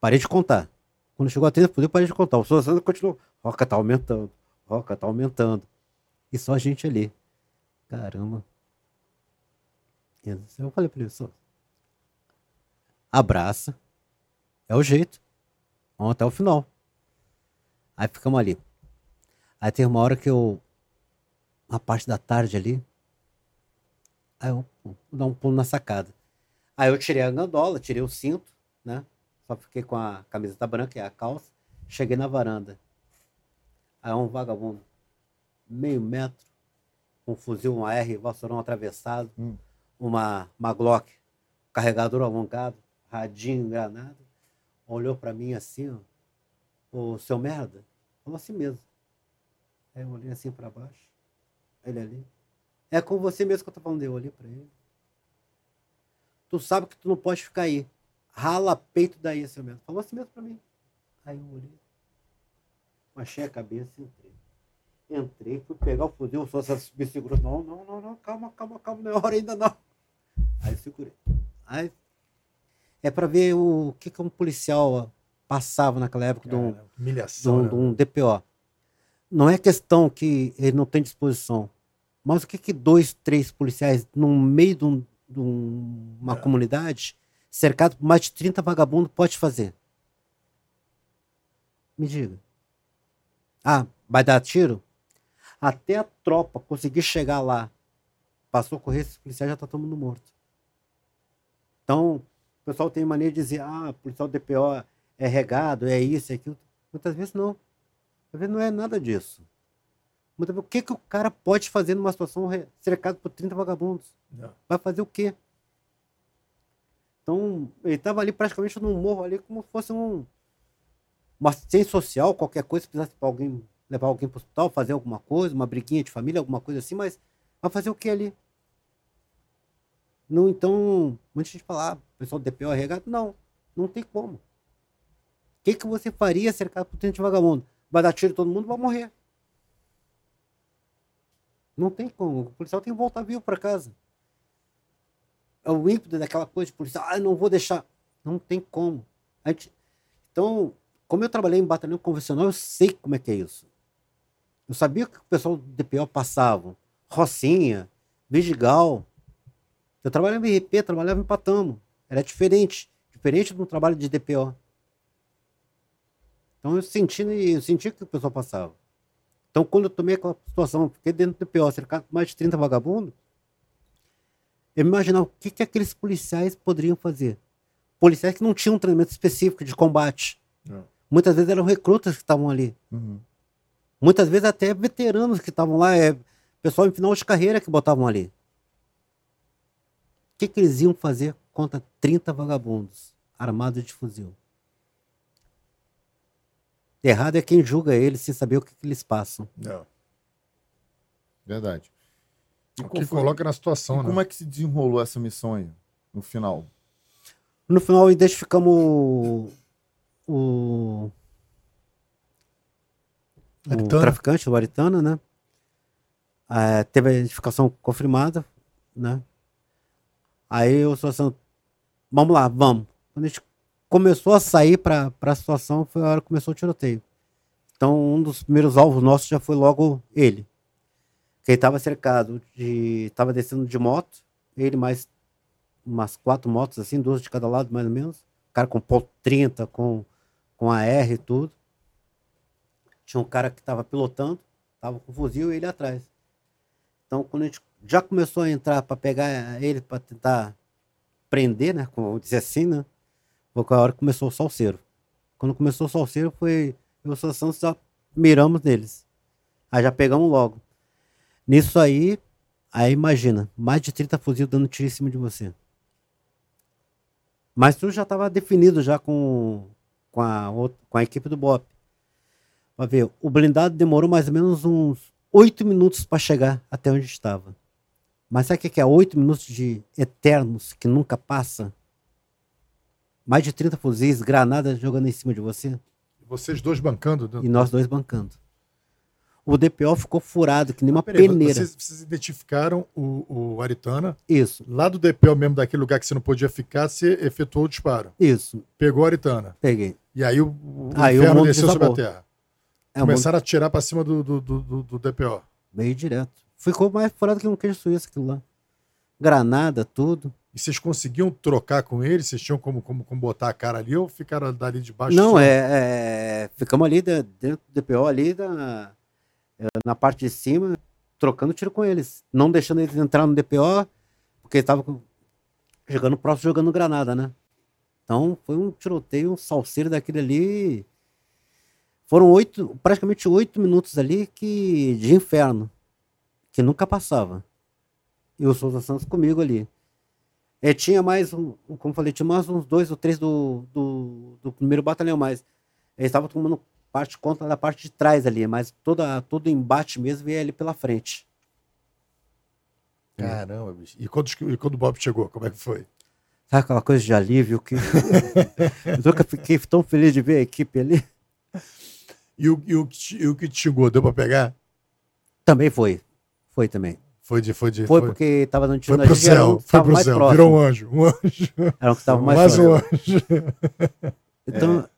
Parei de contar. Quando chegou a 30 fuzis, parei de contar. O Souza Santos continuou. Roca tá aumentando. Roca tá aumentando. E só a gente ali. Caramba. Eu falei pra ele, Souza. Abraça. É o jeito. Vamos até o final. Aí ficamos ali. Aí tem uma hora que eu. Uma parte da tarde ali. Aí eu vou dar um pulo na sacada. Aí eu tirei a gandola, tirei o cinto, né? Só fiquei com a camiseta branca e a calça. Cheguei na varanda. Aí um vagabundo, meio metro, com um fuzil, um AR, vassourão atravessado, Hum. uma, uma Glock, carregador alongado, radinho, granada, olhou pra mim assim, ó. Ô, seu merda, falou assim mesmo. Aí eu olhei assim pra baixo, ele ali. É com você mesmo que eu tô falando, eu olhei pra ele. Tu sabe que tu não pode ficar aí. Rala peito daí, seu merda. Falou assim mesmo pra mim. Aí eu olhei. Baixei a cabeça e entrei. Entrei, fui pegar o fuzil, o Sousa me segurou. Não, não, não, não, calma, calma, calma, não é hora ainda não. Aí eu segurei. Aí, é para ver o que, que um policial passava naquela época de um, Cara, de um, né? de um DPO. Não é questão que ele não tem disposição, mas o que, que dois, três policiais no meio de, um- de um- uma É. comunidade, cercado por mais de 30 vagabundos, pode fazer? Me diga. Ah, vai dar tiro? Até a tropa conseguir chegar lá, passou a correr, esses policiais já estão todo mundo morto. Então, o pessoal tem mania de dizer, ah, policial DPO é regado, é isso, é aquilo. Muitas vezes não. Às vezes não é nada disso. O que, que o cara pode fazer numa situação cercado por 30 vagabundos? Não. Vai fazer o quê? Então, ele estava ali praticamente num morro ali como se fosse um uma assistência social, qualquer coisa, se precisasse pra alguém levar alguém para o hospital, fazer alguma coisa, uma briguinha de família, alguma coisa assim, mas vai fazer o que ali? Não, então, muita gente fala, ah, o pessoal do DPO é regado. Não, não tem como. O que, que você faria cercado por 30 vagabundo? Vai dar tiro em todo mundo, vai morrer. Não tem como. O policial tem que voltar vivo para casa. É o ímpeto daquela coisa de policial. Ah, não vou deixar. Não tem como. Gente- Então, como eu trabalhei em batalhão convencional, eu sei como é que é isso. Eu sabia que o pessoal do DPO passava. Rocinha, Vigigal. Eu trabalhava em RP, trabalhava em Patamo. Era diferente. Diferente do trabalho de DPO. Então eu senti, eu senti que o pessoal passava. Então quando eu tomei aquela situação, fiquei dentro do DPO, cercado por mais de 30 vagabundos, eu imaginava o que, que aqueles policiais poderiam fazer. Policiais que não tinham um treinamento específico de combate. Não. Muitas vezes eram recrutas que estavam ali. Uhum. Muitas vezes até veteranos que estavam lá, é, pessoal em final de carreira que botavam ali. O que, que eles iam fazer contra 30 vagabundos armados de fuzil? Errado é quem julga eles sem saber o que, que eles passam. Não. Verdade. E O que foi- coloca na situação, e né? como é que se desenrolou essa missão aí, no final? No final identificamos o, o, o traficante, o Aritana, né? É, teve a identificação confirmada, né? Aí eu sou assim, vamos lá, vamos. Quando a gente começou a sair para a situação, foi a hora que começou o tiroteio. Então, um dos primeiros alvos nossos já foi logo ele. Que ele estava cercado de. estava descendo de moto, ele mais umas quatro motos, assim, duas de cada lado, mais ou menos. O cara com ponto 30, com, com AR e tudo. Tinha um cara que estava pilotando, estava com fuzil e ele atrás. Então, quando a gente já começou a entrar para pegar ele, para tentar prender, né? Como dizer assim, né? Foi a hora que começou o salseiro. Quando começou o salseiro, foi. Eu e o Santos já miramos neles. Aí já pegamos logo. Nisso aí, aí imagina, mais de 30 fuzil dando tiro em cima de você. Mas tudo já estava definido já com, com, a, com a equipe do BOP. Pra ver, o blindado demorou mais ou menos uns oito minutos para chegar até onde estava. Mas sabe o que é? Oito minutos de eternos que nunca passa? Mais de 30 fuzis, granadas jogando em cima de você Vocês dois bancando. né? e nós dois bancando. O DPO ficou furado, que nem uma Peraí, peneira. vocês, vocês identificaram o, o Aritana. Isso, Lá do DPO mesmo, daquele lugar que você não podia ficar, você efetuou o disparo. isso. Pegou o Aritana. Peguei. E aí o, o Aí o inferno mundo desceu sobre a desabou. terra. É Começaram a atirar pra cima do, do, do, do- do DPO. meio direto. Ficou mais furado que um queijo suíço aquilo lá. Granada, tudo. E vocês conseguiam trocar com ele? Vocês tinham como, como, como botar a cara ali ou ficaram dali de baixo? Não, é, é, Ficamos ali de- dentro do DPO, ali da, é, na parte de cima, trocando tiro com eles. Não deixando eles entrar no DPO, porque estavam jogando próximo, jogando granada, né? Então foi um tiroteio, um salseiro daquele ali. Foram oito, praticamente oito minutos ali que, de inferno, que nunca passava. E o Souza Santos comigo ali. É, tinha mais, um, como eu falei, tinha mais uns dois ou três do, do, do primeiro batalhão, mas eles estavam tomando parte contra da parte de trás ali, mas toda, todo embate mesmo veio ali pela frente. Caramba, bicho. E quando, e quando o Bob chegou, como é que foi? Sabe aquela coisa de alívio que. eu nunca fiquei tão feliz de ver a equipe ali. E o, e o, e o que te chegou, deu pra pegar? Também foi. Foi também. Foi de. Foi, de, Foi, porque estava dando tiro foi na pro gente, um céu. Foi pro mais céu. próximo. Virou um anjo. Um anjo. Era um que estava mais, Mais um próximo. anjo. Então,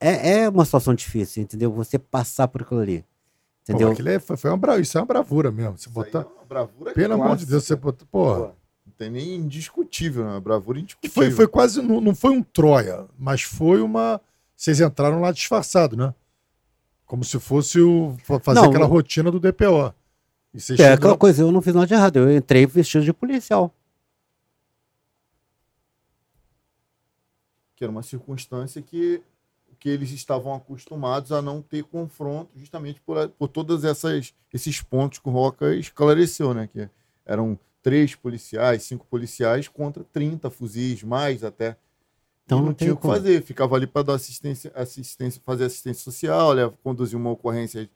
é. É, uma situação difícil, entendeu? Você passar por aquilo ali. Pô, Entendeu? aquilo é- foi, foi uma bra... Isso é uma bravura mesmo. Você botar. é uma bravura Pelo amor de. Deus, você botar. Pô, Porra. não tem nem indiscutível, né? Bravura indiscutível. foi, foi quase. Não, não foi um Troia, mas foi uma. Vocês entraram lá disfarçado, né? Como se fosse o. fa- fazer Não, aquela o- rotina do DPO. É chegam aquela coisa, eu não fiz nada de errado. Eu entrei vestido de policial. que era uma circunstância que, que eles estavam acostumados a não ter confronto, justamente por, por todos esses pontos que o Roca esclareceu, né? Que eram três policiais, cinco policiais contra 30 fuzis, mais até. Então e não não tinha o que fazer, ficava ali para dar assistência, assistência, fazer assistência social, né? conduzir uma ocorrência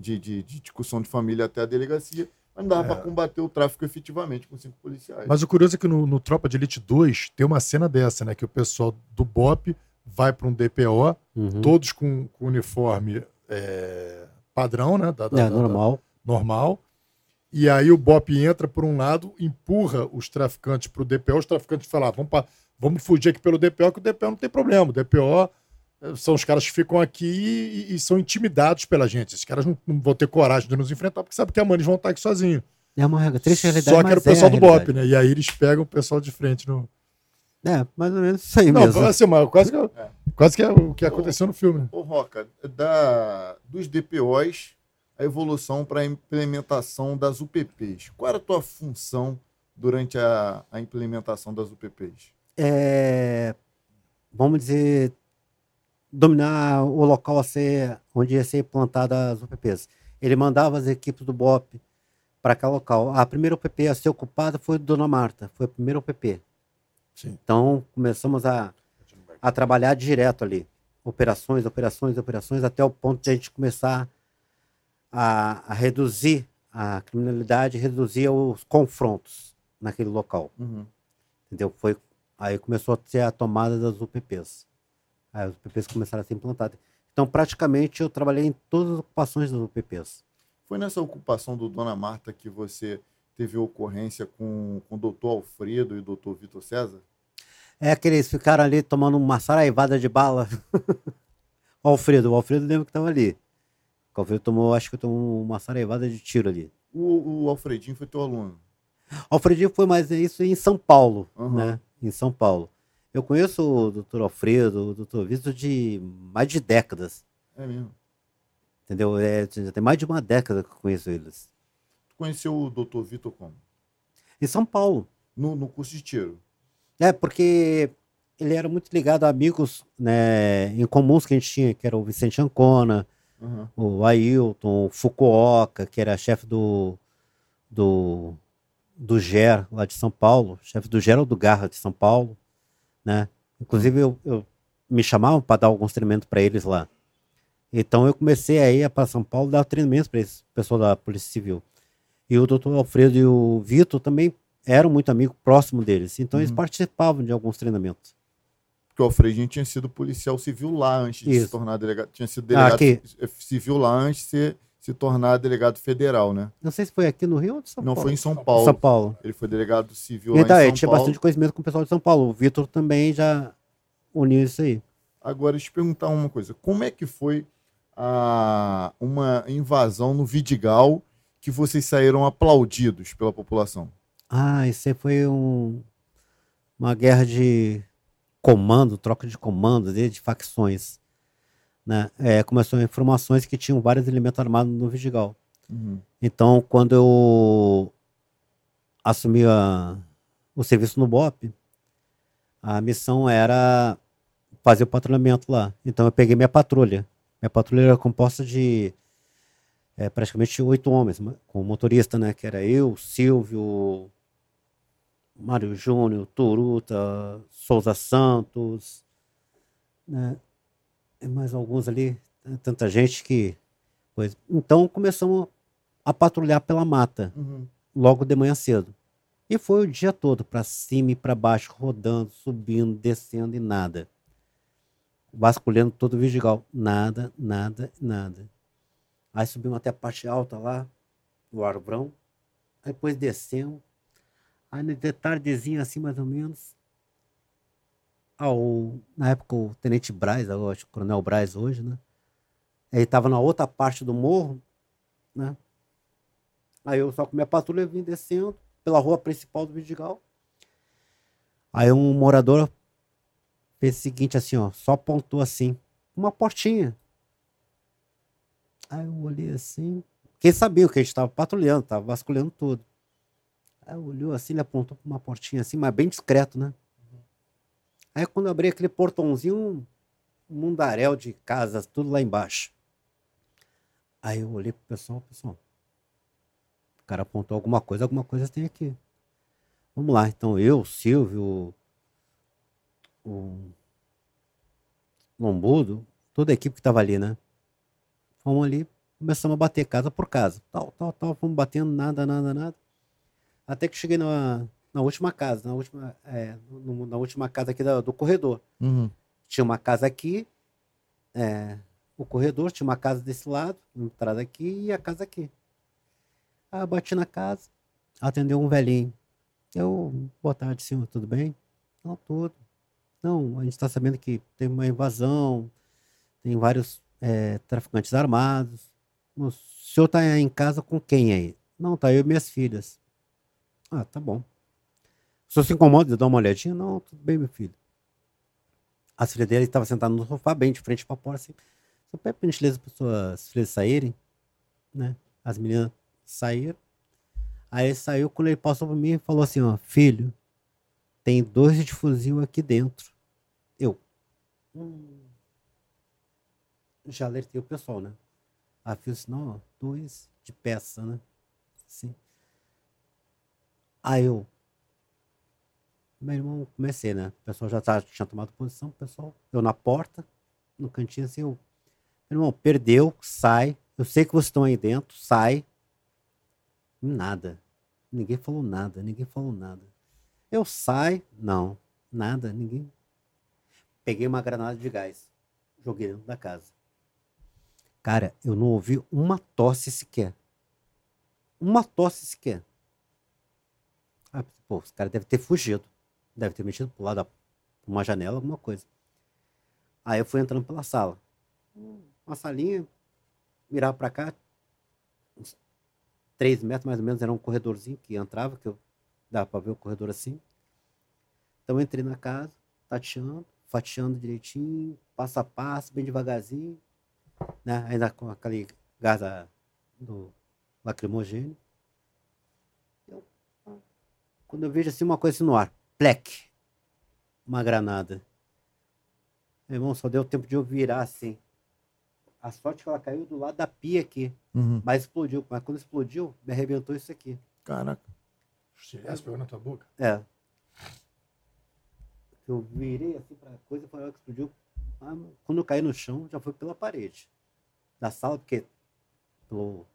de, de, de discussão de família até a delegacia, mas não dava para combater o tráfico efetivamente com cinco policiais. Mas o curioso é que no, no Tropa de Elite 2 tem uma cena dessa, né? Que o pessoal do BOP vai para um DPO, Uhum. todos com, com uniforme é, padrão, né? Da, da- É, da- normal. normal. E aí o BOP entra por um lado, empurra os traficantes para o DPO, os traficantes falam, ah, vamos, pa- vamos fugir aqui pelo DPO, que o DPO não tem problema. O DPO são os caras que ficam aqui e, e são intimidados pela gente. Esses caras não, não vão ter coragem de nos enfrentar, porque sabem que amanhã eles vão estar aqui sozinhos. É uma regra. Triste realidade, Só que era o é pessoal do BOP, né? E aí eles pegam o pessoal de frente no. É, mais ou menos isso aí Não, mesmo. assim, mas quase que, quase que é o que aconteceu no filme. Ô, Roca, da, dos DPOs, a evolução para a implementação das UPPs. Qual era a tua função durante a, a implementação das UPPs? é, vamos dizer, dominar o local a ser, onde ia ser implantada as UPPs. Ele mandava as equipes do BOP para aquele local. A primeira UPP a ser ocupada foi do Dona Marta, foi a primeira UPP. Sim. Então começamos a, a trabalhar direto ali. Operações, operações, operações, até o ponto de a gente começar a, a reduzir a criminalidade, reduzir os confrontos naquele local entendeu? Foi aí começou a ter a tomada das UPPs. Aí as UPPs começaram a ser implantadas. Então, praticamente, eu trabalhei em todas as ocupações das UPPs. Foi nessa ocupação do Dona Marta que você teve ocorrência com, com o doutor Alfredo e o doutor Vitor César? É que eles ficaram ali tomando uma saraivada de bala. o Alfredo, o Alfredo lembra que estava ali. O Alfredo tomou, acho que tomou uma saraivada de tiro ali. O, o Alfredinho foi teu aluno. Alfredinho foi mais isso em São Paulo, Uhum. né? Em São Paulo. Eu conheço o doutor Alfredo, o doutor Vitor de mais de décadas, É mesmo. entendeu? É, já tem mais de uma década que eu conheço eles. Tu conheceu o doutor Vitor como? Em São Paulo. No, no curso de tiro. É, porque ele era muito ligado a amigos né, em comuns que a gente tinha, que era o Vicente Ancona, Uhum. o Ailton, o Fukuoka, que era chefe do, do, do GER lá de São Paulo, chefe do Geraldo Garra de São Paulo, né? Inclusive eu, eu me chamavam para dar alguns treinamentos para eles lá. Então eu comecei a ir para São Paulo dar treinamentos para esse pessoal da Polícia Civil. E o doutor Alfredo e o Vitor também eram muito amigos próximos deles. Então eles Uhum. participavam de alguns treinamentos. Porque o Alfredinho tinha sido policial civil lá antes de se Isso. tornar delegado. Tinha sido Ah, delegado civil lá antes de se, se tornar delegado federal, né? Não sei se foi aqui no Rio ou de São Não Paulo. foi em São Paulo. São Paulo. Ele foi delegado civil lá Então, em ele São tinha Paulo. bastante conhecimento com o pessoal de São Paulo. O Vitor também já uniu isso aí. Agora, deixa eu te perguntar uma coisa. Como é que foi a, uma invasão no Vidigal que vocês saíram aplaudidos pela população? Ah, isso aí foi um, uma guerra de comando, troca de comando, de, de facções. Né? É, começou informações que tinham vários elementos armados no Vidigal. Então, quando eu assumi a- o serviço no BOP, a missão era fazer o patrulhamento lá. Então, eu peguei minha patrulha. Minha patrulha era composta de é, praticamente oito homens, com o motorista, né? Que era eu, Silvio, Mário Júnior, Turuta, Souza Santos, né? E mais alguns ali, tanta gente que. Pois. Então começamos a patrulhar pela mata, logo de manhã cedo. E foi o dia todo, para cima e para baixo, rodando, subindo, descendo e nada. Vasculhando todo o Vidigal. Nada, nada, nada. Aí subimos até a parte alta lá, o Arbrão. Aí depois descemos. Aí no de tardezinha assim, mais ou menos. Ao, na época o Tenente Braz, eu acho que o Coronel Braz hoje, né? Ele tava na outra parte do morro, né? Aí eu só com minha patrulha vim descendo pela rua principal do Vidigal. Aí um morador fez o seguinte assim, ó, só apontou assim, uma portinha. Aí eu olhei assim, quem sabia que a gente tava patrulhando, tava vasculhando tudo. Aí olhou assim, ele apontou pra uma portinha assim, mas bem discreto, né? Aí quando eu abri aquele portãozinho, um mundaréu de casas, tudo lá embaixo. Aí eu olhei pro pessoal, pessoal. O cara apontou alguma coisa, alguma coisa tem aqui. Vamos lá, então eu, Silvio, o Lombudo, toda a equipe que tava ali, né? Fomos ali, começamos a bater casa por casa. Tal, tal, tal, fomos batendo, nada, nada, nada. Até que cheguei na, na última casa, na última, é, no- na última casa aqui da- do corredor. Uhum. Tinha uma casa aqui, é, o corredor, tinha uma casa desse lado, entrada aqui e a casa aqui. Aí eu bati na casa, atendeu um velhinho. Eu, boa tarde, senhor, tudo bem? Não, tudo. Não, a gente está sabendo que tem uma invasão, tem vários é, traficantes armados. O senhor está em casa com quem aí? Não, tá eu e minhas filhas. Ah, tá bom. O senhor se incomoda de dar uma olhadinha? Não, tudo bem, meu filho. As filhas dele estavam sentadas no sofá, bem de frente para a porta, assim. Só pede por gentileza para suas filhas saírem, né? As meninas saíram. Aí ele saiu, quando ele passou por mim, falou assim, ó, filho, tem dois de fuzil aqui dentro. Eu. Hum, já alertei o pessoal, né? Aí assim, não, ó, dois de peça, né? Assim. Aí eu. Meu irmão, comecei, né? O pessoal já tá, tinha tomado posição, o pessoal. Eu na porta, no cantinho assim, eu. Meu irmão, perdeu, sai. Eu sei que vocês estão aí dentro, sai. Nada. Ninguém falou nada, ninguém falou nada. Eu saio, não, nada, ninguém. Peguei uma granada de gás, joguei dentro da casa. Cara, eu não ouvi uma tosse sequer. Uma tosse sequer. Ah, pô, os caras devem ter fugido. Deve ter metido pro lado uma janela, alguma coisa. Aí eu fui entrando pela sala. Uma salinha, mirar pra cá, uns três metros mais ou menos, era um corredorzinho que entrava, que eu dava pra ver o corredor assim. Então eu entrei na casa, tateando, fatiando direitinho, passo a passo, bem devagarzinho, né? Ainda com aquele gás da- do lacrimogêneo. Eu, ah, quando eu vejo assim uma coisa assim no ar, plec, uma granada. Meu irmão, só deu tempo de eu virar assim. A sorte que ela caiu do lado da pia aqui, Uhum. mas explodiu. Mas quando explodiu, me arrebentou isso aqui. Caraca. Estilhaço pegou na tua boca. É. Eu virei assim pra coisa, foi a hora que explodiu. Ah, Quando eu caí no chão, já foi pela parede da sala, porque pelo.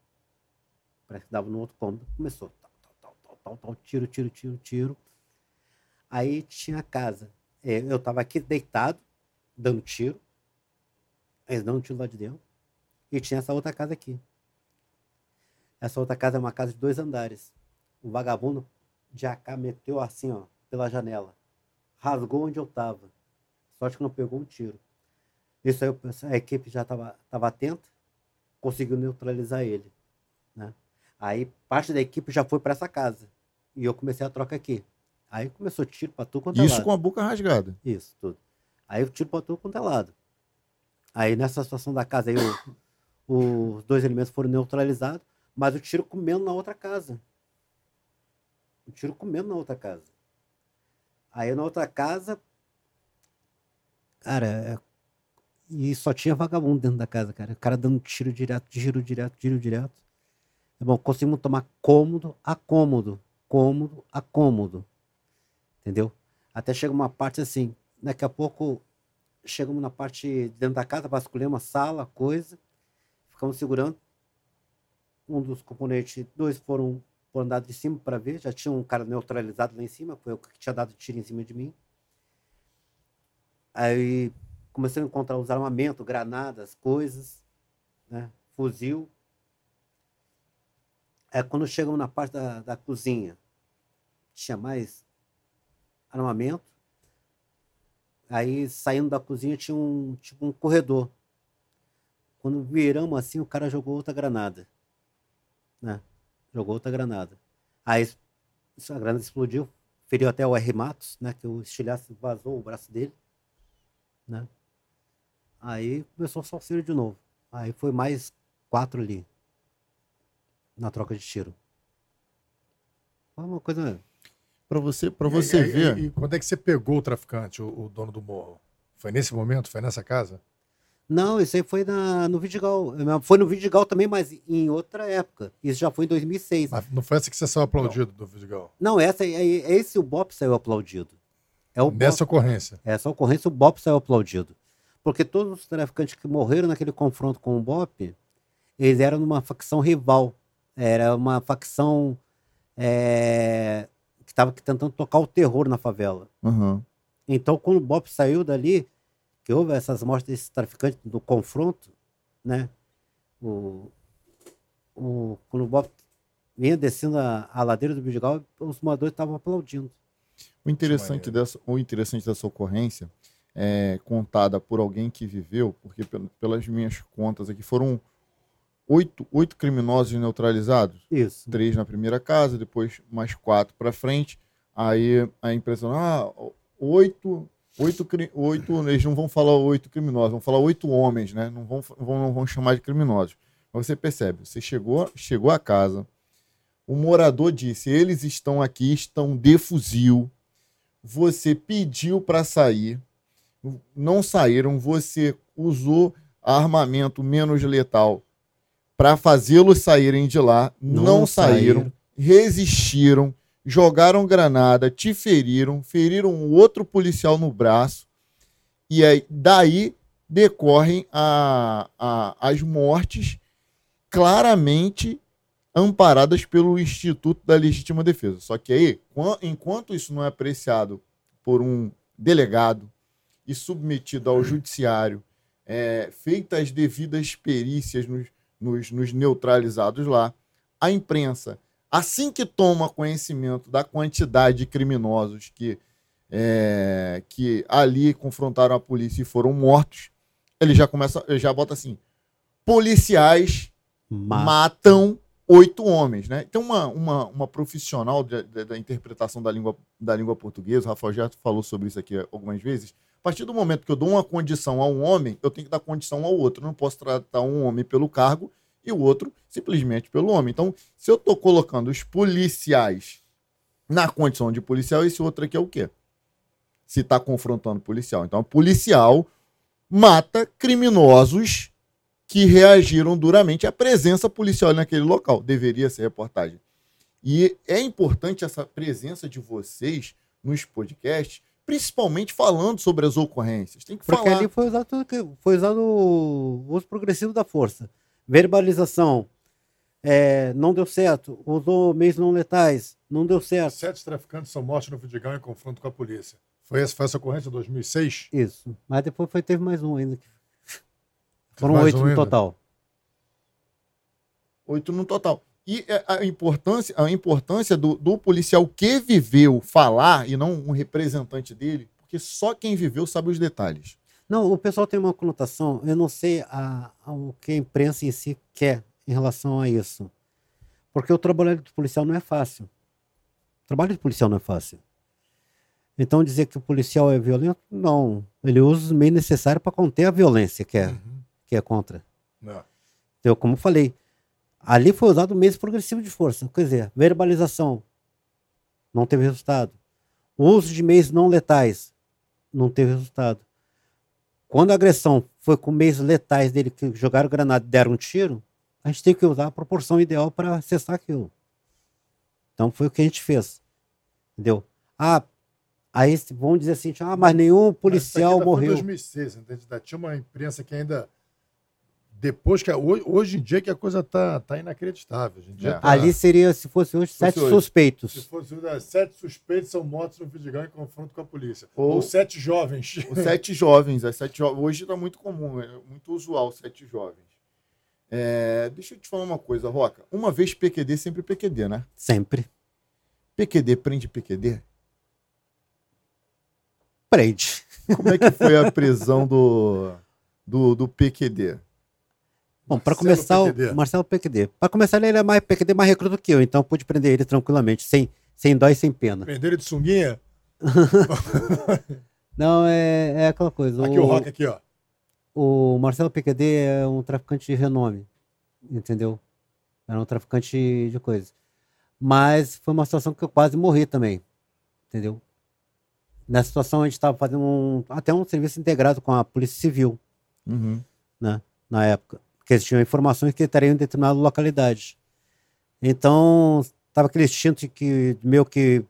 Parece que dava no outro cômodo. Começou. Tal, tal, tal, tal, tal, tiro, tiro, tiro, tiro. Aí tinha a casa. É, Eu tava aqui deitado, dando tiro. Eles dando tiro lá de dentro. E tinha essa outra casa aqui. Essa outra casa é uma casa de dois andares. O vagabundo de AK meteu assim, ó, pela janela. Rasgou onde eu tava. Sorte que não pegou um tiro. Isso aí a equipe já tava, tava atenta, conseguiu neutralizar ele. Né? Aí parte da equipe já foi para essa casa. E eu comecei a troca aqui. Aí começou tiro pra tudo quanto é Isso lado. com a boca rasgada. Isso, tudo. Aí eu tiro pra tudo quanto é lado. Aí nessa situação da casa aí, o- os dois elementos foram neutralizados, mas o tiro comendo na outra casa. O tiro comendo na outra casa. Aí na outra casa, cara, é- e só tinha vagabundo dentro da casa, cara. O cara dando tiro direto, tiro direto, tiro direto. É bom, conseguimos tomar cômodo a cômodo, cômodo a cômodo. Entendeu? Até chega uma parte assim, daqui a pouco chegamos na parte de dentro da casa, vasculhamos a sala, coisa, ficamos segurando. Um dos componentes, dois foram por andar de cima para ver, já tinha um cara neutralizado lá em cima, foi o que tinha dado tiro em cima de mim. Aí comecei a encontrar os armamentos, granadas, coisas, né? fuzil. É quando chegamos na parte da, da cozinha, tinha mais armamento. Aí saindo da cozinha tinha um tipo um corredor. Quando viramos assim, o cara jogou outra granada. Né? Jogou outra granada. Aí a granada explodiu, feriu até o R. Matos, né? Que o estilhaço vazou o braço dele. Né? Aí começou o salseiro de novo. Aí foi mais quatro ali. Na troca de tiro. Foi uma coisa. Pra você, pra você e- ver. E, e quando é que você pegou o traficante, o, o dono do morro? Foi nesse momento? Foi nessa casa? Não, isso aí foi na, no Vidigal. Foi no Vidigal também, mas em outra época. Isso já foi em 2006. Mas não foi essa que você saiu aplaudido do Vidigal? Não, essa, é, é esse o Bop saiu aplaudido. É o Nessa Bop, ocorrência. essa ocorrência o Bop saiu aplaudido. Porque todos os traficantes que morreram naquele confronto com o Bop, eles eram numa facção rival. Era uma facção é, que estava tentando tocar o terror na favela. Aham. Então, quando o Bop saiu dali, que houve essas mortes desses traficantes do confronto, né? O, o, quando o Bop vinha descendo a, a ladeira do Vidigal, os moradores estavam aplaudindo. O interessante, dessa, o interessante dessa ocorrência é contada por alguém que viveu, porque pel- pelas minhas contas aqui foram oito, oito criminosos neutralizados. Isso. Três na primeira casa, depois mais quatro para frente. Aí a impressão, ah, oito, oito, oito, eles não vão falar oito criminosos, vão falar oito homens, né? Não vão, vão, não vão chamar de criminosos. Mas você percebe, você chegou, chegou à casa, o morador disse, eles estão aqui, estão de fuzil, você pediu para sair, não saíram, você usou armamento menos letal para fazê-los saírem de lá, não, Não saíram, saíram. resistiram, jogaram granada, te feriram, feriram um outro policial no braço, e aí daí decorrem a, a- as mortes claramente amparadas pelo Instituto da Legítima Defesa. Só que aí, quan- enquanto isso não é apreciado por um delegado e submetido ao judiciário, é, feitas as devidas perícias nos, nos- nos neutralizados lá, a imprensa, assim que toma conhecimento da quantidade de criminosos que, é, que ali confrontaram a polícia e foram mortos, ele já começa, ele já bota assim: policiais Ma- matam oito homens, né? Tem uma, uma, uma profissional de- de- da interpretação da língua, da língua portuguesa, o Rafael Gerto falou sobre isso aqui algumas vezes. Partir do momento que eu dou uma condição a um homem, eu tenho que dar condição ao outro. Eu não posso tratar um homem pelo cargo e o outro simplesmente pelo homem. Então, se eu estou colocando os policiais na condição de policial, esse outro aqui é o quê? Se está confrontando policial. Então, policial mata criminosos que reagiram duramente à presença policial naquele local. Deveria ser reportagem. E é importante essa presença de vocês nos podcasts, principalmente falando sobre as ocorrências. Tem que Porque falar. ali foi usado, tudo que- foi usado o uso progressivo da força. Verbalização. é, não deu certo. Usou meios não letais. Não deu certo. Sete traficantes são mortos no Vidigal em confronto com a polícia. Foi essa, foi essa ocorrência em 2006? Isso. Mas depois foi, teve mais um ainda. Foram oito um no ainda? total. Oito no total. E é, a importância, a importância do, do policial que viveu falar e não um representante dele, porque só quem viveu sabe os detalhes. Não, o pessoal tem uma conotação, eu não sei a, a- o que a imprensa em si quer em relação a isso. Porque o trabalho do policial não é fácil. O trabalho do policial não é fácil. Então dizer que o policial é violento, não. Ele usa os meios necessários para conter a violência que é, Uhum. que é contra. Não. Então, como falei, ali foi usado o meio progressivo de força. Quer dizer, verbalização não teve resultado. O uso de meios não letais não teve resultado. Quando a agressão foi com meios letais dele que jogaram granada e deram um tiro, a gente tem que usar a proporção ideal para acessar aquilo. Então foi o que a gente fez. Entendeu? Ah, aí vão dizer assim, ah, mas nenhum Mas isso aqui policial ainda foi morreu. 2006, entende? Tinha uma imprensa que ainda. Depois que. a- Hoje, hoje em dia que a coisa tá, tá inacreditável. Hoje em dia É. tá- Ali seria, se fosse hoje, fosse sete hoje. suspeitos. Se fosse uma- sete suspeitos são mortos no Vidigal em confronto com a polícia. Ou- Ou, sete jovens. Os sete jovens, as sete jo- hoje está muito comum, é muito usual sete jovens. É, deixa eu te falar uma coisa, Roca. Uma vez PQD, sempre PQD, né? Sempre. PQD prende PQD? Prende. Como é que foi a prisão do, do, do PQD? Bom, para Marcelo começar, PQD. o Marcelo PQD. Para começar, ele é mais PQD mais recruto que eu, então eu pude prender ele tranquilamente, sem, sem dó e sem pena. Prenderam ele de sunguinha? Não, é, é aquela coisa. Aqui o Rock, aqui, ó. o Marcelo PQD é um traficante de renome, entendeu? Era um traficante de coisas. Mas foi uma situação que eu quase morri também, entendeu? Nessa situação a gente estava fazendo um, até um serviço integrado com a Polícia Civil, Uhum. né? Na época. Porque eles tinham informações que ele estaria em determinada localidade. Então, estava aquele instinto de que, meu, que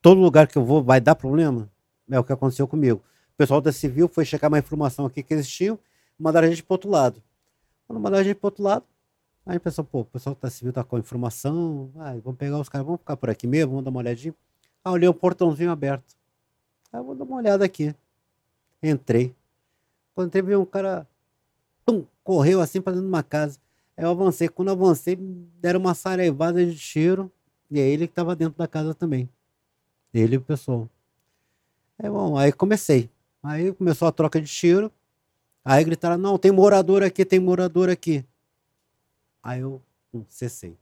todo lugar que eu vou vai dar problema. É o que aconteceu comigo. O pessoal da Civil foi checar uma informação aqui que eles tinham, mandaram a gente para outro lado. Quando mandaram a gente para outro lado, aí a pessoa, pô, o pessoal da Civil tá com informação, ah, vamos pegar os caras, vamos ficar por aqui mesmo, vamos dar uma olhadinha. Ah, olhei o portãozinho aberto. Ah, eu vou dar uma olhada aqui. Entrei. Quando entrei, vi um cara tum, correu assim para dentro de uma casa. Aí eu avancei. Quando eu avancei, deram uma saraivada de tiro. E é ele que estava dentro da casa também. Ele e o pessoal. Aí, bom, aí comecei. Aí começou a troca de tiro. Aí gritaram: Não, tem morador aqui, tem morador aqui. Aí eu hum, cessei.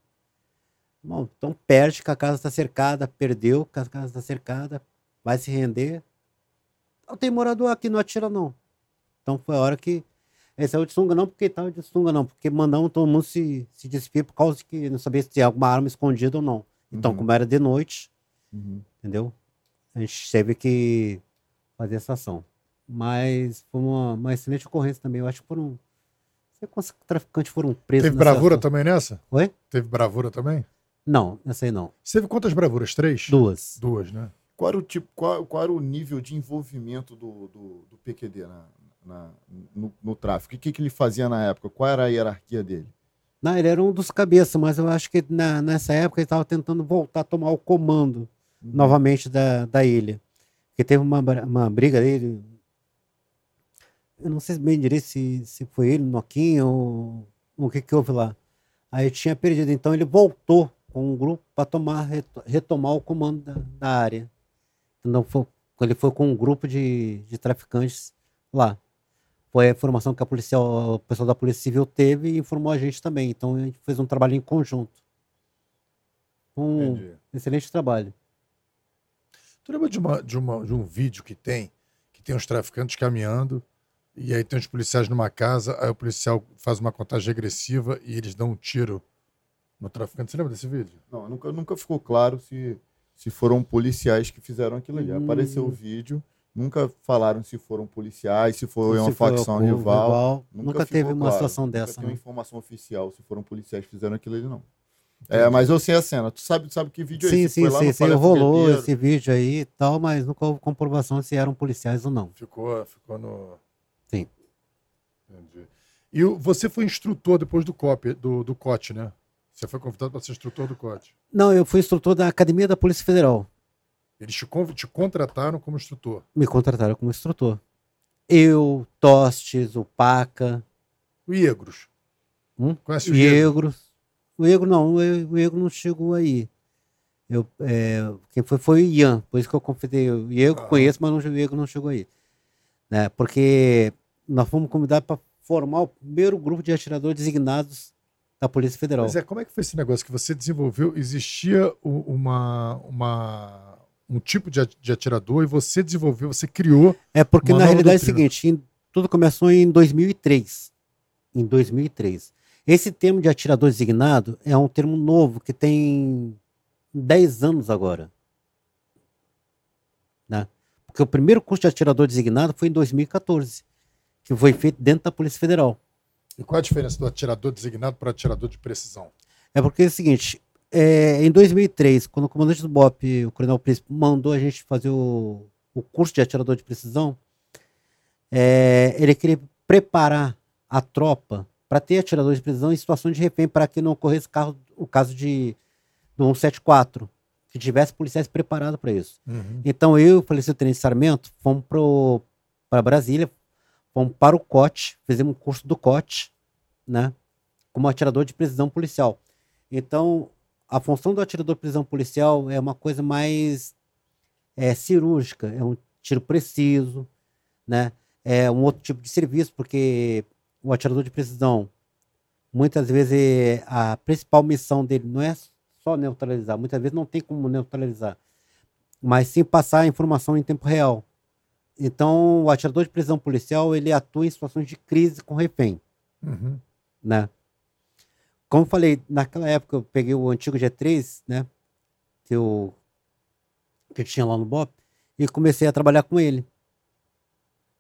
Bom, então perde que a casa está cercada, perdeu que a casa está cercada, vai se render. Não tem morador aqui, não atira não. Então foi a hora que. Esse é o de sunga não, porque tava de sunga não, porque mandamos todo mundo se, se despir por causa de que não sabia se tinha alguma arma escondida ou não. Então, Uhum. como era de noite, Uhum. entendeu? A gente teve que fazer essa ação. Mas foi uma, uma excelente ocorrência também. Eu acho que foram. Não sei quantos traficantes foram presos. Teve nessa bravura ação. também nessa? Oi? Teve bravura também? Não, essa aí não. Você teve quantas bravuras? Três? Duas. Duas, né? Qual era o tipo, qual, qual era o nível de envolvimento do, do, do PQD na, na- no, no tráfico? O que, que ele fazia na época? Qual era a hierarquia dele? Não, ele era um dos cabeças, mas eu acho que na- nessa época ele estava tentando voltar a tomar o comando novamente da, da ilha. Porque teve uma, uma briga dele. Eu não sei bem direito se, se foi ele, Noquinha, ou o que, que houve lá. Aí tinha perdido. Então ele voltou com um grupo para tomar, reto- retomar o comando da, da área. Então foi, ele foi com um grupo de, de traficantes lá. Foi a informação que a policial, o pessoal da Polícia Civil teve e informou a gente também. Então a gente fez um trabalho em conjunto. Um Entendi. excelente trabalho. Tu lembra de, uma, de, uma, de um vídeo que tem, que tem os traficantes caminhando, e aí tem os policiais numa casa, aí o policial faz uma contagem regressiva e eles dão um tiro no traficante. Você lembra desse vídeo? Não, nunca, nunca ficou claro se, se foram policiais que fizeram aquilo ali. Hum. Apareceu o vídeo, nunca falaram se foram policiais, se foi uma facção o rival. Nunca, ficou teve uma claro. situação Nunca dessa. tem uma né? informação oficial se foram policiais que fizeram aquilo ali, não. É, mas eu sei a cena. Tu sabe, sabe que vídeo é Sim, esse? sim, Foi lá sim, sim. Rolou esse vídeo aí e tal, mas nunca houve comprovação se eram policiais ou não. Ficou, ficou no. Sim. Entendi. E você foi instrutor depois do COP, do, do COT, né? Você foi convidado para ser instrutor do COT. Não, eu fui instrutor da Academia da Polícia Federal. Eles te, te contrataram como instrutor. Me contrataram como instrutor. Eu, Tostes, o Paca, O IEGROS. Hum? Conhece o IEGROS? Iegro. O Iegro não, o Iegro o Iegro não chegou aí. Eu, é, quem foi foi o Ian, por isso que eu confidei. O Iegro Ah. conheço, mas não, o Iegro não chegou aí. Né? Porque nós fomos convidados para formar o primeiro grupo de atiradores designados da Polícia Federal. Mas é, como é que foi esse negócio que você desenvolveu? Existia uma, uma, um tipo de de atirador e você desenvolveu, você criou. É porque na realidade é o doutrina. seguinte, em- tudo começou em 2003. Em 2003. Esse termo de atirador designado é um termo novo que tem 10 anos agora. Né? Porque o primeiro curso de atirador designado foi em 2014, que foi feito dentro da Polícia Federal. E qual a diferença do atirador designado para atirador de precisão? É porque é o seguinte, é, em 2003, quando o comandante do BOP, o Coronel Príncipe, mandou a gente fazer o, o curso de atirador de precisão, é, ele queria preparar a tropa para ter atirador de precisão em situação de refém, para que não ocorresse carro- o caso de do 174, que tivesse policiais preparados para isso. Então eu e o falecido Tenente Sarmento fomos para Brasília, fomos para o COT, fizemos um curso do COT, né? como atirador de precisão policial. Então, a função do atirador de precisão policial é uma coisa mais é, cirúrgica, é um tiro preciso, né? É um outro tipo de serviço, porque o atirador de precisão, muitas vezes, a principal missão dele não é só neutralizar, muitas vezes não tem como neutralizar, mas sim passar a informação em tempo real. Então, o atirador de prisão policial, ele atua em situações de crise com refém, Uhum. né? Como falei, naquela época eu peguei o antigo G3, né? Que eu, que eu tinha lá no BOP, e comecei a trabalhar com ele.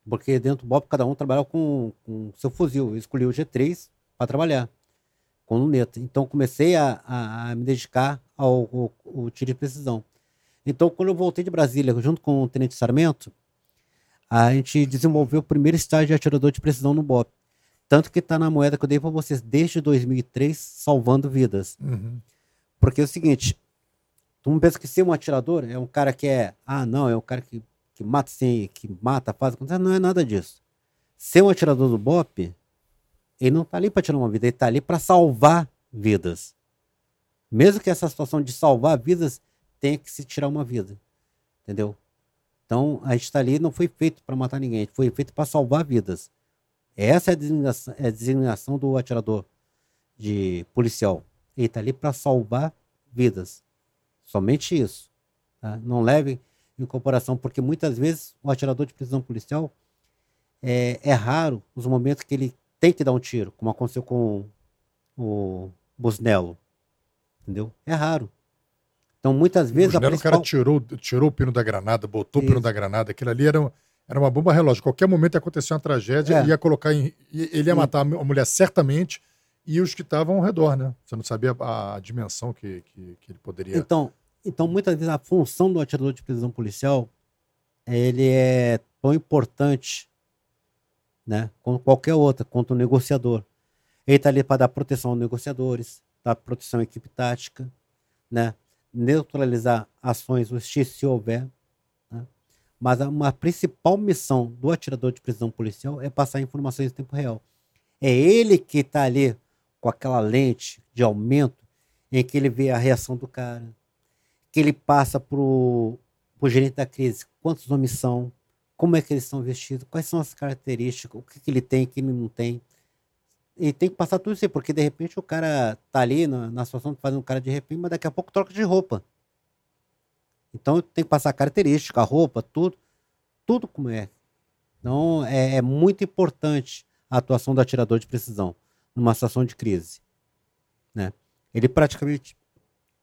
Porque dentro do BOP cada um trabalhava com, com seu fuzil. Eu escolhi o G3 para trabalhar com luneta. Então comecei a, a, a me dedicar ao, ao, ao tiro de precisão. Então, quando eu voltei de Brasília, junto com o Tenente Sarmento, a gente desenvolveu o primeiro estágio de atirador de precisão no BOP. Tanto que está na moeda que eu dei para vocês desde 2003, salvando vidas. Uhum. Porque é o seguinte, todo mundo pensa que ser um atirador é um cara que é, ah, não, é um cara que, que mata sem, que mata, faz, não é nada disso. Ser um atirador do BOP, ele não tá ali para tirar uma vida, ele tá ali para salvar vidas. Mesmo que essa situação de salvar vidas tenha que se tirar uma vida. Entendeu? Então, a gente está ali não foi feito para matar ninguém, foi feito para salvar vidas. Essa é a designação, é a designação do atirador de policial. Ele está ali para salvar vidas. Somente isso. tá? Não leve em comparação, porque muitas vezes o atirador de prisão policial é, é raro os momentos que ele tem que dar um tiro, como aconteceu com o Busnello. Entendeu? É raro. Então, muitas vezes a Busnello, o cara principal... tirou, tirou o pino da granada, botou o pino Isso. da granada. Aquilo ali era, era uma bomba relógio. Qualquer momento ia acontecer uma tragédia, É. ia colocar em. Ele ia matar a mulher certamente e os que estavam ao redor, né? Você não sabia a, dimensão que, que, que ele poderia. Então, então, muitas vezes a função do atirador de prisão policial ele é tão importante, né, quanto qualquer outra, quanto o negociador. Ele está ali para dar proteção aos negociadores, dar proteção à equipe tática, né, neutralizar ações hostis se houver. Mas uma principal missão do atirador de prisão policial é passar informações em tempo real. É ele que está ali com aquela lente de aumento em que ele vê a reação do cara, que ele passa pro, pro gerente da crise, quantos homens são, como é que eles estão vestidos, quais são as características, o que, que ele tem, o que ele não tem. E tem que passar tudo isso aí, porque de repente o cara tá ali na, na situação de fazer um cara de repente, mas daqui a pouco troca de roupa. Então tem que passar característica, roupa, tudo, tudo como é. Então é, é muito importante a atuação do atirador de precisão numa situação de crise. Né? Ele praticamente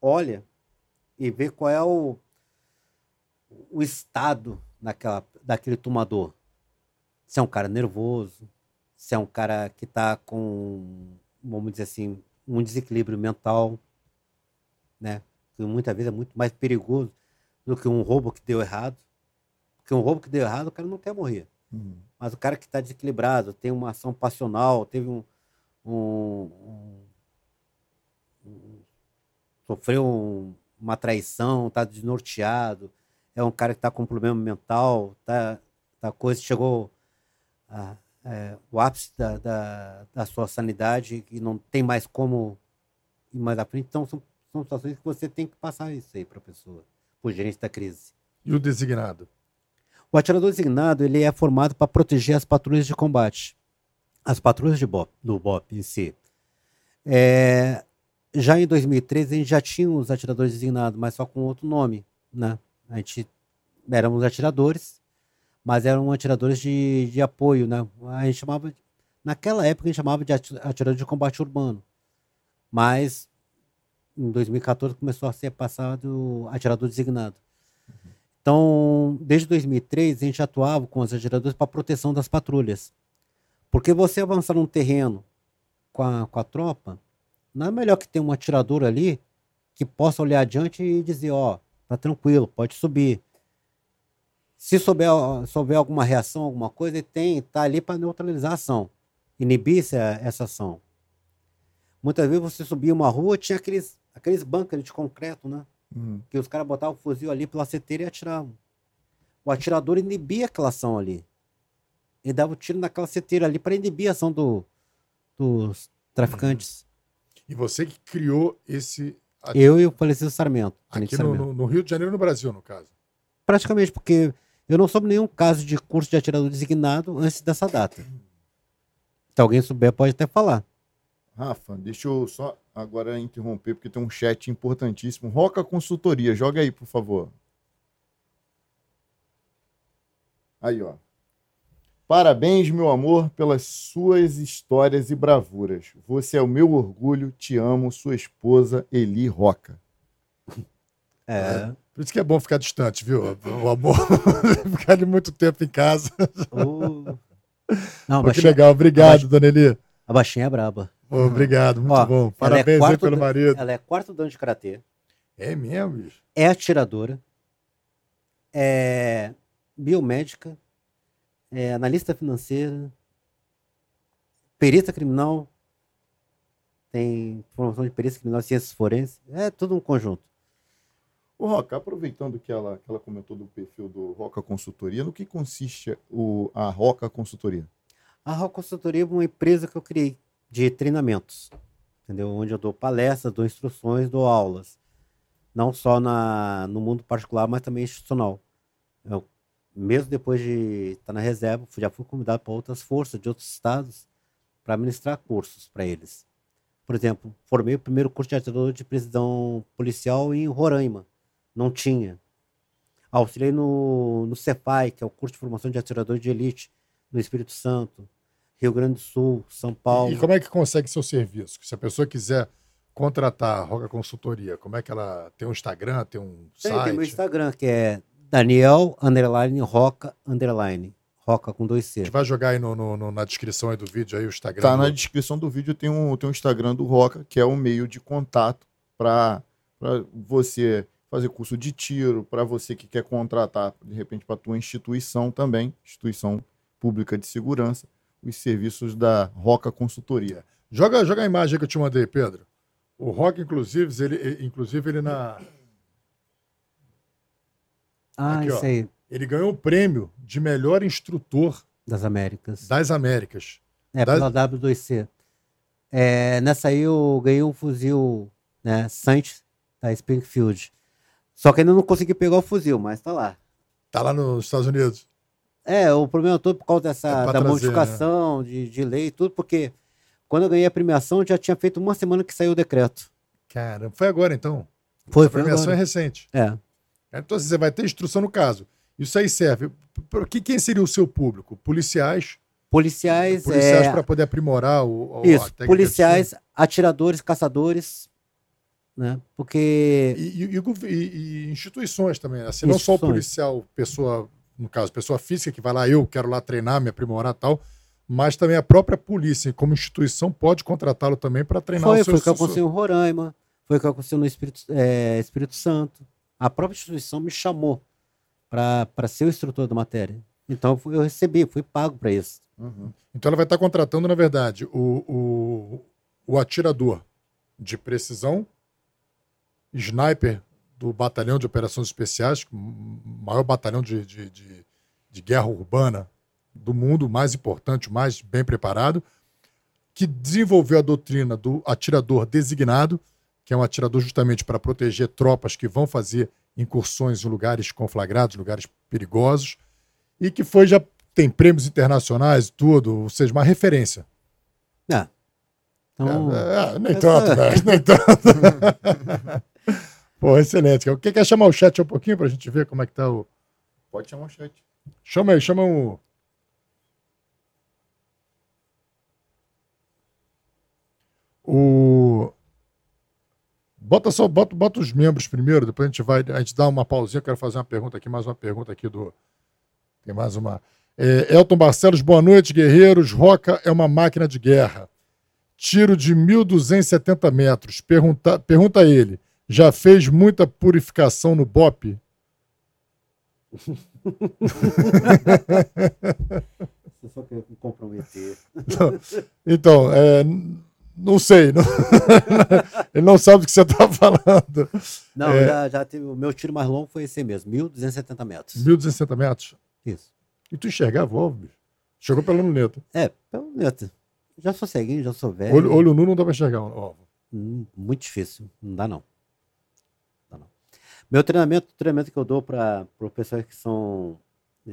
olha e vê qual é o, o estado daquela, daquele tomador. Se é um cara nervoso, se é um cara que está com, vamos dizer assim, um desequilíbrio mental, né? Que muitas vezes é muito mais perigoso do que um roubo que deu errado. Porque um roubo que deu errado, o cara não quer morrer. Uhum. Mas o cara que está desequilibrado, tem uma ação passional, teve um. um- um- um- sofreu um- uma traição, está desnorteado, é um cara que está com problema mental, tá, tá coisa, chegou a, é, o ápice da, da, da sua sanidade e não tem mais como ir mais à frente. Então, são, são situações que você tem que passar isso aí para a pessoa, o gerente da crise. E o designado? O atirador designado ele é formado para proteger as patrulhas de combate, as patrulhas de BOP, do BOP em si. É, já em 2013 a gente já tinha os atiradores designados, mas só com outro nome, né? A gente éramos atiradores, mas eram atiradores de, de apoio, né? A gente chamava, naquela época a gente chamava de ati- atirador de combate urbano, mas em 2014 começou a ser passado atirador designado. Então, desde 2003, a gente atuava com os atiradores para proteção das patrulhas. Porque você avançar num terreno com a, com a tropa, não é melhor que ter um atirador ali que possa olhar adiante e dizer, ó, tá tranquilo, pode subir. Se souber, se houver alguma reação, alguma coisa, ele tem, tá ali para neutralizar a ação, inibir essa, essa ação. Muitas vezes você subia uma rua, tinha aqueles, aqueles bancos ali de concreto, né? Uhum. que os caras botavam o fuzil ali pela seteira e atiravam. O atirador inibia aquela ação ali. Ele dava o tiro naquela seteira ali para inibir a ação do, dos traficantes. E você que criou esse. Eu e o falecido Sarmento. Aqui no, Sarmento. no- no Rio de Janeiro, no Brasil, no caso. Praticamente, porque eu não soube nenhum caso de curso de atirador designado antes dessa data. Se alguém souber, pode até falar. Rafa, deixa eu só agora interromper, porque tem um chat importantíssimo. Roca Consultoria, joga aí, por favor. Aí, ó. Parabéns, meu amor, pelas suas histórias e bravuras. Você é o meu orgulho, te amo, sua esposa, Eli Roca. É. Por isso que é bom ficar distante, viu? O amor. ficar ali muito tempo em casa. o- Não, Pô, que baixinha, legal. Obrigado, Dona Eli. a baixinha é braba. Obrigado, muito Ó, bom. é Parabéns aí quarto pelo marido. Ela é quarto dan de karatê. É mesmo, bicho. é atiradora, é biomédica, é analista financeira, perita criminal, tem formação de perícia criminal, ciências forenses, é tudo um conjunto. Ô, Roca, aproveitando que ela, que ela comentou do perfil do Roca Consultoria, no que consiste o, a Roca Consultoria? A Raw Consultoria é uma empresa que eu criei de treinamentos, entendeu? Onde eu dou palestras, dou instruções, dou aulas. Não só na, no mundo particular, mas também institucional. Eu, mesmo depois de estar na reserva, já fui convidado para outras forças de outros estados para ministrar cursos para eles. Por exemplo, formei o primeiro curso de atirador de prisão policial em Roraima. Não tinha. Auxiliei no, no CEPAI, que é o curso de formação de atirador de elite, no Espírito Santo. Rio Grande do Sul, São Paulo. E como é que consegue seu serviço? Se a pessoa quiser contratar a Roca Consultoria, como é que ela tem um Instagram, tem um Tem, site? tem meu Instagram, que é Daniel underline Roca underline. Roca com dois A C. gente vai jogar aí no, no- no- na descrição aí do vídeo aí o Instagram. Tá na do- descrição do vídeo, tem um, tem um Instagram do Roca, que é um meio de contato para você fazer curso de tiro, para você que quer contratar, de repente, para tua instituição também, instituição pública de segurança, os serviços da Roca Consultoria. Joga, joga a imagem que eu te mandei, Pedro. O Rock, inclusive, ele, inclusive, ele na. Ah, Aqui, ó. isso aí. Ele ganhou o prêmio de melhor instrutor Das Américas. das Américas. É, das- pela W2C. É, nessa aí eu ganhei um fuzil, né, Saint da Springfield. Só que ainda não consegui pegar o fuzil, mas tá lá. Tá lá nos Estados Unidos. É, o problema todo por causa dessa, É da trazer, modificação de, de lei e tudo, porque quando eu ganhei a premiação, eu já tinha feito uma semana que saiu o decreto. Caramba, foi agora então. Foi, a foi premiação é agora. recente. É. Então você vai ter instrução no caso. Isso aí serve. Para quem seria o seu público? Policiais. Policiais, Policiais é, para poder aprimorar o. o- isso, policiais, atiradores, caçadores, né? Porque. E, e- e e- instituições também. né? Assim, não só o policial, pessoa, no caso, pessoa física que vai lá, eu quero lá treinar, me aprimorar e tal, mas também a própria polícia, como instituição, pode contratá-lo também para treinar foi, o seu foi o que aconteceu em Roraima, foi o que aconteceu no Espírito, é, Espírito Santo. A própria instituição me chamou para ser o instrutor da matéria. Então eu recebi, fui pago para isso. Uhum. Então ela vai estar contratando, na verdade, o, o, o atirador de precisão, sniper do batalhão de operações especiais, o maior batalhão de, de, de, de guerra urbana do mundo, o mais importante, o mais bem preparado, que desenvolveu a doutrina do atirador designado, que é um atirador justamente para proteger tropas que vão fazer incursões em lugares conflagrados, lugares perigosos, e que foi já tem prêmios internacionais e tudo, ou seja, uma referência. Então, É, é, nem tanto, né? Nem tanto. Pô, excelente. Quer, quer chamar o chat um pouquinho pra gente ver como é que tá o. Pode chamar o chat. Chama aí, chama o. O. Bota só, bota, bota os membros primeiro, depois a gente vai. A gente dá uma pausinha. Eu quero fazer uma pergunta aqui, mais uma pergunta aqui do. Tem mais uma. É, Elton Barcelos, boa noite, guerreiros. Roca é uma máquina de guerra. Tiro de 1.270 metros. Pergunta, pergunta a ele: já fez muita purificação no BOP? Você só quer me comprometer. Então, é, não sei. não- ele não sabe do que você está falando. Não, É. já, já teve. O meu tiro mais longo foi esse mesmo, 1.270 metros. 1.260 metros. Isso. E tu enxergava o alvo, bicho? Chegou pela luneta. É, pelo neto. Já sou ceguinho, já sou velho. Olho, olho nu não dá pra enxergar o alvo. Hum, Muito difícil. Não dá, não. Meu treinamento, o treinamento que eu dou para pessoas que são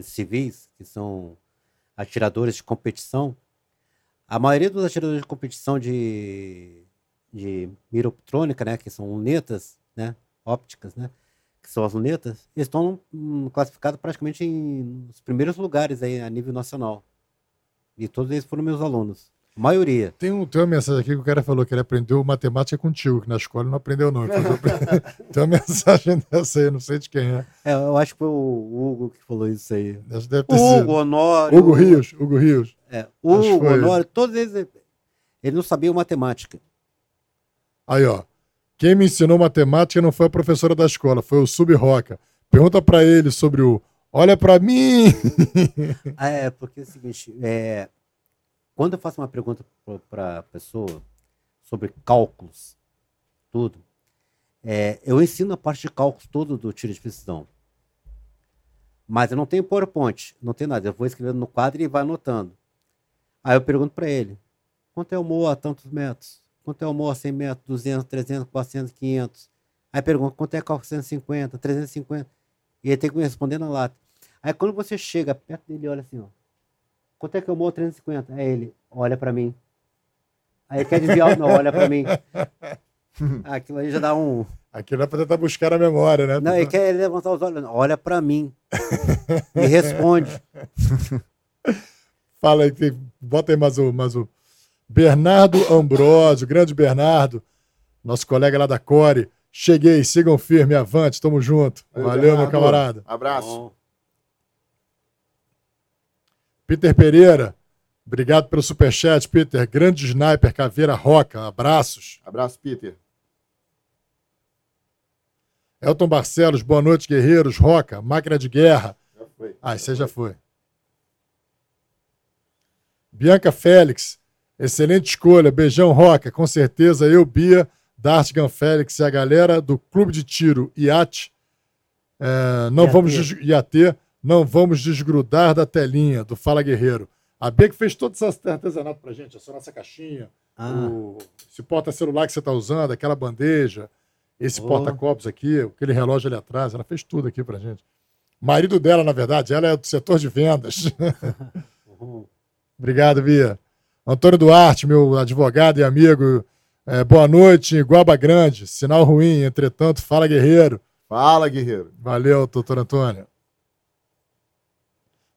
civis, que são atiradores de competição, a maioria dos atiradores de competição de, de mira optrônica, né, que são lunetas, né, ópticas, né, que são as lunetas, estão hum, classificados praticamente em, nos primeiros lugares aí a nível nacional. E todos eles foram meus alunos. A maioria. Tem, um, tem uma mensagem aqui que o cara falou que ele aprendeu matemática contigo, que na escola ele não aprendeu, não. Ele tem uma mensagem dessa aí, não sei de quem é. É, eu acho que foi o Hugo que falou isso aí. Acho Deve ter O sido. Hugo, Honório. Hugo Rios, Hugo Rios. É, Hugo, ele. Honório, todos eles. Eles não sabiam matemática. Aí, ó. Quem me ensinou matemática não foi a professora da escola, foi o Sub-Roca. Pergunta pra ele sobre o Olha pra mim! Ah, É, porque é o seguinte, é, quando eu faço uma pergunta para a pessoa sobre cálculos, tudo, é, eu ensino a parte de cálculos todo do tiro de precisão. Mas eu não tenho PowerPoint, não tenho nada. Eu vou escrevendo no quadro e vai anotando. Aí eu pergunto para ele, quanto é o mol a tantos metros? Quanto é o mol a 100 metros? 200, 300, 400, 500? Aí pergunto, quanto é cálculo 150, 350? E ele tem que me responder na lata. Aí quando você chega perto dele, olha assim, ó. Quanto é que eu moro 350? Aí ele, olha pra mim. Aí ele quer desviar, não, olha pra mim. Aquilo aí já dá um. Aqui dá pra tentar buscar a memória, né? Não, ele quer levantar os olhos, não, olha pra mim. E responde. Fala aí, bota aí mais o, mais o. Bernardo Ambrosio, grande Bernardo, nosso colega lá da Core. Cheguei, sigam firme, avante, tamo junto. Valeu, meu Bernardo. camarada. Abraço. Bom, Peter Pereira, obrigado pelo superchat, Peter. Grande sniper, caveira roca, abraços. Abraço, Peter. Elton Barcelos, boa noite, guerreiros. Roca, máquina de guerra. Já foi. Ah, aí já foi. Bianca Félix, excelente escolha. Beijão, Roca. Com certeza eu, Bia, Dartgan Félix e a galera do Clube de Tiro IAT. é, não IAT. vamos IAT, não vamos desgrudar da telinha do Fala Guerreiro. A Bia que fez todo esse artesanato pra gente, essa nossa caixinha, ah, o, esse porta-celular que você está usando, aquela bandeja, esse Oh. porta-copos aqui, aquele relógio ali atrás, ela fez tudo aqui pra gente. Marido dela, na verdade, ela é do setor de vendas. uhum. Obrigado, Bia. Antônio Duarte, meu advogado e amigo. é, boa noite, em Guaba Grande. Sinal ruim, entretanto, fala guerreiro. Fala, guerreiro. Valeu, doutor Antônio.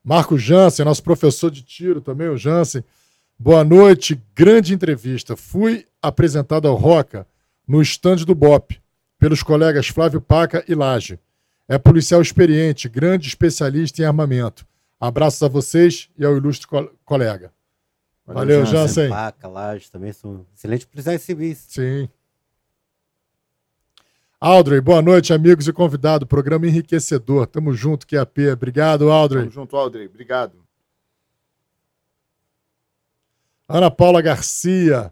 Marco Jansen, nosso professor de tiro também, o Jansen. Boa noite, grande entrevista. Fui apresentado ao Roca no estande do BOP, pelos colegas Flávio Paca e Laje. É policial experiente, grande especialista em armamento. Abraços a vocês e ao ilustre co- colega. Valeu, Jansen. Paca, Laje também são excelentes policiais civis. Sim. Aldrey, boa noite, amigos e convidado. Programa enriquecedor. Tamo junto, QAP. Obrigado, Aldrey. Tamo junto, Aldrey. Obrigado. Ana Paula Garcia,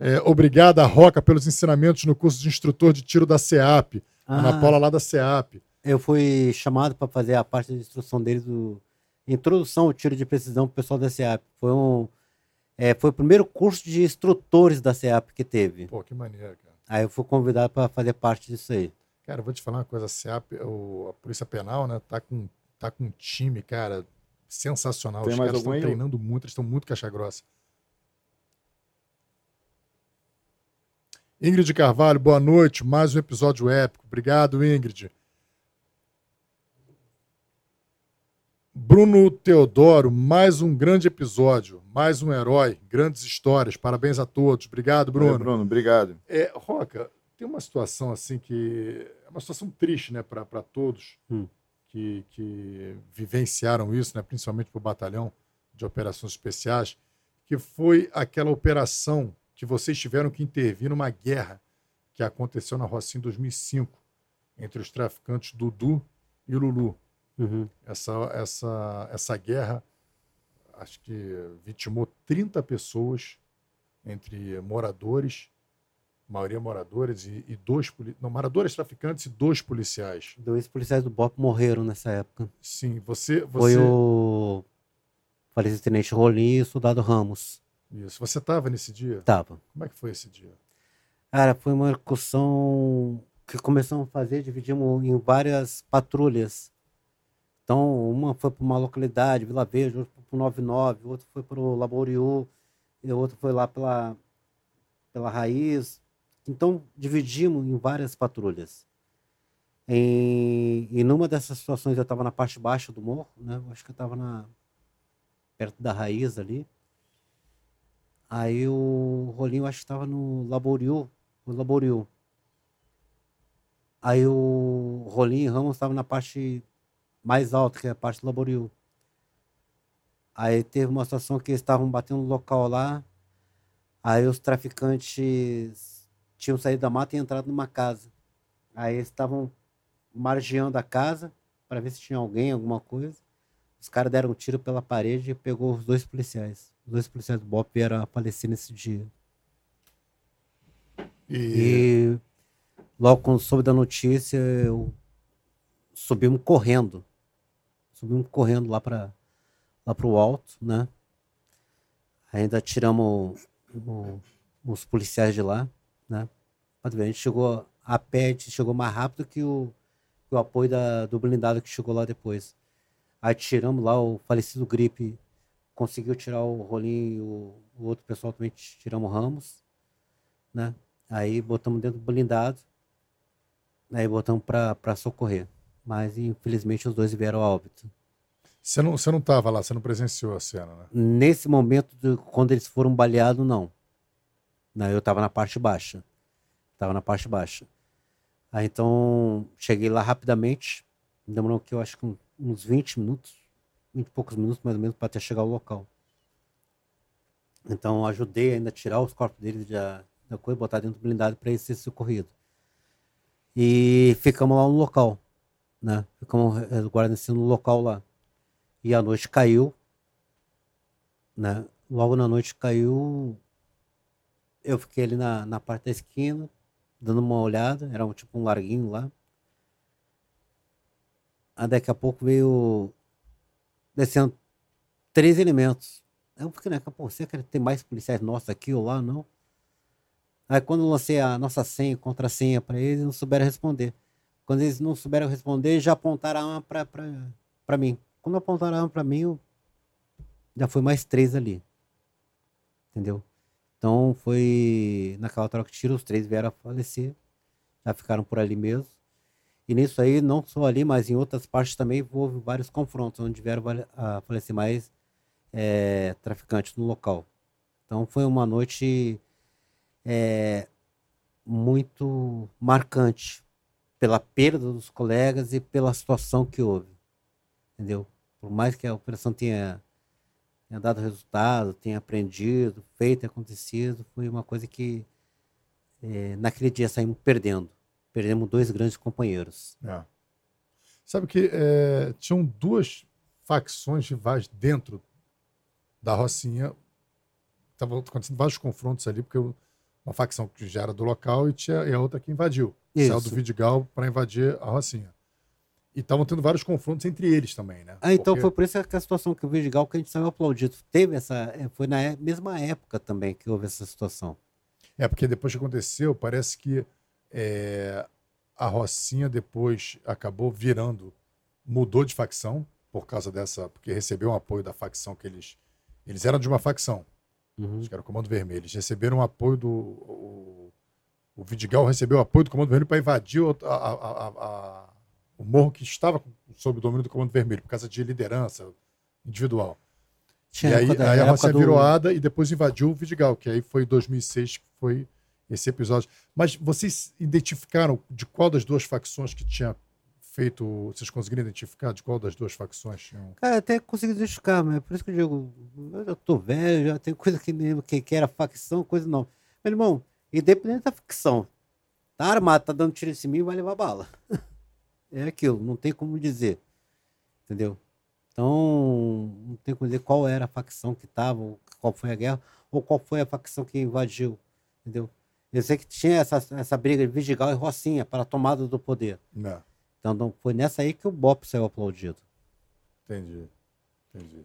é, obrigada, Roca, pelos ensinamentos no curso de instrutor de tiro da CEAP. Ana Ah, Paula lá da CEAP. Eu fui chamado para fazer a parte de instrução deles do introdução ao tiro de precisão pro pessoal da SEAP. Foi um é, foi o primeiro curso de instrutores da SEAP que teve. Pô, que maneiro. Aí eu fui convidado para fazer parte disso aí. Cara, eu vou te falar uma coisa, a a Polícia Penal, né, tá com, tá com um time, cara, sensacional. Tem Os mais caras estão treinando muito, eles estão muito caixa grossa. Ingrid Carvalho, boa noite. Mais um episódio épico. Obrigado, Ingrid. Bruno Teodoro, mais um grande episódio, mais um herói, grandes histórias. Parabéns a todos. Obrigado, Bruno. Bruno. Bruno, obrigado. É, Roca, tem uma situação assim que é uma situação triste, né, para todos Hum. que, que vivenciaram isso, né, principalmente para o batalhão de operações especiais, que foi aquela operação que vocês tiveram que intervir numa guerra que aconteceu na Rocinha em 2005 entre os traficantes Dudu e Lulu. Uhum. Essa, essa, essa guerra, acho que vitimou 30 pessoas, entre moradores, maioria moradores, e, e dois poli- não, moradores traficantes e dois policiais. Dois policiais do BOP morreram nessa época. Sim, você. Foi você o falecido tenente Rolim e o soldado Ramos. Isso. Você estava nesse dia? Tava. Como é que foi esse dia? Cara, foi uma excursão que começamos a fazer, dividimos em várias patrulhas. Então, uma foi para uma localidade, Vila Verde, outra para o 99, outra foi para o Laboriú, e outra foi lá pela, pela Raiz. Então, dividimos em várias patrulhas. Em, e numa dessas situações eu estava na parte baixa do morro, né? Eu acho que eu estava perto da raiz ali. Aí o Rolinho acho que estava no Laboriu, no Laboriu. Aí o Rolinho e Ramos estavam na parte mais alta, que é a parte do Laboriu. Aí teve uma situação que eles estavam batendo no local lá. Aí os traficantes tinham saído da mata e entrado numa casa. Aí eles estavam margeando a casa para ver se tinha alguém, alguma coisa. Os caras deram um tiro pela parede e pegou os dois policiais. Os dois policiais do BOP vieram a falecer nesse dia. E, E logo quando soube da notícia, eu subimos correndo. Subimos correndo lá para lá pro alto, né? Ainda tiramos o- os policiais de lá, né? Pode ver, a gente chegou a pé, a gente chegou mais rápido que o, o apoio da, do blindado que chegou lá depois. Aí tiramos lá o falecido Gripe, conseguiu tirar o Rolinho e o, o outro pessoal também tiramos o Ramos, né? Aí botamos dentro do blindado, aí botamos para socorrer. Mas infelizmente os dois vieram a óbito. você não, você não tava lá, você não presenciou a cena, né? Nesse momento, de- quando eles foram baleados, não. não. Eu estava na parte baixa. Estava na parte baixa. Aí então, cheguei lá rapidamente. Demorou que eu acho que uns 20 minutos, 20 e poucos minutos mais ou menos, para até chegar ao local. Então, ajudei ainda a tirar os corpos deles da, da coisa, botar dentro do blindado para eles serem socorridos. E ficamos lá no local, né? Ficamos eh, guarnecendo no local lá. E a noite caiu, né? Logo na noite caiu. Eu fiquei ali na, na parte da esquina, dando uma olhada. Era um, tipo um larguinho lá. Aí daqui a pouco veio descendo três elementos. Eu fiquei, né? Pô, será que tem mais policiais nossos aqui ou lá? Não. Aí quando eu lancei a nossa senha, contra-senha para eles não souberam responder. Quando eles não souberam responder, já apontaram a arma pra, pra, pra mim. Quando apontaram a arma pra mim, eu... já foi mais três ali. Entendeu? Então foi naquela troca de tiro, os três vieram a falecer. Já ficaram por ali mesmo. E nisso aí, não só ali, mas em outras partes também houve vários confrontos, onde vieram a falecer mais eh, traficantes no local. Então foi uma noite eh, muito marcante pela perda dos colegas e pela situação que houve. Entendeu? Por mais que a operação tenha, tenha dado resultado, tenha aprendido, feito e acontecido, foi uma coisa que eh, naquele dia saímos perdendo. Perdemos dois grandes companheiros. É. Sabe que é, tinham duas facções rivais dentro da Rocinha. Estavam acontecendo vários confrontos ali, porque uma facção que já era do local e, tinha, e a outra que invadiu. Saiu do Isso. Vidigal para invadir a Rocinha. E estavam tendo vários confrontos entre eles também, né? Ah, então Porque- foi por isso que a situação que o Vidigal que a gente saiu aplaudido. Teve essa. eh, Foi na é- mesma época também que houve essa situação. É, porque depois que aconteceu, parece que é, a Rocinha depois acabou virando, mudou de facção por causa dessa, porque recebeu um apoio da facção que eles. Eles eram de uma facção, Uhum. acho que era o Comando Vermelho. Eles receberam apoio do. O, o Vidigal recebeu apoio do Comando Vermelho para invadir o, a- a- a- o morro que estava sob o domínio do Comando Vermelho, por causa de liderança individual. Tinha e aí, da- aí a Rocinha do- virou ADA e depois invadiu o Vidigal, que aí foi em 2006 que foi esse episódio. Mas vocês identificaram de qual das duas facções que tinha feito. Vocês conseguiram identificar de qual das duas facções tinham. Cara, até consegui identificar, mas é por isso que eu digo, eu já tô velho, já tem coisa que nem que, que era facção, coisa não. Meu irmão, independente da facção, tá armado, tá dando tiro em cima, vai levar bala. É aquilo, não tem como dizer. Entendeu? Então, não tem como dizer qual era a facção que tava, qual foi a guerra, ou qual foi a facção que invadiu. Entendeu? Eu sei que tinha essa, essa briga de Vidigal e Rocinha para a tomada do poder. Não, Então, não, foi nessa aí que o BOP saiu aplaudido. entendi.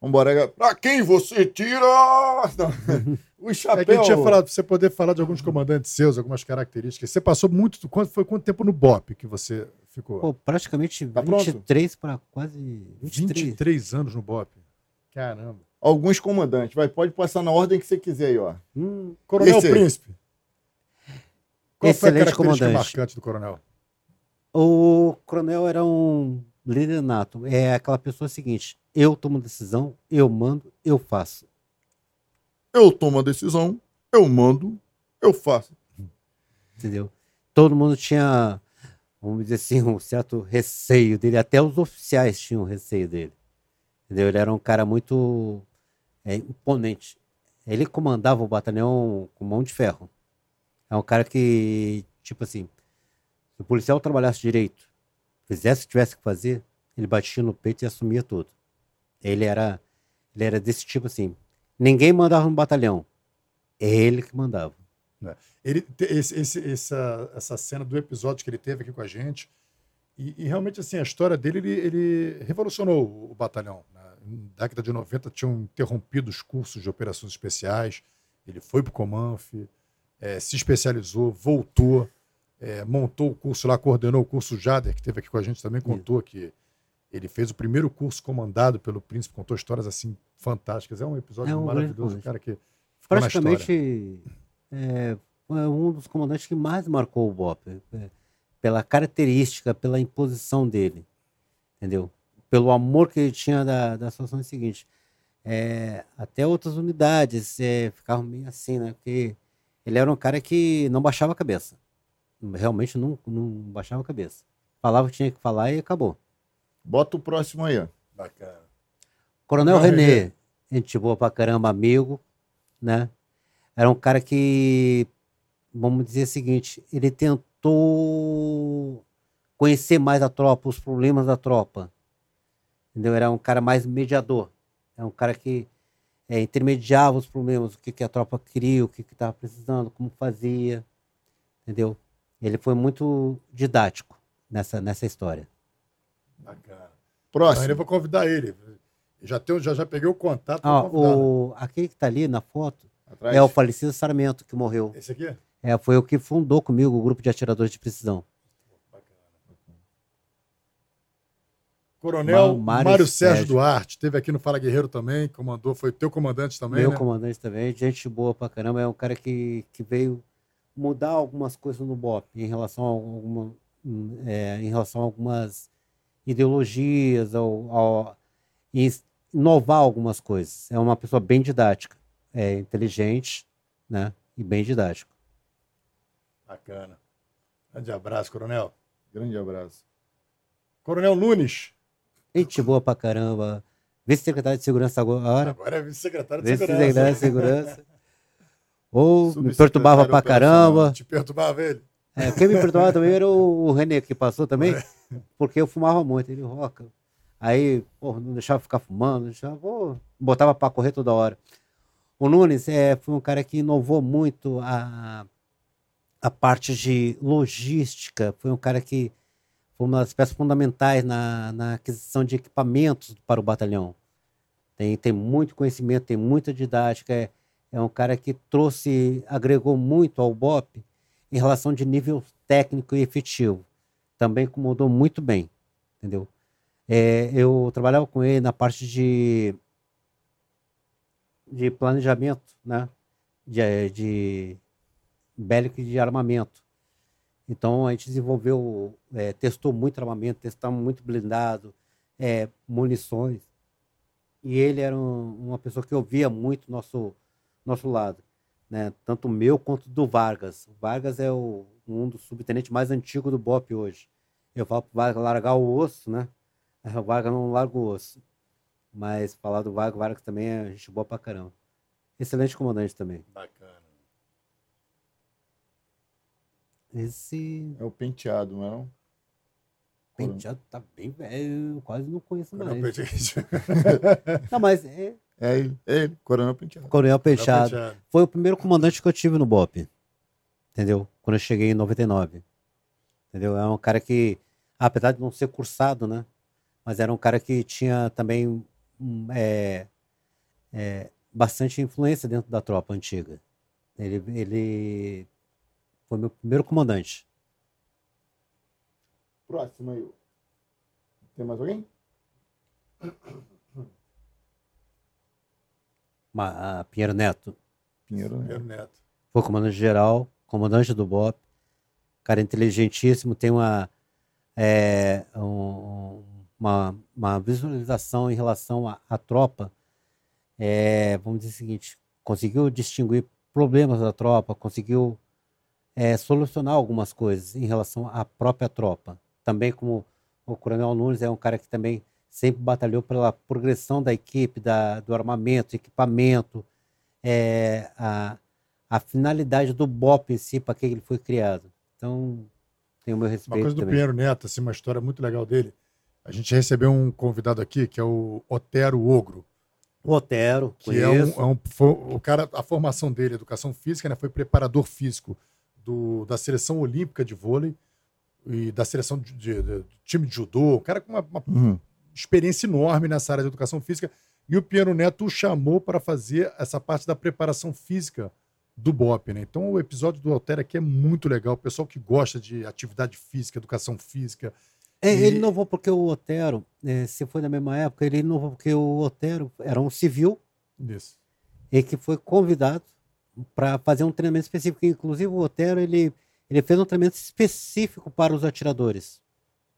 Vambora. Pra quem você tira? O É que chapéu. eu tinha falado pra você poder falar de alguns comandantes seus, algumas características. Você passou muito. Quanto, foi quanto tempo no BOP que você ficou? Pô, praticamente Tá pronto? 23 para quase 23. 23 anos no BOP. Caramba. Alguns comandantes. Vai, pode passar na ordem que você quiser aí, ó. Hum, Coronel Esse aí. Príncipe. Qual foi a Excelente característica comandante. marcante do coronel? O coronel era um líder nato. É aquela pessoa seguinte: eu tomo decisão, eu mando, eu faço. Eu tomo a decisão, eu mando, eu faço. Entendeu? Todo mundo tinha, vamos dizer assim, um certo receio dele. Até os oficiais tinham receio dele. Entendeu? Ele era um cara muito é, imponente. Ele comandava o batalhão com mão de ferro. É um cara que, tipo assim, se o policial trabalhasse direito, fizesse o que tivesse que fazer, ele batia no peito e assumia tudo. Ele era, ele era desse tipo assim. Ninguém mandava no batalhão. É ele que mandava. Ele, te- esse, esse- essa, essa cena do episódio que ele teve aqui com a gente. E, e realmente, assim, a história dele, ele, ele revolucionou o, o batalhão. né? Na década de 90, tinham interrompido os cursos de operações especiais. Ele foi para o Comanf, eh, se especializou, voltou, eh, montou o curso lá, coordenou o curso Jader, que esteve aqui com a gente também, contou que ele fez o primeiro curso comandado pelo príncipe, contou histórias assim fantásticas. É um episódio É um maravilhoso, cara que praticamente é, foi um dos comandantes que mais marcou o BOP, é, pela característica, pela imposição dele, entendeu? Pelo amor que ele tinha da, da situação seguinte. É, até outras unidades é, ficavam meio assim, né? Porque ele era um cara que não baixava a cabeça. Realmente não, não baixava a cabeça. Falava o que tinha que falar e acabou. Bota o próximo aí, ó. Bacana. Coronel Coronel René, René. gente boa pra caramba, amigo, né? Era um cara que, vamos dizer o seguinte, ele tentou conhecer mais a tropa, os problemas da tropa. Entendeu? Era um cara mais mediador. É um cara que é, intermediava os problemas, o que, que a tropa queria, o que estava precisando, como fazia. Entendeu? Ele foi muito didático nessa, nessa história. Bacana. Próximo. eu vou convidar ele. Já, tenho, já, já peguei o contato Ah, o, aquele que está ali na foto Atrás. é o falecido Sarmento que morreu. Esse aqui? É, foi o que fundou comigo o grupo de atiradores de precisão. Coronel Mário, Mário Sérgio Sérgio. Duarte, esteve aqui no Fala Guerreiro também, comandou, foi teu comandante também, Meu né? comandante também, gente boa pra caramba. É um cara que, que veio mudar algumas coisas no BOP em relação a, alguma, é, em relação a algumas ideologias, ao, ao- e inovar algumas coisas. É uma pessoa bem didática, é inteligente, né? E bem didático. Bacana. Grande abraço, Coronel. Grande abraço. Coronel Nunes. Gente boa pra caramba. Vice-secretário de Segurança agora. Agora é vice-secretário de segurança. Vice-secretário de Segurança. Ou me perturbava pra caramba. Te perturbava ele? É, quem me perturbava também era o, René, que passou também, porque eu fumava muito. Ele roca. Aí, porra, não deixava ficar fumando, deixava, pô, botava pra correr toda hora. O Nunes é, foi um cara que inovou muito a, a parte de logística. Foi um cara que foi uma das peças fundamentais na, na aquisição de equipamentos para o batalhão. Tem, tem muito conhecimento, tem muita didática. É, é um cara que trouxe, agregou muito ao BOP em relação de nível técnico e efetivo. Também comandou muito bem, entendeu? É, eu trabalhava com ele na parte de, de planejamento, né? De, de bélico e de armamento. Então a gente desenvolveu, eh, testou muito armamento, testamos muito blindado, eh, munições. E ele era um- uma pessoa que ouvia muito nosso nosso lado, né? Tanto o meu quanto do Vargas. O Vargas é o, um dos subtenentes mais antigos do BOP hoje. Eu falo pro Vargas largar o osso, né? O Vargas não larga o osso. Mas falar do Vargas, o Vargas também é gente boa pra caramba. Excelente comandante também. Bacana. Esse É o penteado, não é? não? penteado tá bem velho, eu quase não conheço Coronel mais. Penteado. Não, mas é É ele, é ele, Coronel Penteado. Coronel Coronel Penteado. Penteado. Foi o primeiro comandante que eu tive no BOP. Entendeu? Quando eu cheguei em 99. Entendeu? É um cara que, apesar de não ser cursado, né? Mas era um cara que tinha também hum, é, é, bastante influência dentro da tropa antiga. Ele, ele foi meu primeiro comandante. Próximo aí. Tem mais alguém? Ma- a Pinheiro Neto Pinheiro? Primeiro neto. foi comandante geral, comandante do BOP, cara inteligentíssimo, tem uma, é, um- uma, uma visualização em relação à, à tropa. É, vamos dizer o seguinte, conseguiu distinguir problemas da tropa, conseguiu é, solucionar algumas coisas em relação à própria tropa. Também como o Coronel Nunes é um cara que também sempre batalhou pela progressão da equipe, da, do armamento, equipamento, é, a, a finalidade do BOP em si, para que ele foi criado. Então, tem o meu Uma respeito coisa do também. Pinheiro Neto, assim, uma história muito legal dele. A gente recebeu um convidado aqui, que é o Otero Ogro, O Otero, que é um, conheço. é um- foi- o cara, a formação dele, educação física, né, foi preparador físico do, da seleção olímpica de vôlei e da seleção de, de- de- time de judô, um cara com uma, uma Uhum. experiência enorme nessa área de educação física. E o Piano Neto o chamou para fazer essa parte da preparação física do BOP. Né? Então o episódio do Altera aqui é muito legal. O pessoal que gosta de atividade física, educação física. É, E- Ele inovou porque o Otero, é, se foi na mesma época, ele inovou porque o Otero era um civil Isso. e que foi convidado para fazer um treinamento específico. Inclusive, o Otero ele, ele fez um treinamento específico para os atiradores,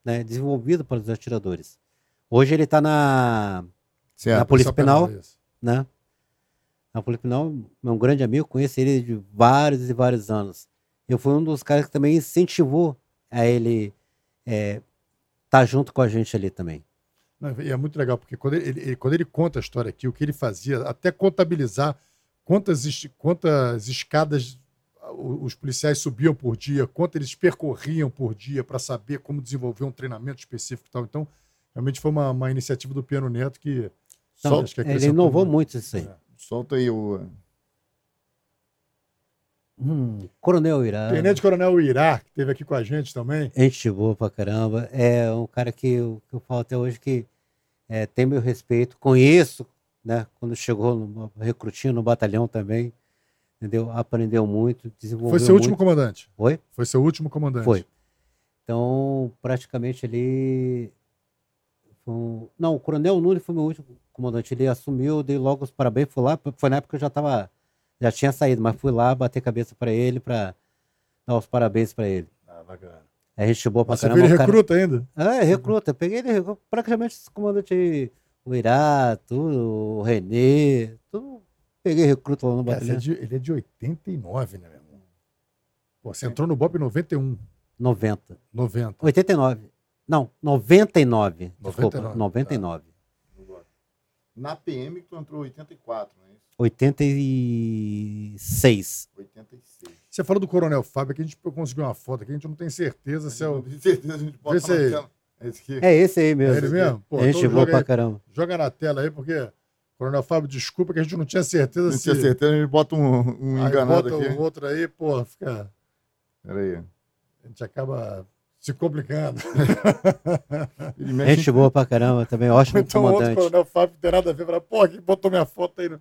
né? desenvolvido para os atiradores. Hoje ele está na, Certo. Na Polícia Penal. isso. né? Na Polícia Penal, é um grande amigo, conheço ele de vários e vários anos. Eu fui um dos caras que também incentivou a ele estar junto com a gente ali também. Não, e é muito legal, porque quando ele, ele- quando ele conta a história aqui, o que ele fazia, até contabilizar quantas, quantas escadas os policiais subiam por dia, quanto eles percorriam por dia para saber como desenvolver um treinamento específico e tal. Então, realmente foi uma, uma iniciativa do Piano Neto que. Então, acho que ele acrescentou inovou muito isso aí. É. Solta aí o. Hum, Coronel Irá. Tenente Coronel Irá, que esteve aqui com a gente também. Gente boa pra caramba. É um cara que eu, que eu falo até hoje que é, tem meu respeito. Conheço, né? Quando chegou no recrutinho no batalhão também. Entendeu? Aprendeu muito, desenvolveu Foi seu último muito. comandante. Foi? Foi seu último comandante. Foi. Então, praticamente ele. um- Não, o Coronel Nunes foi meu último comandante. Ele assumiu, dei logo os parabéns. Fui lá, foi na época que eu já tava. Já tinha saído, mas fui lá bater cabeça pra ele, pra dar os parabéns pra ele. Ah, bacana. É gente boa pra Mas você caramba. viu ele um cara- recruta ainda? É, recruta. Peguei ele, praticamente esse comandante aí, o Irá, tudo, o Renê, tudo. Peguei recruta lá no é batalhão. de, ele é de 89, né, meu irmão? Pô, você entrou no BOP em 91, 90. 90. 89. Não, 99. Desculpa, 99, 99. Na PM que tu entrou 84, não é isso? 86. 86. Você falou do Coronel Fábio, que a gente conseguiu uma foto aqui, a gente não tem certeza se é o. Com certeza a gente bota Vê se é. É esse aqui. É esse aí mesmo. É ele mesmo? Pô, Gente então boa joga pra aí. caramba. Joga na tela aí, porque. Coronel Fábio, desculpa que a gente não tinha certeza Não se. tinha certeza, a gente bota um, um Aí enganado bota aqui. o outro aí, pô, fica. Pera aí. A gente acaba se complicando. Mexe Gente boa pra caramba também, ótimo então o outro comandante. Coronel Fábio não tem nada a ver. Fala, pô, quem botou minha foto aí? no-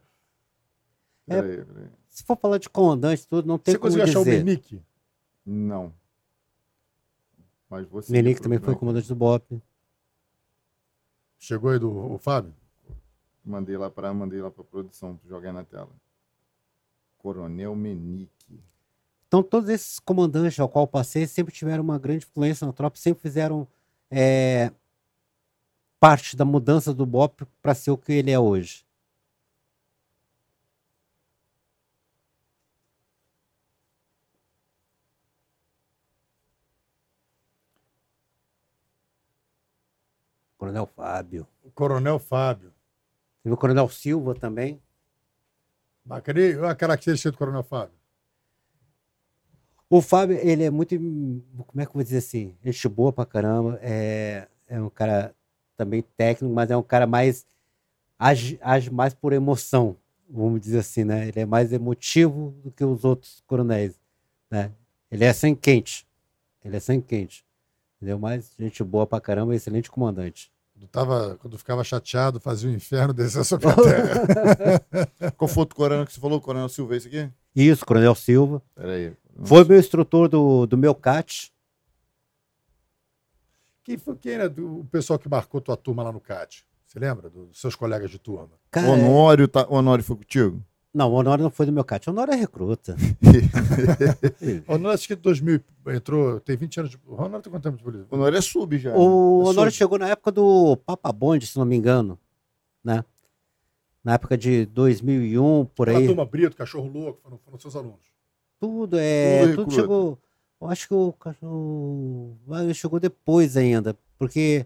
Pera aí, pera aí. Se for falar de comandante, tudo, não tem Você como conseguiu achar o dizer. Menique? Não. Mas você. Menique também foi comandante do BOP. Chegou aí do o Fábio? Mandei lá para mandei lá para produção jogar na tela. Coronel Menique. Então, todos esses comandantes ao qual passei sempre tiveram uma grande influência na tropa, sempre fizeram é, parte da mudança do BOP para ser o que ele é hoje. Coronel Fábio. O Coronel Fábio. Teve o Coronel Silva também. Bacana. E a característica do Coronel Fábio? O Fábio, ele é muito. Como é que eu vou dizer assim? Gente boa pra caramba. É, é um cara também técnico, mas é um cara mais. Age, age mais por emoção, vamos dizer assim, né? Ele é mais emotivo do que os outros coronéis, né? Ele é sangue quente. Ele é sangue quente. Entendeu? Mas gente boa pra caramba, excelente comandante. Quando, tava, quando ficava chateado, fazia o inferno descer sobre a terra. Qual foi o coronel que você falou? Coronel Silva, esse aqui? Isso, Coronel Silva. Peraí. Foi meu instrutor do, do meu CAT. Quem foi quem era do, o pessoal que marcou tua turma lá no CAT? Você lembra? Do- Dos seus colegas de turma? Cara, é- Honório, tá... Honório foi contigo? Não, o Honório não foi do meu CAT. O Honório é recruta. O Ronaldo, acho que em 2000 entrou, tem 20 anos de. O Ronaldo tem quanto tempo de polícia? Honório é sub já. O Eu Honório sou- chegou na época do Papa Bonde, se não me engano. Né? Na época de 2001, por A aí. turma Brito, Cachorro Louco, foram, foram seus alunos. Tudo é. Tudo Tudo, chegou. Eu acho que o cachorro. Chegou depois ainda. Porque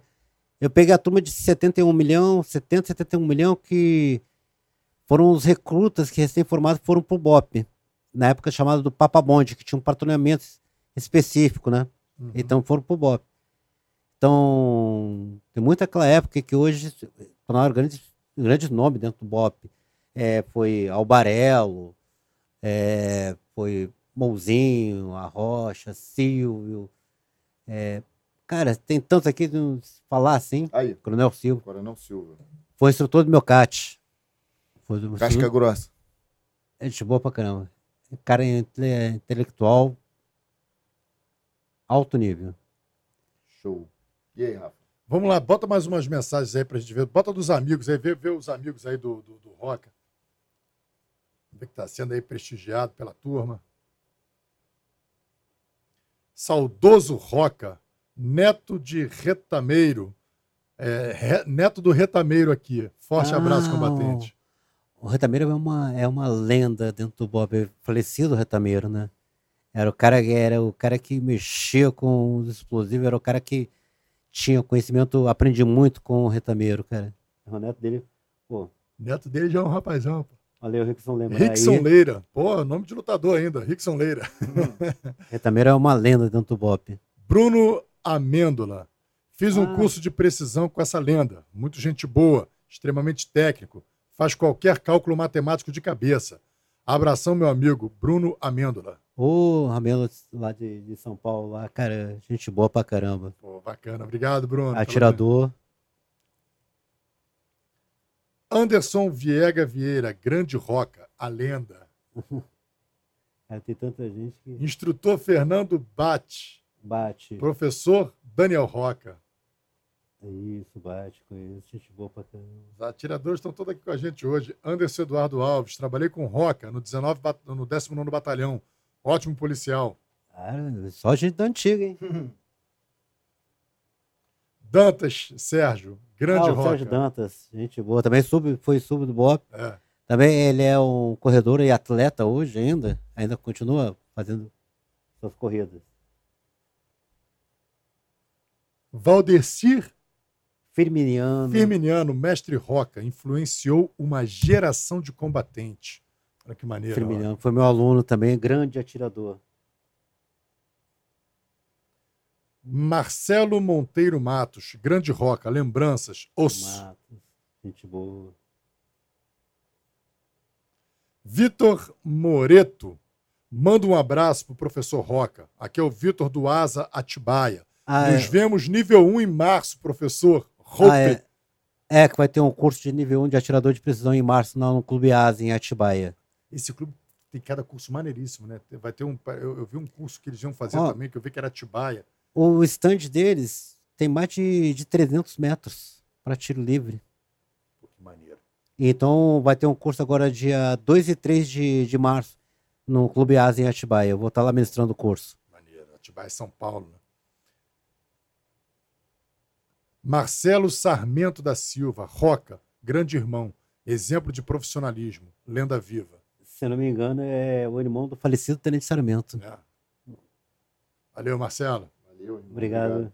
eu peguei a turma de 71 milhão, 70, 71 milhão, que foram os recrutas que recém-formados foram pro BOP. Na época chamada do Papa Bonde, que tinha um patrulhamento específico, né? Uhum. Então foram pro BOP. Então, tem muita aquela época que hoje tornaram grandes, grandes nomes dentro do BOP. É, foi Albarello, é, foi Mouzinho, Arrocha, Silvio. é, cara, tem tantos aqui de falar assim. Aí, Coronel Silva. Coronel Silva. Foi instrutor do meu CAT. Foi do Casca grossa. é gente boa pra caramba. Cara inte- intelectual, alto nível. Show. E aí, Rafa? Vamos lá, bota mais umas mensagens aí pra gente ver. Bota dos amigos aí, vê, vê os amigos aí do, do, do Roca. Vê que tá sendo aí prestigiado pela turma. Saudoso Roca, neto de retameiro. É, re- neto do retameiro aqui. Forte Ah, abraço, combatente. O Retameiro é uma, é uma lenda dentro do Bob. Falecido Retameiro, né? Era o cara que era o cara que mexia com os explosivos, era o cara que tinha conhecimento, aprendi muito com o Retameiro, cara. O neto dele, pô, Neto dele já é um rapazão. Pô. valeu, Rickson lembra Rickson aí. Leira. Pô, nome de lutador ainda. Rickson Leira. Retameiro é uma lenda dentro do Bob. Bruno Amêndola. Fiz um Ah. curso de precisão com essa lenda. Muito gente boa, extremamente técnico. Faz qualquer cálculo matemático de cabeça. Abração, meu amigo Bruno Amêndola. Ô, Ramelo lá de, de São Paulo, lá, cara, gente boa pra caramba. Pô, bacana. Obrigado, Bruno. Atirador. Anderson Viega Vieira, Grande Roca, a lenda. Cara, tem tanta gente que Instrutor Fernando Bate. bate. Professor Daniel Roca. Isso, bate, conheço. Gente boa pra caramba. Os atiradores estão todos aqui com a gente hoje. Anderson Eduardo Alves. Trabalhei com Roca no, 19, bat- no 19 Batalhão. Ótimo policial. Cara, só gente da antiga, hein? Dantas Sérgio, grande ah, Roca. Sérgio Dantas, gente boa. Também sub, foi sub do Bop. É. Também ele é um corredor e atleta hoje ainda. Ainda continua fazendo suas corridas. Valdecir Firminiano. Firminiano, mestre Roca, influenciou uma geração de combatentes. Olha que maneiro. ó. Firminiano. Foi meu aluno também, grande atirador. Marcelo Monteiro Matos, grande Roca, lembranças, osso. Matos. Gente boa. Vitor Moreto, manda um abraço pro professor Roca. Aqui é o Vitor do Asa Atibaia. Ah, Nos é, vemos nível 1 em março, professor. Hope. ah, é, é que vai ter um curso de nível 1 de atirador de precisão em março no Clube Asa, em Atibaia. Esse clube tem cada curso maneiríssimo, né? Vai ter um. Eu, eu vi um curso que eles iam fazer Ó. também, que eu vi que era Atibaia. O stand deles tem mais de, de 300 metros para tiro livre. Pô, que maneiro. Então vai ter um curso agora dia 2 e 3 de, de março no Clube Asa em Atibaia. Eu vou estar lá ministrando o curso. Maneiro. Atibaia, São Paulo, né? Marcelo Sarmento da Silva, Roca, grande irmão, exemplo de profissionalismo, lenda viva. Se eu não me engano, é o irmão do falecido Tenente Sarmento. né? Valeu, Marcelo. Valeu, irmão. Obrigado.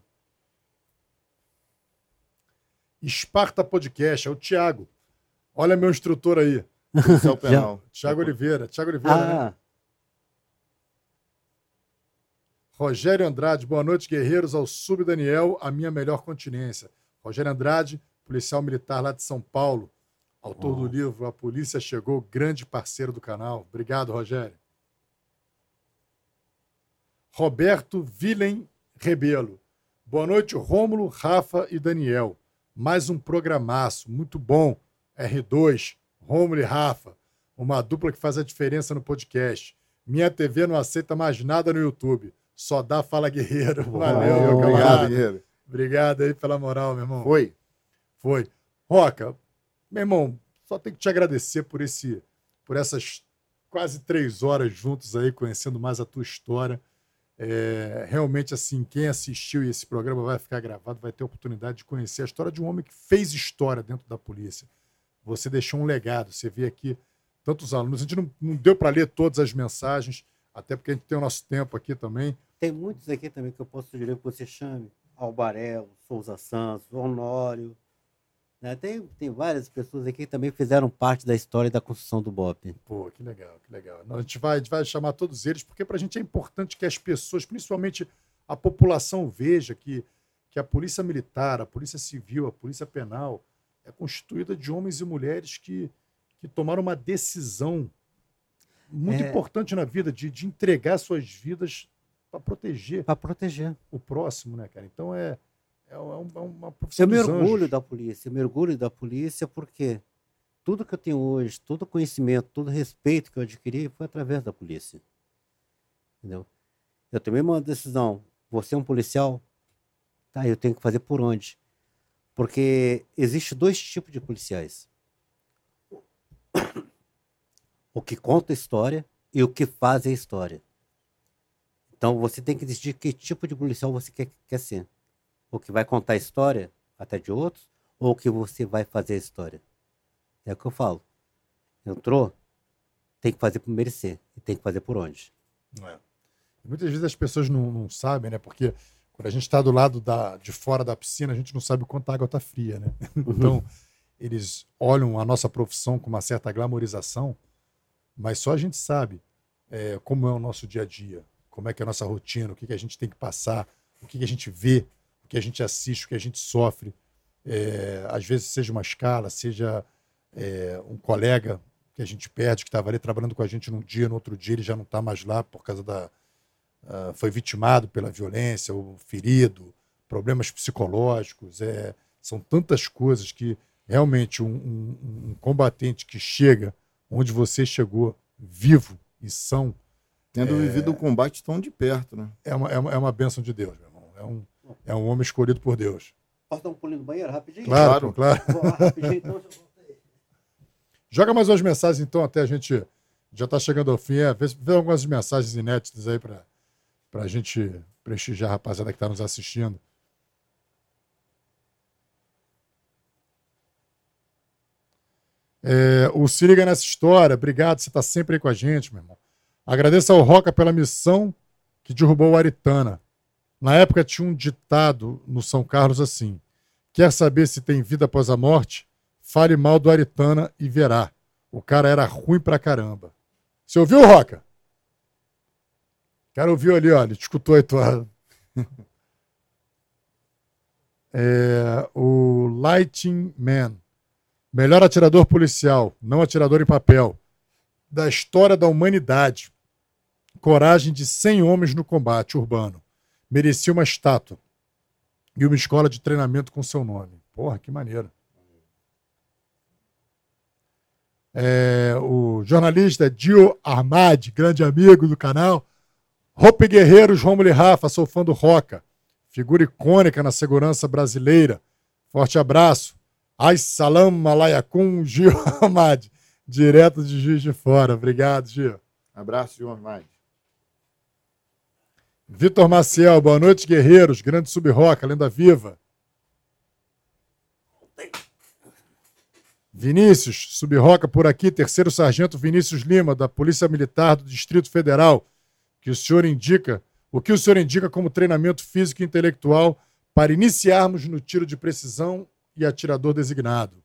Esparta Podcast, é o Thiago. Olha meu instrutor aí, penal. Thiago Oliveira. Thiago Oliveira, né? Ah, Rogério Andrade, boa noite, guerreiros, ao Sub Daniel, a minha melhor continência. Rogério Andrade, policial militar lá de São Paulo, autor do livro A Polícia Chegou, grande parceiro do canal. Obrigado, Rogério. Roberto Vilem Rebelo. Boa noite, Rômulo, Rafa e Daniel. Mais um programaço, muito bom. R2, Romulo e Rafa, uma dupla que faz a diferença no podcast. Minha TV não aceita mais nada no YouTube. Só dá Fala Guerreiro. Valeu, meu Obrigado. Guerreiro. Obrigado aí pela moral, meu irmão. Foi. Foi. Roca, meu irmão, só tenho que te agradecer por esse, por essas quase três horas juntos aí, conhecendo mais a tua história. É, realmente, assim, quem assistiu e esse programa vai ficar gravado, vai ter a oportunidade de conhecer a história de um homem que fez história dentro da polícia. Você deixou um legado, você vê aqui tantos alunos. A gente não, não deu para ler todas as mensagens, até porque a gente tem o nosso tempo aqui também. Tem muitos aqui também que eu posso sugerir que você chame. Albarelo, Souza Santos, Honório. né? Tem, tem várias pessoas aqui que também fizeram parte da história da construção do BOP. Pô, que legal, que legal. Não, A gente vai, a gente vai chamar todos eles, porque para a gente é importante que as pessoas, principalmente a população, veja que, que a polícia militar, a polícia civil, a polícia penal é constituída de homens e mulheres que, que tomaram uma decisão muito É. importante na vida de, de entregar suas vidas para proteger Para proteger. o próximo, né, cara? Então é, é, um- é uma profissão Eu me dos orgulho anjos. da polícia, eu me orgulho da polícia porque tudo que eu tenho hoje, todo conhecimento, todo respeito que eu adquiri foi através da polícia. Entendeu? Eu tomei uma decisão, você é um policial, tá, eu tenho que fazer por onde? Porque existe dois tipos de policiais. O que conta a história e o que faz a história. Então você tem que decidir que tipo de policial você quer, quer ser o que vai contar a história, até de outros, ou o que você vai fazer a história. É o que eu falo. Entrou, tem que fazer por merecer. E tem que fazer por onde. É. Muitas vezes as pessoas não, não sabem, né? Porque quando a gente está do lado da, de fora da piscina, a gente não sabe o quanto a água está fria, né? Então, eles olham a nossa profissão com uma certa glamorização, mas só a gente sabe é, como é o nosso dia a dia, como é que é a nossa rotina, o que, que a gente tem que passar, o que, que a gente vê, o que a gente assiste, o que a gente sofre. É, às vezes, seja uma escala, seja é, um colega que a gente perde, que estava ali trabalhando com a gente num dia, no outro dia ele já não está mais lá por causa da. ah, foi vitimado pela violência, ou ferido, problemas psicológicos. É, são tantas coisas que realmente um, um- um combatente que chega onde você chegou, vivo e são, Tendo vivido o combate tão de perto, né? é uma, é uma, é uma bênção de Deus, meu irmão. É um, é um homem escolhido por Deus. Posso dar um pulinho no banheiro rapidinho? Claro, claro. Vou rapidinho, então. Joga mais umas mensagens, então, até a gente já está chegando ao fim. É, vê, vê algumas mensagens inéditas aí para a gente prestigiar a rapaziada que está nos assistindo. É, o Se Liga Nessa História, obrigado, você está sempre aí com a gente, meu irmão. Agradeço ao Roca pela missão que derrubou o Aritana. Na época tinha um ditado no São Carlos assim: quer saber se tem vida após a morte? Fale mal do Aritana e verá. O cara era ruim pra caramba. Você ouviu, Roca? O cara ouviu ali, olha, escutou aí, tua. É, o Lighting Man. Melhor atirador policial, não atirador em papel. Da história da humanidade. Coragem de 100 homens no combate urbano. Merecia uma estátua. E uma escola de treinamento com seu nome. Porra, que maneiro. É, o jornalista Dio Armad, grande amigo do canal. Hope Guerreiros, Romulo e Rafa, sou fã do Roca. Figura icônica na segurança brasileira. Forte abraço. Ai salam malayacum, Gio Armad, direto de Juiz de Fora. Obrigado, Gio. Abraço, João mais. Vitor Maciel, boa noite, guerreiros. Grande sub-roca, lenda viva. Vinícius, sub-roca por aqui, terceiro sargento Vinícius Lima, da Polícia Militar do Distrito Federal, que o senhor indica, o que o senhor indica como treinamento físico e intelectual para iniciarmos no tiro de precisão e atirador designado.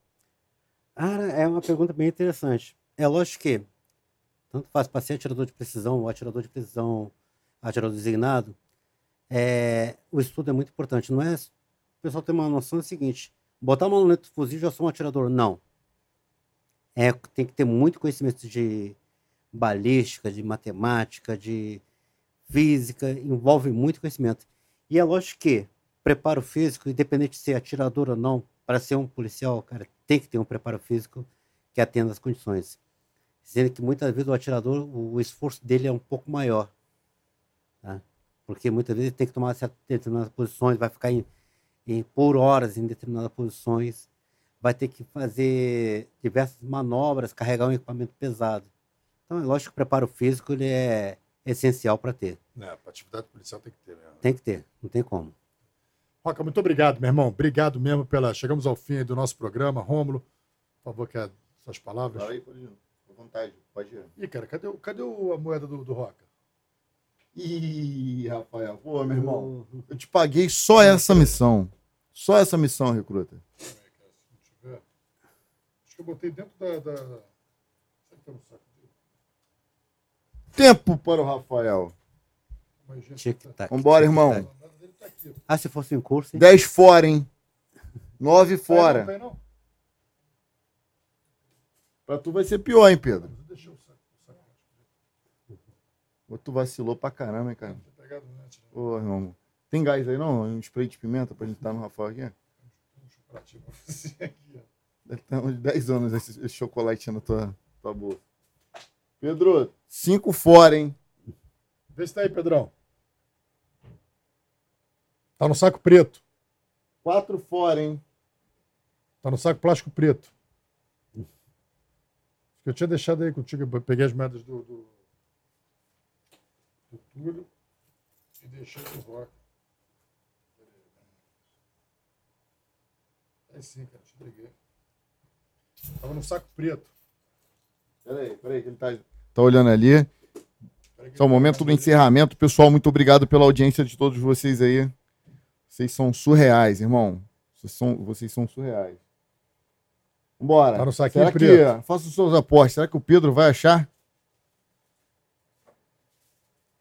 Cara, é uma pergunta bem interessante. É lógico que, tanto faz para ser atirador de precisão ou atirador de precisão, atirador designado, é, o estudo é muito importante. Não é. O pessoal tem uma noção do seguinte: botar uma luneta do fuzil já sou um atirador. Não. É, tem que ter muito conhecimento de balística, de matemática, de física, envolve muito conhecimento. E é lógico que preparo físico, independente de ser atirador ou não, para ser um policial, cara, tem que ter um preparo físico que atenda às condições. Sendo que muitas vezes o atirador, o, esforço dele é um pouco maior. Tá? Porque muitas vezes ele tem que tomar certas determinadas posições, vai ficar em, em, por horas em determinadas posições, vai ter que fazer diversas manobras, carregar um equipamento pesado. Então, é lógico que o preparo físico ele é essencial para ter. É, para atividade policial tem que ter mesmo. Tem que ter, não tem como. Roca, muito obrigado, meu irmão. Obrigado mesmo pela. Chegamos ao fim do nosso programa. Rômulo, por favor, quer suas palavras? Fala aí, pode ir. Fica à vontade, pode ir. Ih, cara, cadê, o- cadê o- a moeda do, do Roca? Ih, Rafael, pô, meu irmão, eu te paguei só essa missão. Só essa missão, recruta. Acho que eu botei dentro da. da... Será que tá no saco dele? Tempo para o Rafael. Gente, Tic-tac. Vambora, irmão. Tá. Ah, se fosse em curso, hein? 10 fora, hein? 9 Tá aí fora. Não, tá aí não? Pra tu vai ser pior, hein, Pedro? Deixa saco. Ou tu vacilou pra caramba, hein, cara? Não né? Ô, irmão. Tem gás aí, não? Um spray de pimenta pra gente dar no Rafael aqui? Tem um chocolatinho pra você aqui, ó. Deve ter uns 10 anos esse, esse chocolate na tua, tua bolsa. Pedro, 5 fora, hein? Vê se tá aí, Pedrão. Tá no saco preto. 4 fora, hein? Tá no saco plástico preto. Eu tinha deixado aí contigo. Eu peguei as moedas do, do, do Túlio e deixei no Roca. É sim, cara, te entreguei. Tava no saco preto. Peraí, peraí, que ele tá, tá olhando ali. Esse é o momento do encerramento. Pessoal, muito obrigado pela audiência de todos vocês aí. Vocês são surreais, irmão. Vocês são, vocês são surreais. Vambora. Tá no Será que, preto. faça os seus apostas. Será que o Pedro vai achar?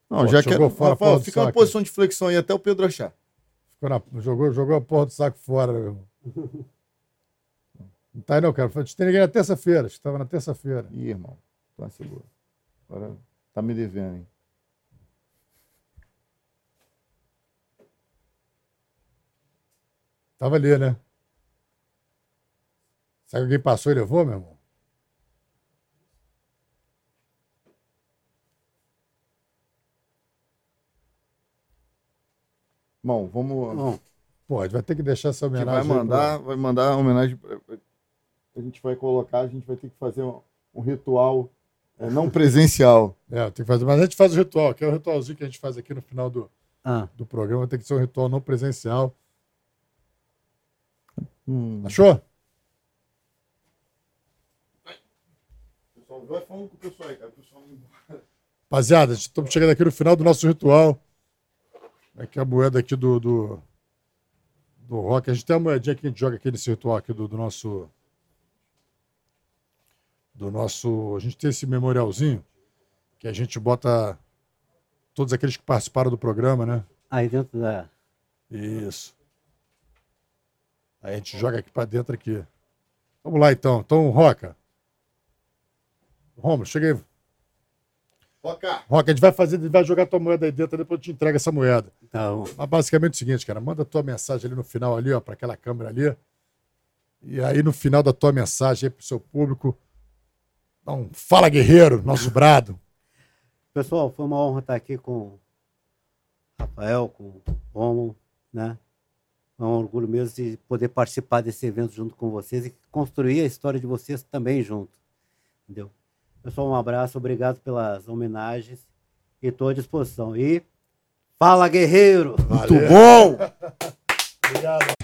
Não, Pô, já que fora Rafael, fica na posição de flexão aí até o Pedro achar. Na- jogou, jogou a porra do saco fora, meu irmão. Não tá aí não, cara. Te entreguei na terça-feira. Acho que tava na terça-feira. Ih, irmão, vacilou. Agora tá me devendo, hein? Tava ali, né? Será que alguém passou e levou, meu irmão? Bom, vamos. Bom, Pô, a gente vai ter que deixar essa A gente homenagem. vai mandar, vai mandar a homenagem. pra- A gente vai colocar, a gente vai ter que fazer um, um ritual é, não presencial. É, tem que fazer. Mas a gente faz o ritual, que é o ritualzinho que a gente faz aqui no final do, ah, do programa. Tem que ser um ritual não presencial. Hum. Achou? Pessoal, vai falando com o pessoal aí, cara. O pessoal não- Rapaziada, estamos chegando aqui no final do nosso ritual. Aqui a moeda aqui do, do, do rock. A gente tem uma moedinha que a gente joga aqui nesse ritual aqui do, do nosso. Do nosso. A gente tem esse memorialzinho que a gente bota todos aqueles que participaram do programa, né? aí dentro da. Isso. Aí a gente joga aqui pra dentro aqui. Vamos lá então. Então, Roca. Romulo, chega aí. Roca, Roca, a gente vai fazer, a gente vai jogar tua moeda aí dentro, depois eu te entrega essa moeda. Então, Mas basicamente é o seguinte, cara, manda tua mensagem ali no final ali, ó, para aquela câmera ali. E aí no final da tua mensagem aí pro seu público, dá um fala guerreiro, nosso brado. pessoal, foi uma honra estar aqui com o Rafael, com o Romulo, né? É um orgulho mesmo de poder participar desse evento junto com vocês e construir a história de vocês também junto. Entendeu? Pessoal, um abraço, obrigado pelas homenagens e estou à disposição. E fala, guerreiro! muito bom! Obrigado.